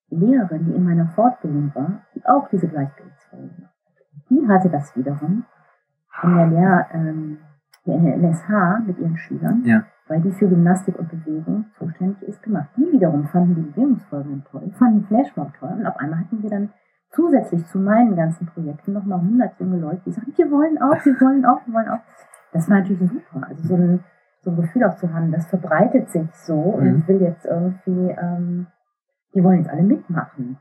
Lehrerin, die in meiner Fortbildung war, die auch diese Gleichgewichtsfolge gemacht hat. Die hatte das wiederum in der, Lehr, ähm, in der LSH mit ihren Schülern, Ja. weil die für Gymnastik und Bewegung zuständig ist, gemacht. Die wiederum fanden die Bewegungsfolgen toll, fanden Flashmob toll und auf einmal hatten wir dann zusätzlich zu meinen ganzen Projekten nochmal 100 junge Leute, die sagten, wir wollen auch, wir wollen auch, wir wollen auch. Das war natürlich super. Also so ein, so ein Gefühl auch zu haben, das verbreitet sich so und Mhm. ich will jetzt irgendwie, ähm, die wollen jetzt alle mitmachen.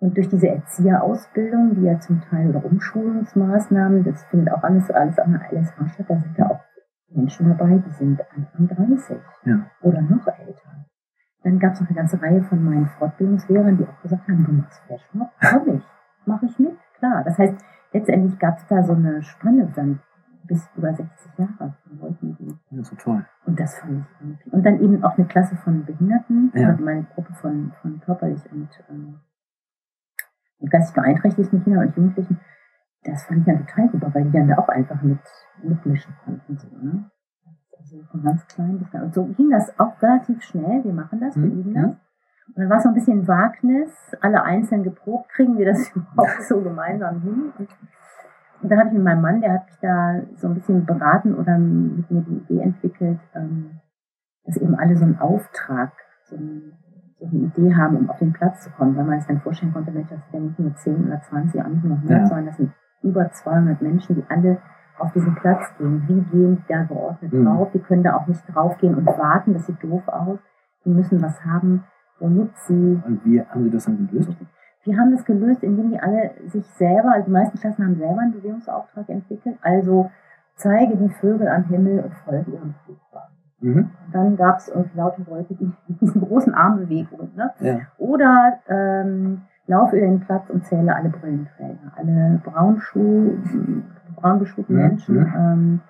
Und durch diese Erzieherausbildung, die ja zum Teil oder Umschulungsmaßnahmen, das findet auch alles, alles an der LSH statt, da sind ja auch Menschen dabei, die sind Anfang 30 Ja. oder noch älter. Dann gab es noch eine ganze Reihe von meinen Fortbildungslehrern, die auch gesagt haben, du machst Flashmob, komm ich, mache ich mit, klar. Das heißt, letztendlich gab es da so eine Spanne dann bis über 60 Jahre von Leuten, die ist so toll. und das fand ich irgendwie. Und dann eben auch eine Klasse von Behinderten, Ja. also meine Gruppe von, von körperlich und, ähm, und geistig beeinträchtigten Kindern und Jugendlichen. Das fand ich dann total super, weil die dann da auch einfach mit, mitmischen konnten. So, ne? Also von ganz klein bis klein. Und so ging das auch relativ schnell. Wir machen das, wir Mhm. üben das. Und dann war es so ein bisschen Wagnis, alle einzeln geprobt, kriegen wir das überhaupt so gemeinsam hin. Und und dann habe ich mit meinem Mann, der hat mich da so ein bisschen beraten oder mit mir die Idee entwickelt, ähm, dass eben alle so einen Auftrag, so, ein, so eine Idee haben, um auf den Platz zu kommen, weil man sich dann vorstellen konnte, Mensch, das sind ja nicht nur 10 oder 20, auch nicht nur 100, Ja. sondern das sind über 200 Menschen, die alle auf diesen Platz gehen. Wie gehen die da geordnet Mhm. drauf? Die können da auch nicht draufgehen und warten, das sieht doof aus. Die müssen was haben, womit sie Und wie haben Sie das dann gelöst? Wir haben das gelöst, indem die alle sich selber, also die meisten Klassen haben selber einen Bewegungsauftrag entwickelt. Also zeige die Vögel am Himmel und folge ihrem Flugbahn. Mhm. Dann gab es irgendwie lauter Leute, die mit diesen großen Armbewegungen. Ne? Ja. Oder ähm, laufe über den Platz und zähle alle Brillenträger, alle Braunschuh, braunbeschuhten Mhm. Menschen. Mhm. Ähm,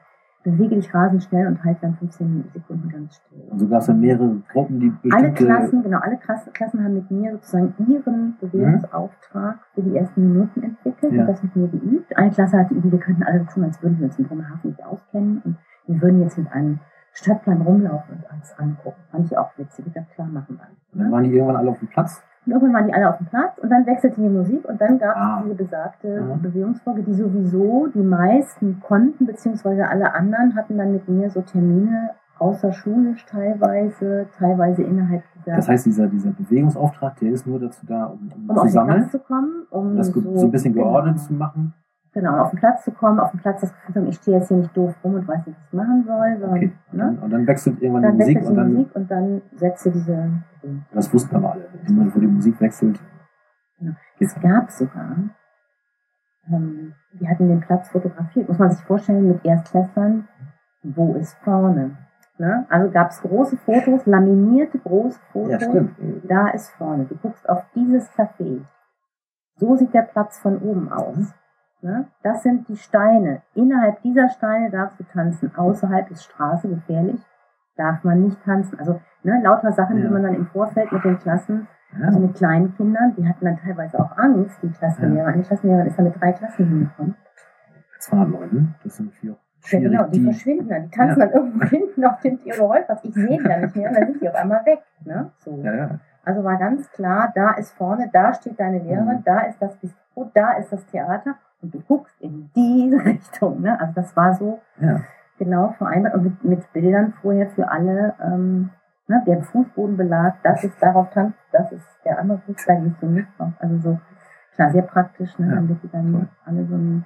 bewege dich rasend schnell und halte dann 15 Sekunden ganz still. Und so gab es dann mehrere Gruppen, die Alle bestimmte... Klassen, genau, alle Klassen, haben mit mir sozusagen ihren Bewegungsauftrag für die ersten Minuten entwickelt Ja. und das mit mir geübt. Eine Klasse hatte die Idee, wir könnten alle tun, als würden wir uns in Bremerhaven nicht auskennen und wir würden jetzt mit einem Stadtplan rumlaufen und alles angucken. Fand ich auch witzig. Dachte, klar, machen wir. Und dann Ne? waren die irgendwann alle auf dem Platz. Und irgendwann waren die alle auf dem Platz und dann wechselte die Musik und dann gab es Ah. diese besagte Ja. Bewegungsfolge, die sowieso die meisten konnten, beziehungsweise alle anderen hatten dann mit mir so Termine außerschulisch teilweise, teilweise innerhalb dieser Das heißt, dieser, dieser Bewegungsauftrag, der ist nur dazu da, um, um, um zu sammeln, zu kommen, um das ge- so ein bisschen geordnet zu machen. Genau, auf den Platz zu kommen, auf den Platz das Gefühl zu haben, ich stehe jetzt hier nicht doof rum und weiß nicht, was ich machen soll, sondern Okay. Und ne? und dann wechselt irgendwann dann die Musik wechselt und die dann, Musik und dann setze diese. das wussten aber alle. Immer, wo die Musik wechselt, Genau. Es gab sogar, ähm, wir hatten den Platz fotografiert, muss man sich vorstellen, mit Erstklässlern, wo ist vorne? Ne? Also gab es große Fotos, laminierte große Fotos. Ja. Da ist vorne. Du guckst auf dieses Café. So sieht der Platz von oben aus. Ne? Das sind die Steine. Innerhalb dieser Steine darfst du tanzen. Außerhalb ist Straße gefährlich. Darf man nicht tanzen. Also ne, lauter Sachen, Ja. die man dann im Vorfeld mit den Klassen, Ja. also mit kleinen Kindern, die hatten dann teilweise auch Angst, die Klassenlehrer. Eine Klassenlehrerin ist dann mit drei Klassen hingekommen. 200 Leuten, das natürlich auch Ja, genau, die, die, verschwinden dann. Die tanzen dann irgendwo hinten auf dem Theodor Heuss. Ich sehe die dann nicht mehr und dann sind die auf einmal weg. Ne? So. ja, ja. Also war ganz klar, da ist vorne, da steht deine Lehrerin, Mhm. da ist das Bistro, da ist das Theater und du guckst in diese Richtung. Ne? Also das war so ja. genau vereinbart und mit, mit Bildern vorher für alle, ähm, ne? der Fußbodenbelag, das ist darauf tanzt, das ist der andere Fuß, da gehst du nicht drauf. Also so, klar, sehr praktisch, ne? Ja, damit die dann toll. alle so ein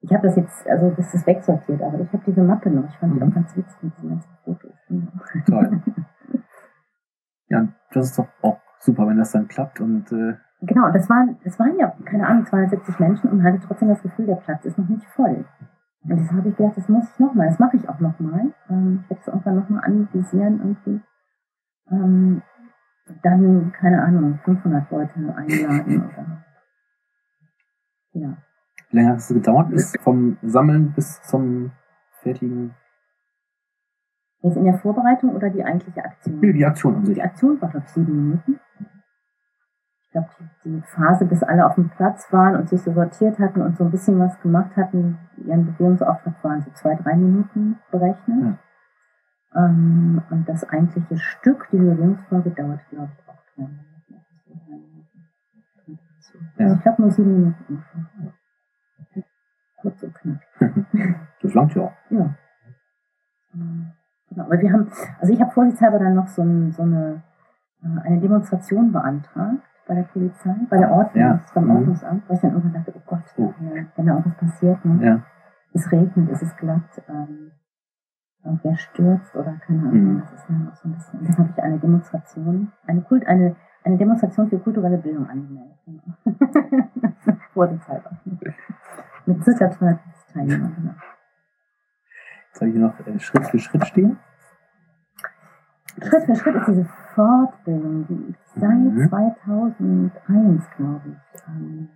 ich habe das jetzt, also das ist wegsortiert, aber ich habe diese Mappe noch. Ich fand die Mhm. auch ganz witzig mit diesen ganzen Fotos. Genau. Toll. ja, das ist doch auch super, wenn das dann klappt und äh, Genau, das waren, das waren ja, keine Ahnung, 270 Menschen und hatte trotzdem das Gefühl, der Platz ist noch nicht voll. Und deshalb habe ich gedacht, das muss ich nochmal, das mache ich auch nochmal. Ähm, ich werde es irgendwann nochmal anvisieren irgendwie. Ähm, dann, keine Ahnung, 500 Leute einladen oder. Ja. wie lange hat es gedauert bis vom Sammeln bis zum fertigen Jetzt in der Vorbereitung oder die eigentliche Aktion? Nee, die Aktion an sich. Die Aktion war, glaube ich, sieben Minuten. Ich glaube, die, Phase, bis alle auf dem Platz waren und sich so sortiert hatten und so ein bisschen was gemacht hatten, ihren Bewegungsauftrag waren so zwei, drei Minuten berechnet. Ja. Ähm, und das eigentliche Stück, diese Bewegungsfolge, dauert, glaube ich, auch drei Minuten. Also ich glaube nur sieben Minuten. Kurz und knapp. Das langt ja. Ja. Genau, aber wir haben, also ich habe vorsichtshalber dann noch so, ein, so eine, äh, eine Demonstration beantragt bei der Polizei, bei der Ordnung, ja. beim. Ordnungsamt, weil ich dann irgendwann dachte, oh Gott, oh. wenn da irgendwas passiert, ne? ja. es regnet, es ist glatt, ähm, wer stürzt oder keine Ahnung, mhm. das ist ja noch so ein bisschen. Dann habe ich eine Demonstration, eine Kult, eine, eine Demonstration für kulturelle Bildung angemeldet. Genau. Vorsichtshalber. Mit circa 200 Teilnehmern, genau. Jetzt habe ich noch äh, Schritt für Schritt stehen. Schritt für Schritt ist diese Fortbildung, die ich seit mhm. 2001, glaube ich, ähm,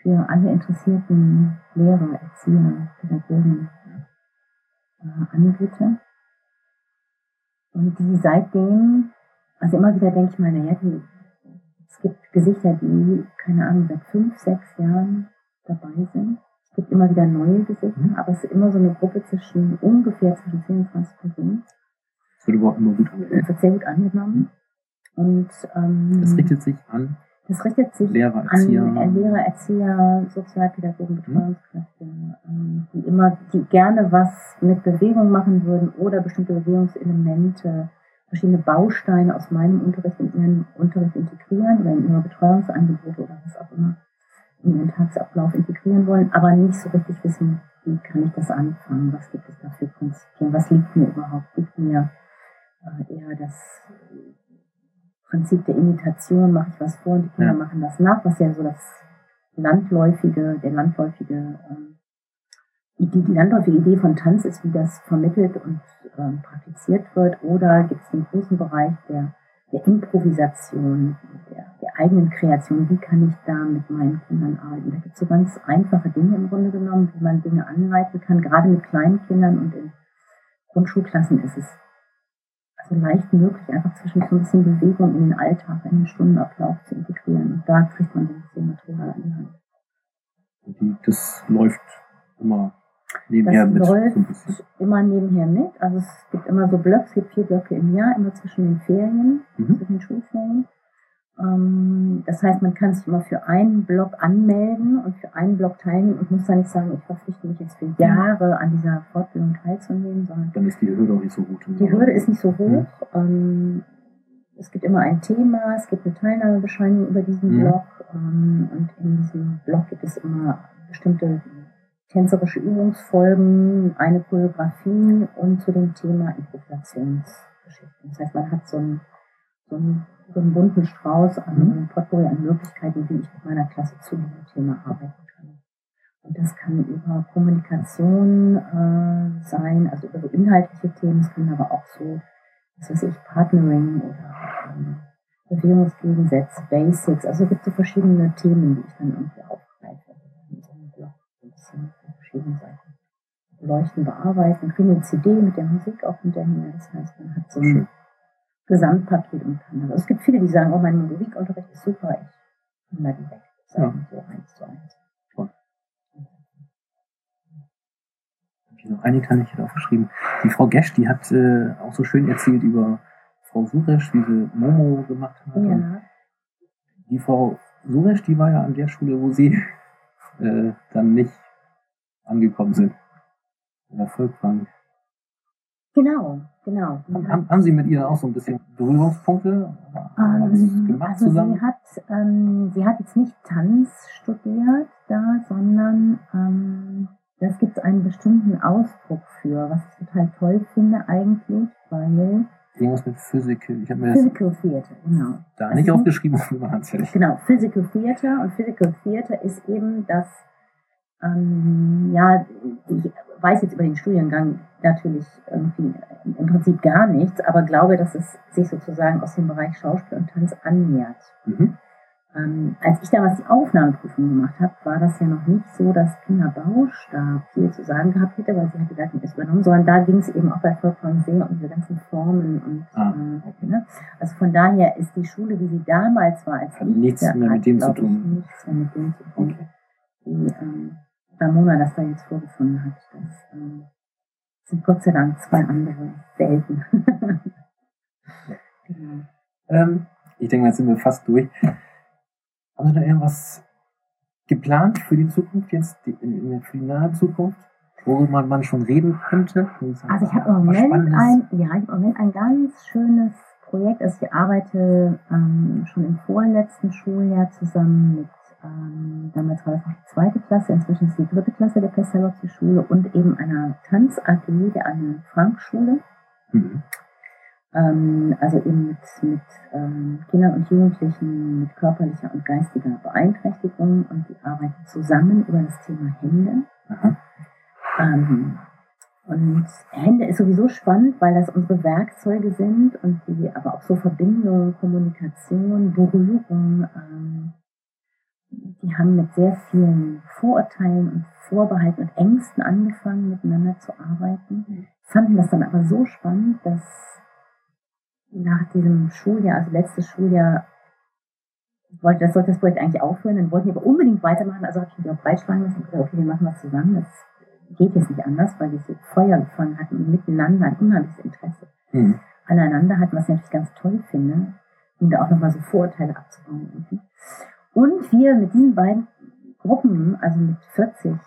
für alle interessierten Lehrer, Erzieher, Pädagogen äh, anbiete. Und die seitdem, also immer wieder denke ich mir, naja, die, es gibt Gesichter, die, keine Ahnung, seit fünf, sechs Jahren dabei sind. Es gibt immer wieder neue Gesichter, mhm. aber es ist immer so eine Gruppe zwischen ungefähr zwischen 10 und 20 Personen wird überhaupt immer gut angenommen. Das wird sehr gut angenommen. Und ähm, das richtet sich an das richtet sich Lehrer, Erzieher, an Lehrer, Erzieher, Sozialpädagogen, mhm. Betreuungskräfte, ähm, die immer, die gerne was mit Bewegung machen würden oder bestimmte Bewegungselemente, verschiedene Bausteine aus meinem Unterricht in ihren Unterricht integrieren oder in ihre Betreuungsangebote oder was auch immer in ihren Tagesablauf integrieren wollen, aber nicht so richtig wissen, wie kann ich das anfangen, was gibt es da für Prinzipien, was liegt mir überhaupt, liegt mir äh, eher das Prinzip der Imitation, mache ich was vor und die Kinder ja. machen das nach, was ja so das landläufige, der landläufige ähm, Idee, die landläufige Idee von Tanz ist, wie das vermittelt und ähm, praktiziert wird, oder gibt es den großen Bereich der, der Improvisation, der, der eigenen Kreation, wie kann ich da mit meinen Kindern arbeiten? Da gibt es so ganz einfache Dinge im Grunde genommen, wie man Dinge anleiten kann, gerade mit kleinen Kindern und in Grundschulklassen ist es so leicht möglich einfach zwischen so ein bisschen Bewegung in den Alltag, in den Stundenablauf zu integrieren. Und da kriegt man so ein bisschen Material an die Hand. das läuft immer nebenher das mit. Das läuft so immer nebenher mit. Also es gibt immer so Blöcke, es gibt vier Blöcke im Jahr, immer zwischen den Ferien, mhm. zwischen den Schulferien. Ähm, das heißt, man kann sich immer für einen Block anmelden und für einen Block teilnehmen und muss dann nicht sagen, ich verpflichte mich jetzt für Jahre an dieser Fortbildung teilzunehmen, sondern dann ist die Hürde auch nicht so hoch. Die Hürde ist nicht so hoch. Mhm. Es gibt immer ein Thema, es gibt eine Teilnahmebescheinigung über diesen mhm. Block ähm, und in diesem Block gibt es immer bestimmte tänzerische Übungsfolgen, eine Choreografie und zu dem Thema Improvisationsgeschichten. Das heißt, man hat so ein, so ein so einen bunten Strauß an mhm. Potpourri an Möglichkeiten, wie ich mit meiner Klasse zu diesem Thema arbeiten kann. Und das kann über Kommunikation äh, sein, also über so inhaltliche Themen, es kann aber auch so, was weiß ich, Partnering oder ähm, Bewegungsgegensätze, Basics, also es gibt so verschiedene Themen, die ich dann irgendwie aufgreife in so einem Blog, ein bisschen von verschiedenen Seiten. Leuchten, bearbeiten, kriegen eine CD mit der Musik auch hinterher, das heißt, man hat so ein Gesamtpaket untereinander. Also es gibt viele, die sagen, oh, mein Musikunterricht ist super, ich kann da direkt sagen, ja. so eins zu eins. Toll. Noch eine kann ich aufgeschrieben. Die Frau Gesch, die hat äh, auch so schön erzählt über Frau Suresch, wie sie Momo gemacht hat. Ja. Die Frau Suresch, die war ja an der Schule, wo sie äh, dann nicht angekommen sind. In der Volkbank. Genau, genau. Haben, haben, Sie mit ihr auch so ein bisschen Berührungspunkte ähm, gemacht also zusammen? Sie hat, ähm, sie hat jetzt nicht Tanz studiert da, sondern ähm, das gibt es einen bestimmten Ausdruck für, was ich total toll finde eigentlich, weil Irgendwas mit Physik. Ich habe mir Physical das Theater, genau. Da nicht aufgeschrieben, aber nicht. Genau, Physical Theater. Und Physical Theater ist eben das, ähm, ja, ich weiß jetzt über den Studiengang natürlich irgendwie im Prinzip gar nichts, aber glaube, dass es sich sozusagen aus dem Bereich Schauspiel und Tanz annähert. Mhm. Ähm, als ich damals die Aufnahmeprüfung gemacht habe, war das ja noch nicht so, dass Pina Bausch da viel zu sagen gehabt hätte, weil sie hat die Leitung erst übernommen, sondern da ging es eben auch bei Volkmann sehr um diese ganzen Formen und Ah, äh, ne? also von daher ist die Schule, wie sie damals war, als Hat ich nichts da- mehr mit dem zu tun. Nichts mehr mit dem zu tun. Okay. Die ähm, Ramona das da jetzt vorgefunden hat. Das ähm, sind Gott sei Dank zwei andere Welten. genau. Ähm, ich denke, jetzt sind wir fast durch. Haben Sie da irgendwas geplant für die Zukunft jetzt, die, in, der für die nahe Zukunft, worüber man schon reden könnte? Also ich habe im Moment ein, ja, ich habe im Moment ein ganz schönes Projekt. Also ich arbeite ähm, schon im vorletzten Schuljahr zusammen mit, ähm, damals war das noch die zweite Klasse, inzwischen ist die dritte Klasse der Pestalozzi Schule und eben einer Tanz AG der Anne Frank Schule. Mhm. Ähm, also eben mit, mit ähm, Kindern und Jugendlichen mit körperlicher und geistiger Beeinträchtigung und die arbeiten zusammen über das Thema Hände. Aha. Ähm, und Hände ist sowieso spannend, weil das unsere Werkzeuge sind und die aber auch so Verbindung, Kommunikation, Berührung, ähm, die haben mit sehr vielen Vorurteilen und Vorbehalten und Ängsten angefangen, miteinander zu arbeiten. Fanden das dann aber so spannend, dass nach diesem Schuljahr, also letztes Schuljahr, wollte das sollte das Projekt eigentlich aufhören, dann wollten wir aber unbedingt weitermachen, also habe ich mich auch breitschlagen lassen und gesagt, okay, wir machen was zusammen, das geht jetzt nicht anders, weil die so Feuer gefangen hatten und miteinander ein unheimliches Interesse Mhm. aneinander hatten, was ich natürlich ganz toll finde, um da auch nochmal so Vorurteile abzubauen. Und wir mit diesen beiden Gruppen, also mit 40 äh,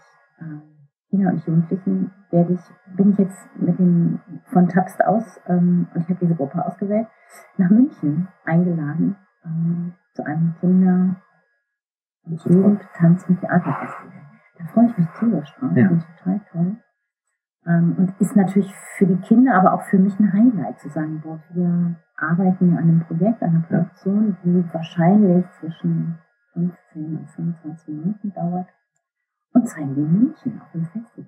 Kinder und Jugendlichen, werde ich, bin ich jetzt mit dem von Tapst aus, ähm, und ich habe diese Gruppe ausgewählt, nach München eingeladen ähm, zu einem Kinder- und. Jugend-, Tanz- und Theaterfestival. Da freue ich mich tierisch drauf, Ja. finde ich total toll. Ähm, und ist natürlich für die Kinder, aber auch für mich ein Highlight zu sagen, boah, wir arbeiten an einem Projekt, an einer Produktion, die wahrscheinlich zwischen 15 und 25 Minuten dauert und zeigen die in München auf dem Festival.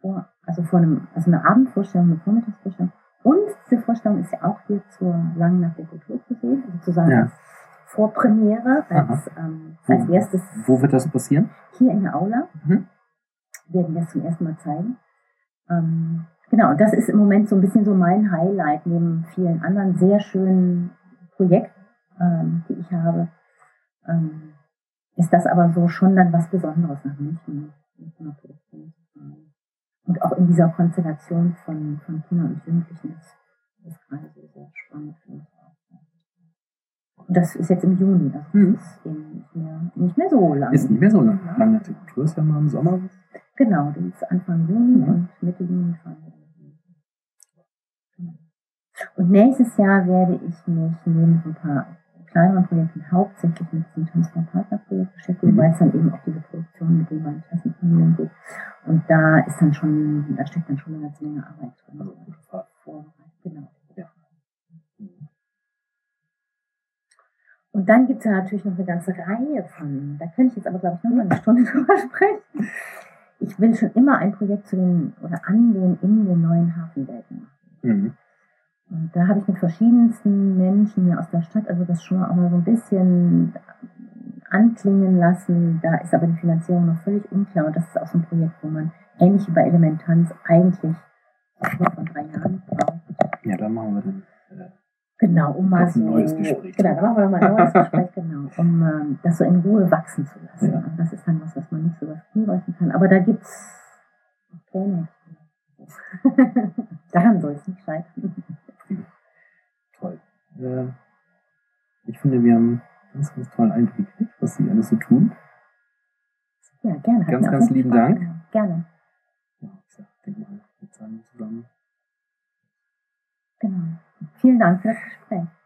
Vor, also vor einem, also eine Abendvorstellung, eine Vormittagsvorstellung. Und diese Vorstellung ist ja auch hier zur Langen Nacht der Kultur zu sehen, also sozusagen Ja. als Vorpremiere, als, ähm, als Wo- erstes Wo wird das passieren? hier in der Aula Mhm. werden das zum ersten Mal zeigen. Ähm, genau, das ist im Moment so ein bisschen so mein Highlight neben vielen anderen sehr schönen Projekten, ähm, die ich habe. Ähm, ist das aber so schon dann was Besonderes nach München fahren. Und auch in dieser Konstellation von, von Kindern und Jugendlichen ist, ist gerade so sehr spannend für mich auch. Und das ist jetzt im Juni, also Mhm. das ist eben nicht mehr, nicht mehr so lang. Ist nicht mehr so lang. Ja. Lange Kultur ist ja mal im Sommer. Genau, die ist Anfang Juni Mhm. und Mitte Juni fahren wir. Genau. Und nächstes Jahr werde ich mich neben ein paar kleineren Projekten hauptsächlich mit diesem Transform-Partner-Projekt beschäftigen, Mhm. weil es dann eben auch diese Produktion mit den beiden Klassenfamilien geht. Und da ist dann schon, da steckt dann schon eine ganze Menge Arbeit drin. Also genau. Ja. Mhm. Und dann gibt es ja natürlich noch eine ganze Reihe von, da könnte ich jetzt aber, glaube ich, noch mal eine Stunde drüber sprechen. Ich will schon immer ein Projekt zu den, oder an den, in den neuen Hafenwelten machen. Mhm. Und da habe ich mit verschiedensten Menschen hier aus der Stadt, also das schon mal auch mal so ein bisschen anklingen lassen. Da ist aber die Finanzierung noch völlig unklar. Und das ist auch so ein Projekt, wo man ähnlich wie bei Elementanz eigentlich nur von drei Jahren braucht. Ja, da machen wir dann. Äh, Genau, um mal so. neues Gespräch. Genau, da machen wir nochmal ein neues Gespräch, genau, um ähm, das so in Ruhe wachsen zu lassen. Ja. Und das ist dann was, was man nicht so was hinreichen kann. Aber da gibt's Pläne. Daran soll es nicht scheitern. Äh, ich finde, wir haben einen ganz, ganz tollen Einblick gekriegt, was Sie alles so tun. Ja, gerne. Ganz, ganz sehr lieben Dank. gemacht. Gerne. Ja, ich denke mal, wir zahlen zusammen. Genau. Vielen Dank für das Gespräch.